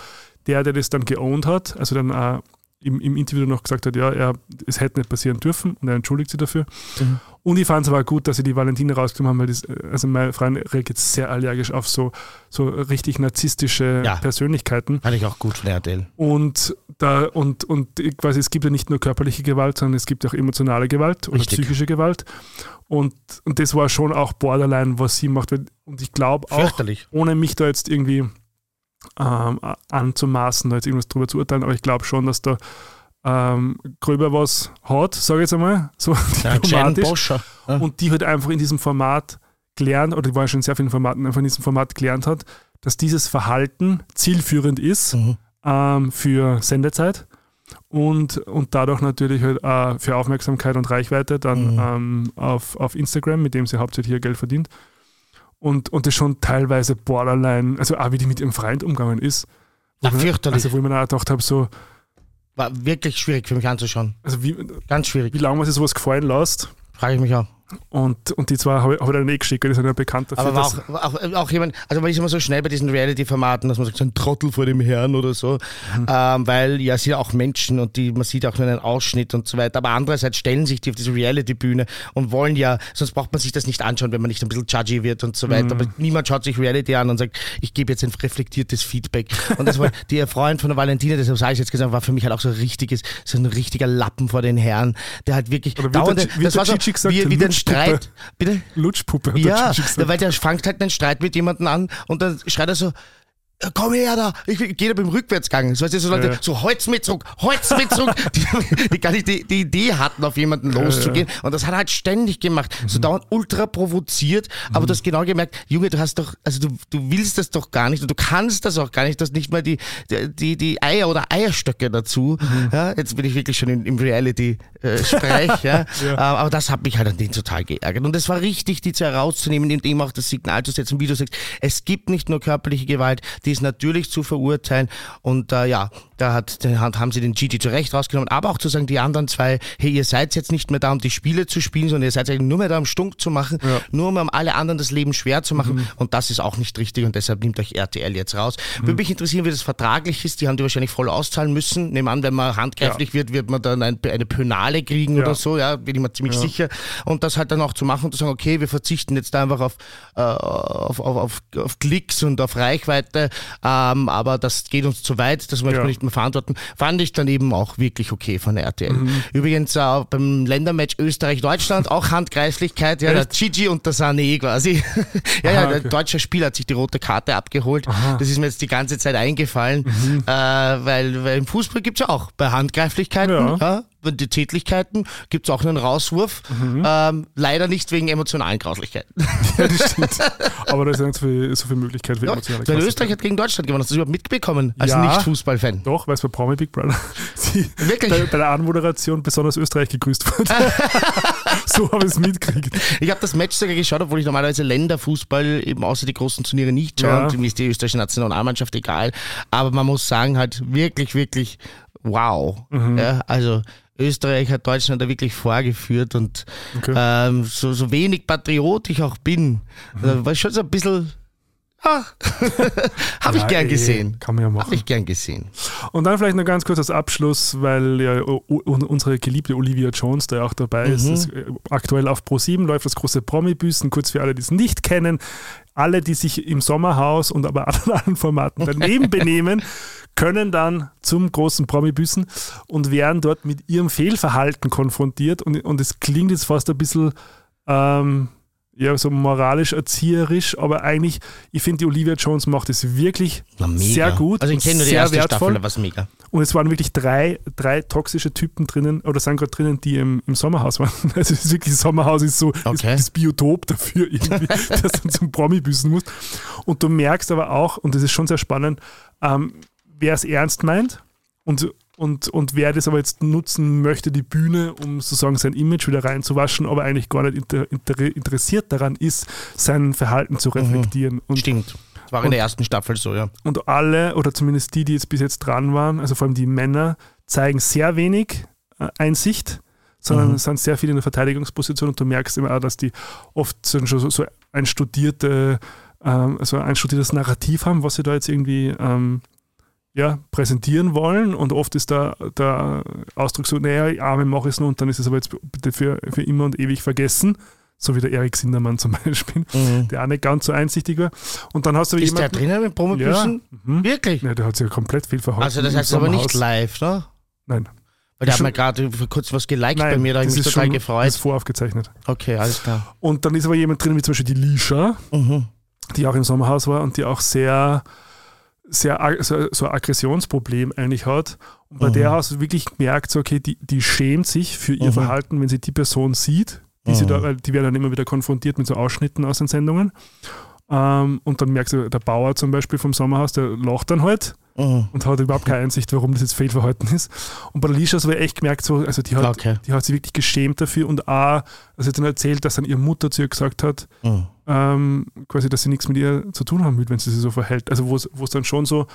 der, der das dann geowned hat, also dann auch im, im Interview noch gesagt hat, ja, er, es hätte nicht passieren dürfen und er entschuldigt sich dafür. Mhm. Und ich fand es aber gut, dass sie die Valentina rausgenommen haben, weil das, also meine Freundin reagiert sehr allergisch auf so, so richtig narzisstische ja. Persönlichkeiten. Fand ich auch gut von RTL. Und, da, und, und quasi, es gibt ja nicht nur körperliche Gewalt, sondern es gibt auch emotionale Gewalt oder richtig. psychische Gewalt. Und, und das war schon auch Borderline, was sie macht. Und ich glaube auch, ohne mich da jetzt irgendwie ähm, anzumaßen, da jetzt irgendwas drüber zu urteilen, aber ich glaube schon, dass da ähm, gröber was hat, sage ich jetzt einmal, so ja, diplomatisch. Ja. Und die halt einfach in diesem Format gelernt, oder die war ja schon in sehr vielen Formaten, einfach in diesem Format gelernt hat, dass dieses Verhalten zielführend ist mhm. ähm, für Sendezeit und, und dadurch natürlich halt äh, für Aufmerksamkeit und Reichweite dann mhm. ähm, auf, auf Instagram, mit dem sie hauptsächlich ihr Geld verdient. Und, und das schon teilweise borderline, also auch wie die mit ihrem Freund umgegangen ist. Ja, fürchterlich. Also wo ich mir auch gedacht habe, so. War wirklich schwierig für mich anzuschauen. Also wie, Ganz schwierig. Wie lange man sich sowas gefallen lässt. Frage ich mich auch. Und, und die zwei habe ich, hab ich dann eh geschickt, die sind ja bekannt dafür. Aber auch, auch, auch, jemand, also man ist immer so schnell bei diesen Reality-Formaten, dass man sagt, so ein Trottel vor dem Herrn oder so, mhm. ähm, weil ja, sie sind auch Menschen und die, man sieht auch nur einen Ausschnitt und so weiter. Aber andererseits stellen sich die auf diese Reality-Bühne und wollen ja, sonst braucht man sich das nicht anschauen, wenn man nicht ein bisschen judgy wird und so weiter. Mhm. Aber niemand schaut sich Reality an und sagt, ich gebe jetzt ein reflektiertes Feedback. Und das war der Freund von der Valentina, deshalb sage ich jetzt gesagt, war für mich halt auch so ein richtiges, so ein richtiger Lappen vor den Herren, der halt wirklich Oder dauernde, das war so, wie, wie den Streit, Bitte? Lutschpuppe. Ja, weil der fängt halt einen Streit mit jemandem an und dann schreit er so, komm her da, ich gehe da beim Rückwärtsgang. So, weißt du, so Leute, ja. so Holz mit zurück, Holz mit zurück, die, die gar nicht die, die, Idee hatten, auf jemanden loszugehen. Ja, Und das hat er halt ständig gemacht. Mhm. So dauernd ultra provoziert, aber mhm. du hast genau gemerkt, Junge, du hast doch, also du, du willst das doch gar nicht und du kannst das auch gar nicht, du hast nicht mal die, die, die Eier oder Eierstöcke dazu. Mhm. Ja, jetzt bin ich wirklich schon im, im Reality-Sprech, äh, ja. ja. Ähm, aber das hat mich halt an den total geärgert. Und es war richtig, die zu herauszunehmen, indem auch das Signal zu setzen, wie du sagst, es gibt nicht nur körperliche Gewalt, die ist natürlich zu verurteilen. Und äh, ja, da hat, haben sie den Gigi zu Recht rausgenommen, aber auch zu sagen, die anderen zwei, hey, ihr seid jetzt nicht mehr da, um die Spiele zu spielen, sondern ihr seid eigentlich nur mehr da, um stunk zu machen, ja. nur um alle anderen das Leben schwer zu machen. Mhm. Und das ist auch nicht richtig und deshalb nimmt euch RTL jetzt raus. Mhm. Würde mich interessieren, wie das vertraglich ist. Die haben die wahrscheinlich voll auszahlen müssen. Nehmen an, wenn man handgreiflich ja. wird, wird man dann ein, eine Pönale kriegen ja. oder so, ja, bin ich mir ziemlich sicher. Und das halt dann auch zu machen und zu sagen, okay, wir verzichten jetzt da einfach auf, äh, auf, auf, auf, auf Klicks und auf Reichweite, ähm, aber das geht uns zu weit, das möchte man nicht mehr verantworten. Fand ich dann eben auch wirklich okay von der RTL. Mhm. Übrigens äh, beim Ländermatch Österreich-Deutschland auch Handkreislichkeit, ja, der Gigi und der Sané quasi. ja, Aha, ja, der okay. deutsche Spieler hat sich die rote Karte abgeholt. Aha. Das ist mir jetzt die ganze Zeit eingefallen, mhm. äh, weil, weil im Fußball gibt es ja auch bei Handgreiflichkeiten, ja. ja die Tätlichkeiten gibt es auch einen Rauswurf. Mhm. Ähm, leider nicht wegen emotionalen Grauslichkeiten. Ja, das stimmt. Aber da ist ja so viel, so viel Möglichkeit für ja, emotionale Grauslichkeiten. Österreich hat gegen Deutschland gewonnen. Hast du das überhaupt mitbekommen als ja, Nicht-Fußball-Fan? Doch, weil es bei Promi Big Brother Wirklich? Bei, bei, der Anmoderation besonders Österreich gegrüßt wurde. so habe ich es mitgekriegt. Ich habe das Match sogar geschaut, obwohl ich normalerweise Länderfußball eben außer die großen Turniere nicht schaue. Ja. Mir ist die österreichische Nationalmannschaft egal. Aber man muss sagen, halt wirklich, wirklich wow. Mhm. Ja, also Österreich hat Deutschland da wirklich vorgeführt und okay. ähm, so, so wenig Patriot ich auch bin, mhm. war schon so ein bisschen Ah, habe ich ja, gern gesehen. Kann man ja machen. Habe ich gern gesehen. Und dann vielleicht noch ganz kurz als Abschluss, weil ja unsere geliebte Olivia Jones da ja auch dabei mhm. ist. Das, äh, aktuell auf Pro7 läuft das große Promi-Büßen. Kurz für alle, die es nicht kennen. Alle, die sich im Sommerhaus und aber anderen Formaten daneben benehmen, können dann zum großen Promi-Büßen und werden dort mit ihrem Fehlverhalten konfrontiert. Und, und es klingt jetzt fast ein bisschen ähm, ja, so moralisch erzieherisch, aber eigentlich, ich finde, die Olivia Jones macht es wirklich sehr gut. Also ich kenne nur die erste wertvoll. Staffel, was mega. Und es waren wirklich drei, drei toxische Typen drinnen, oder sind gerade drinnen, die im, im Sommerhaus waren. Also es ist wirklich, das Sommerhaus ist so okay. das, das, Biotop dafür, irgendwie, dass du zum Promi büßen musst. Und du merkst aber auch, und das ist schon sehr spannend, ähm, wer es ernst meint und und, und wer das aber jetzt nutzen möchte, die Bühne, um sozusagen sein Image wieder reinzuwaschen, aber eigentlich gar nicht inter, inter, interessiert daran ist, sein Verhalten zu mhm. reflektieren. Mhm. Und, Stimmt. Das war in der ersten Staffel so, ja. Und alle, oder zumindest die, die jetzt bis jetzt dran waren, also vor allem die Männer, zeigen sehr wenig äh, Einsicht, sondern mhm. sind sehr viel in der Verteidigungsposition und du merkst immer auch, dass die oft schon so, so ein studierte, ähm, also ein studiertes Narrativ haben, was sie da jetzt irgendwie ähm, ja, präsentieren wollen und oft ist der, der Ausdruck so, naja, Arme mache ich es nur und dann ist es aber jetzt bitte für, für immer und ewig vergessen. So wie der Erik Sindermann zum Beispiel, Mhm. der auch nicht ganz so einsichtig war. Und dann hast du Ist der jemanden. drinnen mit Promobüssen? mhm. Wirklich? Ja, der hat sich ja komplett viel verhalten. Also das im heißt aber nicht live, ne? Nein. Weil der hat mir gerade vor kurzem was geliked Nein, bei mir, da habe ich das mich ist total schon gefreut. Ist voraufgezeichnet. Okay, alles klar. Und dann ist aber jemand drin, wie zum Beispiel die Lisha, Mhm. die auch im Sommerhaus war und die auch sehr, sehr so, so ein Aggressionsproblem eigentlich hat. Und bei Mhm. der hast du wirklich gemerkt, so, okay, die, die schämt sich für ihr Mhm. Verhalten, wenn sie die Person sieht. Die, sie Mhm. da, weil die werden dann immer wieder konfrontiert mit so Ausschnitten aus den Sendungen. Ähm, und dann merkst du, der Bauer zum Beispiel vom Sommerhaus, der lacht dann halt Mhm. und hat überhaupt keine Einsicht, warum das jetzt Fehlverhalten ist. Und bei der Lisha hast du echt gemerkt, so, also die hat, Okay. die hat sich wirklich geschämt dafür und auch, also dann erzählt, dass dann ihre Mutter zu ihr gesagt hat, Mhm. ähm, quasi, dass sie nichts mit ihr zu tun haben will, wenn sie sich so verhält. Also wo es dann schon so,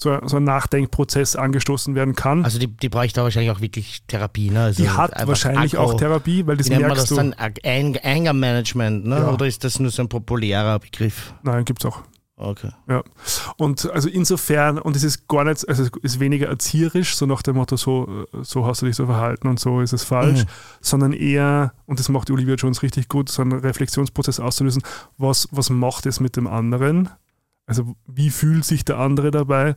so, ein- so ein Nachdenkprozess angestoßen werden kann. Also die, die bräuchte wahrscheinlich auch wirklich Therapie, ne? Also die hat wahrscheinlich Aggro. auch Therapie, weil das Wie nennt man das merkst du. dann? Ag- Ang- Anger Management, ne? Ja. Oder ist das nur so ein populärer Begriff? Nein, gibt's auch. Okay. Ja. Und also insofern, und es ist gar nicht, also es ist weniger erzieherisch, so nach dem Motto, so, so hast du dich so verhalten und so ist es falsch, Mhm. sondern eher, und das macht Olivia Jones richtig gut, so einen Reflexionsprozess auszulösen, was, was macht es mit dem anderen? Also wie fühlt sich der andere dabei?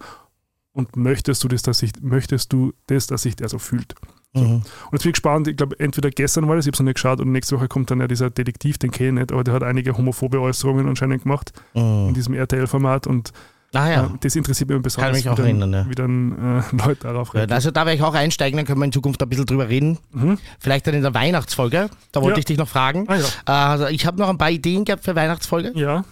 Und möchtest du das, dass sich, möchtest du das, dass sich der so fühlt? Mhm. Und jetzt bin ich gespannt, ich glaube, entweder gestern war das, ich habe es noch nicht geschaut, und nächste Woche kommt dann ja dieser Detektiv, den kenne ich nicht, aber der hat einige homophobe Äußerungen anscheinend gemacht in Mhm. diesem RTL-Format und Ah ja. äh, das interessiert mich besonders, mich auch wie, dann, erinnern, ja. wie dann äh, Leute darauf reagieren. Also da werde ich auch einsteigen, dann können wir in Zukunft ein bisschen drüber reden. Mhm. Vielleicht dann in der Weihnachtsfolge. Da wollte Ja. ich dich noch fragen. Ah, ja. Also ich habe noch ein paar Ideen gehabt für Weihnachtsfolge. ja,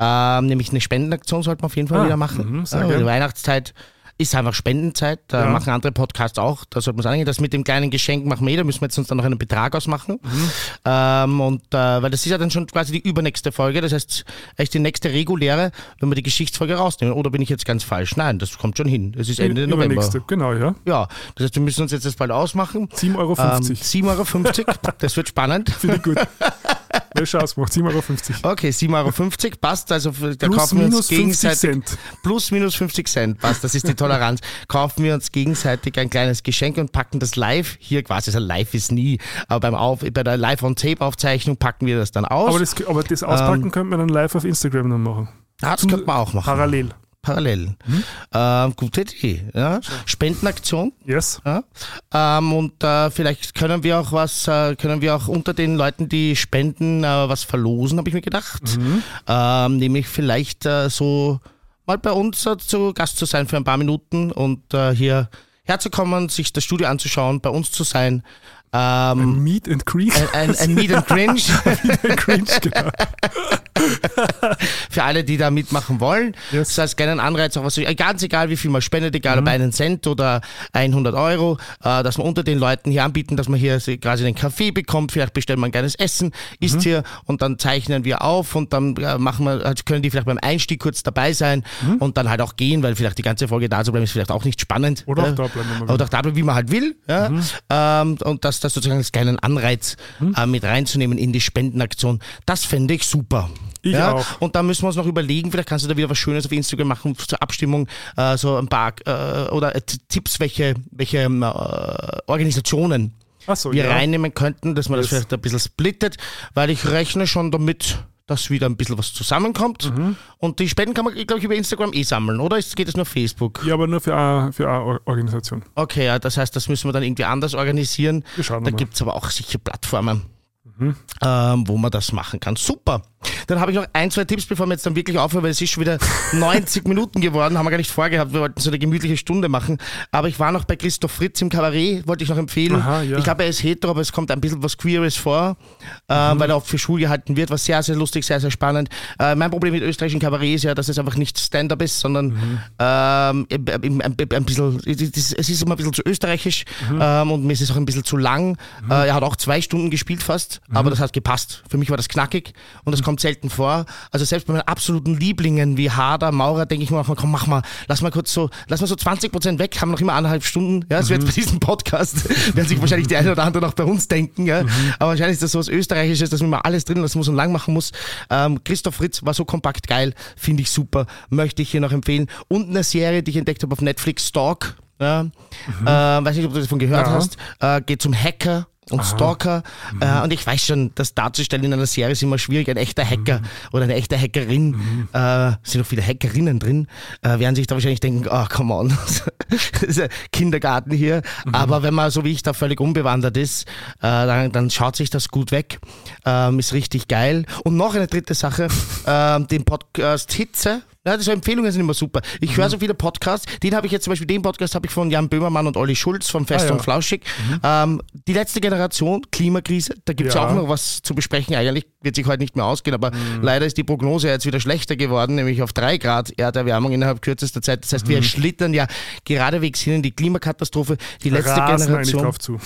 Ähm, nämlich eine Spendenaktion sollten wir auf jeden Fall Ah, wieder machen. gern. die Weihnachtszeit ist einfach Spendenzeit. Da Ja. machen andere Podcasts auch. Da sollte man sagen, das mit dem kleinen Geschenk machen wir eh. Da müssen wir jetzt uns dann noch einen Betrag ausmachen. Mhm. Ähm, und äh, weil das ist ja dann schon quasi die übernächste Folge. Das heißt, echt die nächste reguläre, wenn wir die Geschichtsfolge rausnehmen. Oder bin ich jetzt ganz falsch? Nein, das kommt schon hin. Es ist Ende November. übernächste, genau, ja. Ja, das heißt, wir müssen uns jetzt das bald ausmachen. 7,50 Euro. Ähm, 7,50 Euro. Das wird spannend. Finde ich gut. Chance macht, 7,50 Euro. Okay, 7,50 Euro passt. Also da Plus kaufen wir uns minus 50 gegenseitig. Cent. Plus minus 50 Cent, passt. Das ist die Toleranz. Kaufen wir uns gegenseitig ein kleines Geschenk und packen das live. Hier quasi, also live ist nie, aber beim Auf, bei der Live-on-Tape-Aufzeichnung packen wir das dann aus. Aber das, aber das Auspacken könnte man dann live auf Instagram dann machen. ah, das könnte man auch machen. Parallel. Parallel. Ähm, gute Idee. Ja. Spendenaktion. Yes. Ja. Ähm, und äh, vielleicht können wir auch was, äh, können wir auch unter den Leuten, die spenden, äh, was verlosen, habe ich mir gedacht. Ähm, nämlich vielleicht äh, so mal bei uns äh, zu Gast zu sein für ein paar Minuten und äh, hier herzukommen, sich das Studio anzuschauen, bei uns zu sein. Ähm, Meet and Greet. ein, ein Meet and Cringe Cringe, genau. für alle, die da mitmachen wollen. Yes. Das heißt, gerne Anreiz, auch was, ganz egal, wie viel man spendet, egal ob einen Cent oder 100 Euro, äh, dass wir unter den Leuten hier anbieten, dass man hier quasi einen Kaffee bekommt, vielleicht bestellen wir ein kleines Essen, isst hier und dann zeichnen wir auf und dann äh, machen wir, also können die vielleicht beim Einstieg kurz dabei sein und dann halt auch gehen, weil vielleicht die ganze Folge da zu bleiben ist vielleicht auch nicht spannend. Oder auch da bleiben, wenn man Oder auch da bleiben, wie man halt will. Ja? Mhm. Ähm, und das, das sozusagen als kleinen Anreiz äh, mit reinzunehmen in die Spendenaktion, das fände ich super. Ich ja? auch. Und da müssen wir uns noch überlegen, vielleicht kannst du da wieder was Schönes auf Instagram machen zur Abstimmung, äh, so ein paar äh, oder äh, Tipps, welche, welche ähm, äh, Organisationen Achso, wir ja. reinnehmen könnten, dass man das Yes. vielleicht ein bisschen splittet, weil ich rechne schon damit, dass wieder ein bisschen was zusammenkommt. Mhm. Und die Spenden kann man, glaube ich, über Instagram eh sammeln, oder? Geht es nur auf Facebook? Ja, aber nur für eine, für eine Or- Organisation. Okay, ja, das heißt, das müssen wir dann irgendwie anders organisieren. Wir schauen Da gibt es aber auch sicher Plattformen, Mhm. ähm, wo man das machen kann. Super. Dann habe ich noch ein, zwei Tipps, bevor wir jetzt dann wirklich aufhören, weil es ist schon wieder 90 Minuten geworden, haben wir gar nicht vorgehabt. Wir wollten so eine gemütliche Stunde machen. Aber ich war noch bei Christoph Fritz im Kabarett, wollte ich noch empfehlen. Aha, ja. Ich glaube, er ist hetero, aber es kommt ein bisschen was Queeres vor, äh, Mhm. weil er auch für schwul gehalten wird. War sehr, sehr lustig, sehr, sehr spannend. Äh, mein Problem mit österreichischen Kabarett ist ja, dass es einfach nicht Stand-up ist, sondern Mhm. ähm, ein, ein, ein bisschen, es ist immer ein bisschen zu österreichisch Mhm. ähm, und mir ist es auch ein bisschen zu lang. Äh, er hat auch zwei Stunden gespielt fast, aber das hat gepasst. Für mich war das knackig und das kommt selten vor. Also selbst bei meinen absoluten Lieblingen wie Hader, Maurer, denke ich mir manchmal, komm, mach mal, lass mal kurz so, lass mal so 20 Prozent weg, haben noch immer eineinhalb Stunden. Ja, das wird bei diesem Podcast, werden sich wahrscheinlich die eine oder andere noch bei uns denken. Ja. Aber wahrscheinlich ist das so was Österreichisches, dass man mal alles drin lassen muss und lang machen muss. Ähm, Christoph Fritz war so kompakt geil, finde ich super, möchte ich hier noch empfehlen. Und eine Serie, die ich entdeckt habe auf Netflix, Stalk. Ja. Mhm. Äh, weiß nicht, ob du davon gehört Ja. hast. Äh, geht zum Hacker und Stalker. Mhm. Äh, und ich weiß schon, das darzustellen in einer Serie ist immer schwierig. Ein echter Hacker oder eine echte Hackerin, Mhm. äh, sind noch viele Hackerinnen drin, äh, werden sich da wahrscheinlich denken, oh, come on, das ist ein Kindergarten hier. Mhm. Aber wenn man so wie ich da völlig unbewandert ist, äh, dann, dann schaut sich das gut weg. Ähm, ist richtig geil. Und noch eine dritte Sache, ähm, den Podcast Hitze. Ja, diese Empfehlungen sind immer super. Ich Mhm. höre so viele Podcasts. Den habe ich jetzt zum Beispiel, den Podcast habe ich von Jan Böhmermann und Olli Schulz vom Fest Ah, ja. und Flauschig. Ähm, die letzte Generation, Klimakrise, da gibt es Ja. auch noch was zu besprechen. Eigentlich wird sich heute nicht mehr ausgehen, aber Mhm. leider ist die Prognose jetzt wieder schlechter geworden, nämlich auf drei Grad Erderwärmung innerhalb kürzester Zeit. Das heißt, Mhm. wir schlittern ja geradewegs hin in die Klimakatastrophe. Die letzte Rasen Generation. drauf zu.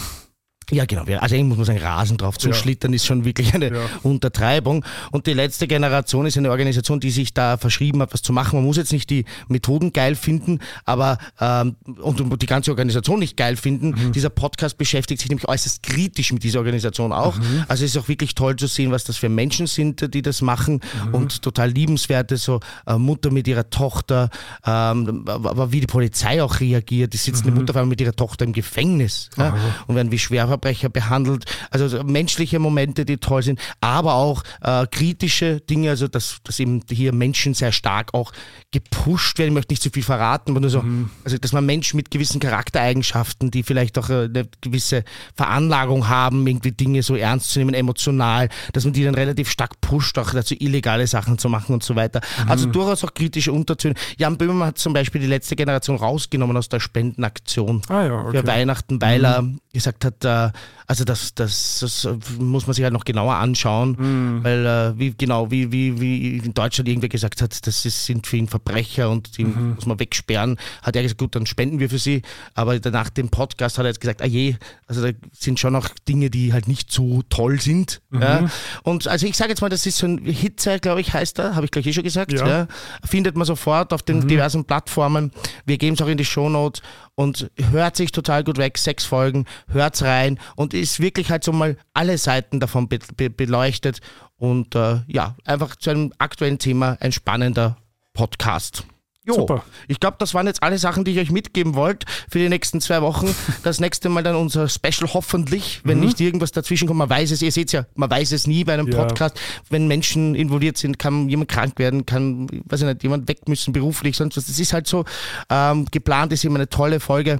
Ja, genau. Also muss man sagen, Rasen drauf zuschlittern ist schon wirklich eine Ja. Untertreibung. Und die letzte Generation ist eine Organisation, die sich da verschrieben hat, was zu machen. Man muss jetzt nicht die Methoden geil finden, aber ähm, und die ganze Organisation nicht geil finden. Mhm. Dieser Podcast beschäftigt sich nämlich äußerst kritisch mit dieser Organisation auch. Mhm. Also es ist auch wirklich toll zu sehen, was das für Menschen sind, die das machen Mhm. und total liebenswerte, so äh, Mutter mit ihrer Tochter, ähm, aber wie die Polizei auch reagiert. Die sitzt Mhm. eine Mutter auf einmal mit ihrer Tochter im Gefängnis ja, und werden wie Schwerverbrecher behandelt. Also so menschliche Momente, die toll sind, aber auch äh, kritische Dinge, also dass, dass eben hier Menschen sehr stark auch gepusht werden. Ich möchte nicht zu viel verraten, aber nur so, Mhm. also dass man Menschen mit gewissen Charaktereigenschaften, die vielleicht auch äh, eine gewisse Veranlagung haben, irgendwie Dinge so ernst zu nehmen, emotional, dass man die dann relativ stark pusht, auch dazu illegale Sachen zu machen und so weiter. Also Mhm. durchaus auch kritische Untertöne. Jan Böhmermann hat zum Beispiel die letzte Generation rausgenommen aus der Spendenaktion Ah ja, für okay. Mhm. Weihnachten, weil er gesagt hat, äh, also das, das, das muss man sich halt noch genauer anschauen, Mhm. weil äh, wie genau, wie, wie, wie in Deutschland irgendwer gesagt hat, das ist, sind für ihn Verbrecher und die Mhm. muss man wegsperren, hat er gesagt, gut, dann spenden wir für sie. Aber nach dem Podcast hat er jetzt gesagt, ah je, also da sind schon noch Dinge, die halt nicht so toll sind. Mhm. Ja. Und also ich sage jetzt mal, das ist so ein Hitze, glaube ich, heißt er, habe ich gleich eh schon gesagt. Ja. Ja. Findet man sofort auf den diversen Plattformen. Wir geben es auch in die Shownotes und hört sich total gut weg. Sechs Folgen, hört's rein und ist wirklich halt so mal alle Seiten davon be be beleuchtet. Und äh, ja, einfach zu einem aktuellen Thema ein spannender Podcast. Jo, Super. ich glaube, das waren jetzt alle Sachen, die ich euch mitgeben wollte für die nächsten zwei Wochen. Das nächste Mal dann unser Special hoffentlich, wenn nicht irgendwas dazwischen kommt. Man weiß es, ihr seht ja, man weiß es nie bei einem Ja. Podcast. Wenn Menschen involviert sind, kann jemand krank werden, kann, weiß ich nicht, jemand weg müssen beruflich, sonst was. Das ist halt so. Ähm, geplant ist immer eine tolle Folge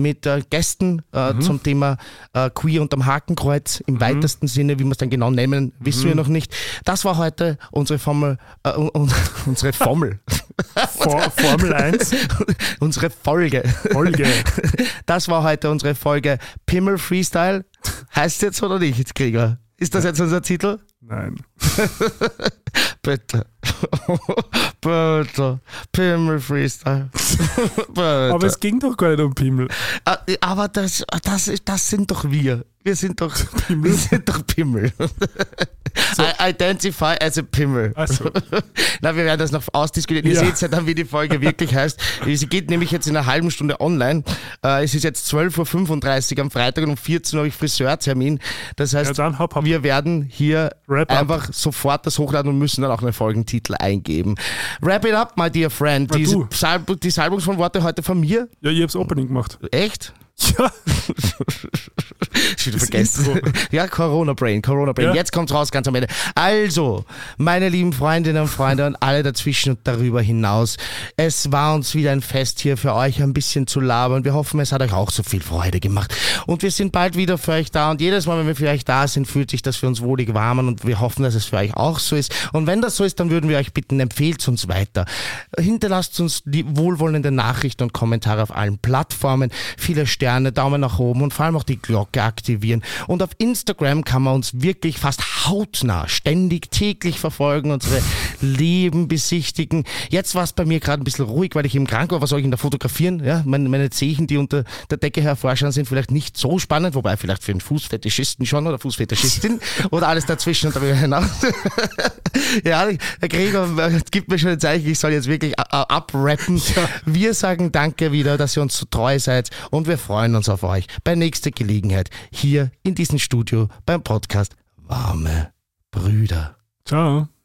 mit äh, Gästen äh, zum Thema äh, Queer unterm Hakenkreuz im weitesten Sinne, wie wir es dann genau nennen, wissen wir noch nicht. Das war heute unsere Formel, äh, un- un- unsere Formel, For Formel 1 unsere Folge. Folge. Das war heute unsere Folge Pimmel Freestyle. Heißt jetzt oder nicht, Krieger? Ist das jetzt unser Titel? Nein. Bitte. Bitte. Pimmel Freestyle. Bitte. Aber es ging doch gar nicht um Pimmel. Ah, Aber das, das, das sind doch wir. Wir sind doch Pimmel. Wir sind doch Pimmel. I identify as a Pimmel. Also, Na, wir werden das noch ausdiskutieren. Ihr Ja. seht ja dann, wie die Folge wirklich heißt. Sie geht nämlich jetzt in einer halben Stunde online. Äh, es ist jetzt 12.35 Uhr am Freitag und um 14 Uhr habe ich Friseurtermin. Das heißt, Ja, hopp, hopp. wir werden hier Wrap up. Einfach sofort das hochladen und müssen dann auch einen Folgentitel eingeben. Wrap it up, my dear friend. Diese du. Salb die Salbung von Worte heute von mir. ja, ich hab's Opening gemacht. Echt? Ja, Das vergessen. Ja, Corona Brain, Corona Brain. Ja. Jetzt kommt's raus ganz am Ende. Also, meine lieben Freundinnen und Freunde und alle dazwischen und darüber hinaus. Es war uns wieder ein Fest hier für euch ein bisschen zu labern. Wir hoffen, es hat euch auch so viel Freude gemacht. Und wir sind bald wieder für euch da und jedes Mal, wenn wir für euch da sind, fühlt sich das für uns wohlig warm und wir hoffen, dass es für euch auch so ist. Und wenn das so ist, dann würden wir euch bitten, empfehlt uns weiter. Hinterlasst uns die wohlwollende Nachrichten und Kommentare auf allen Plattformen. Viele Sterne, Daumen nach oben und vor allem auch die Glocke aktivieren. Und auf Instagram kann man uns wirklich fast hautnah, ständig, täglich verfolgen, unsere Leben besichtigen. Jetzt war es bei mir gerade ein bisschen ruhig, weil ich eben krank war. Was soll ich denn da fotografieren? Ja, meine, meine Zehen, die unter der Decke hervorschauen, sind vielleicht nicht so spannend, wobei vielleicht für einen Fußfetischisten schon oder Fußfetischistin oder alles dazwischen und darüber hinaus. ja, Herr Gregor, gibt mir schon ein Zeichen, ich soll jetzt wirklich abrappen. Ja. Wir sagen danke wieder, dass ihr uns so treu seid und wir freuen uns auf euch bei nächster Gelegenheit hier in diesem Studio beim Podcast Warme Brüder. Ciao.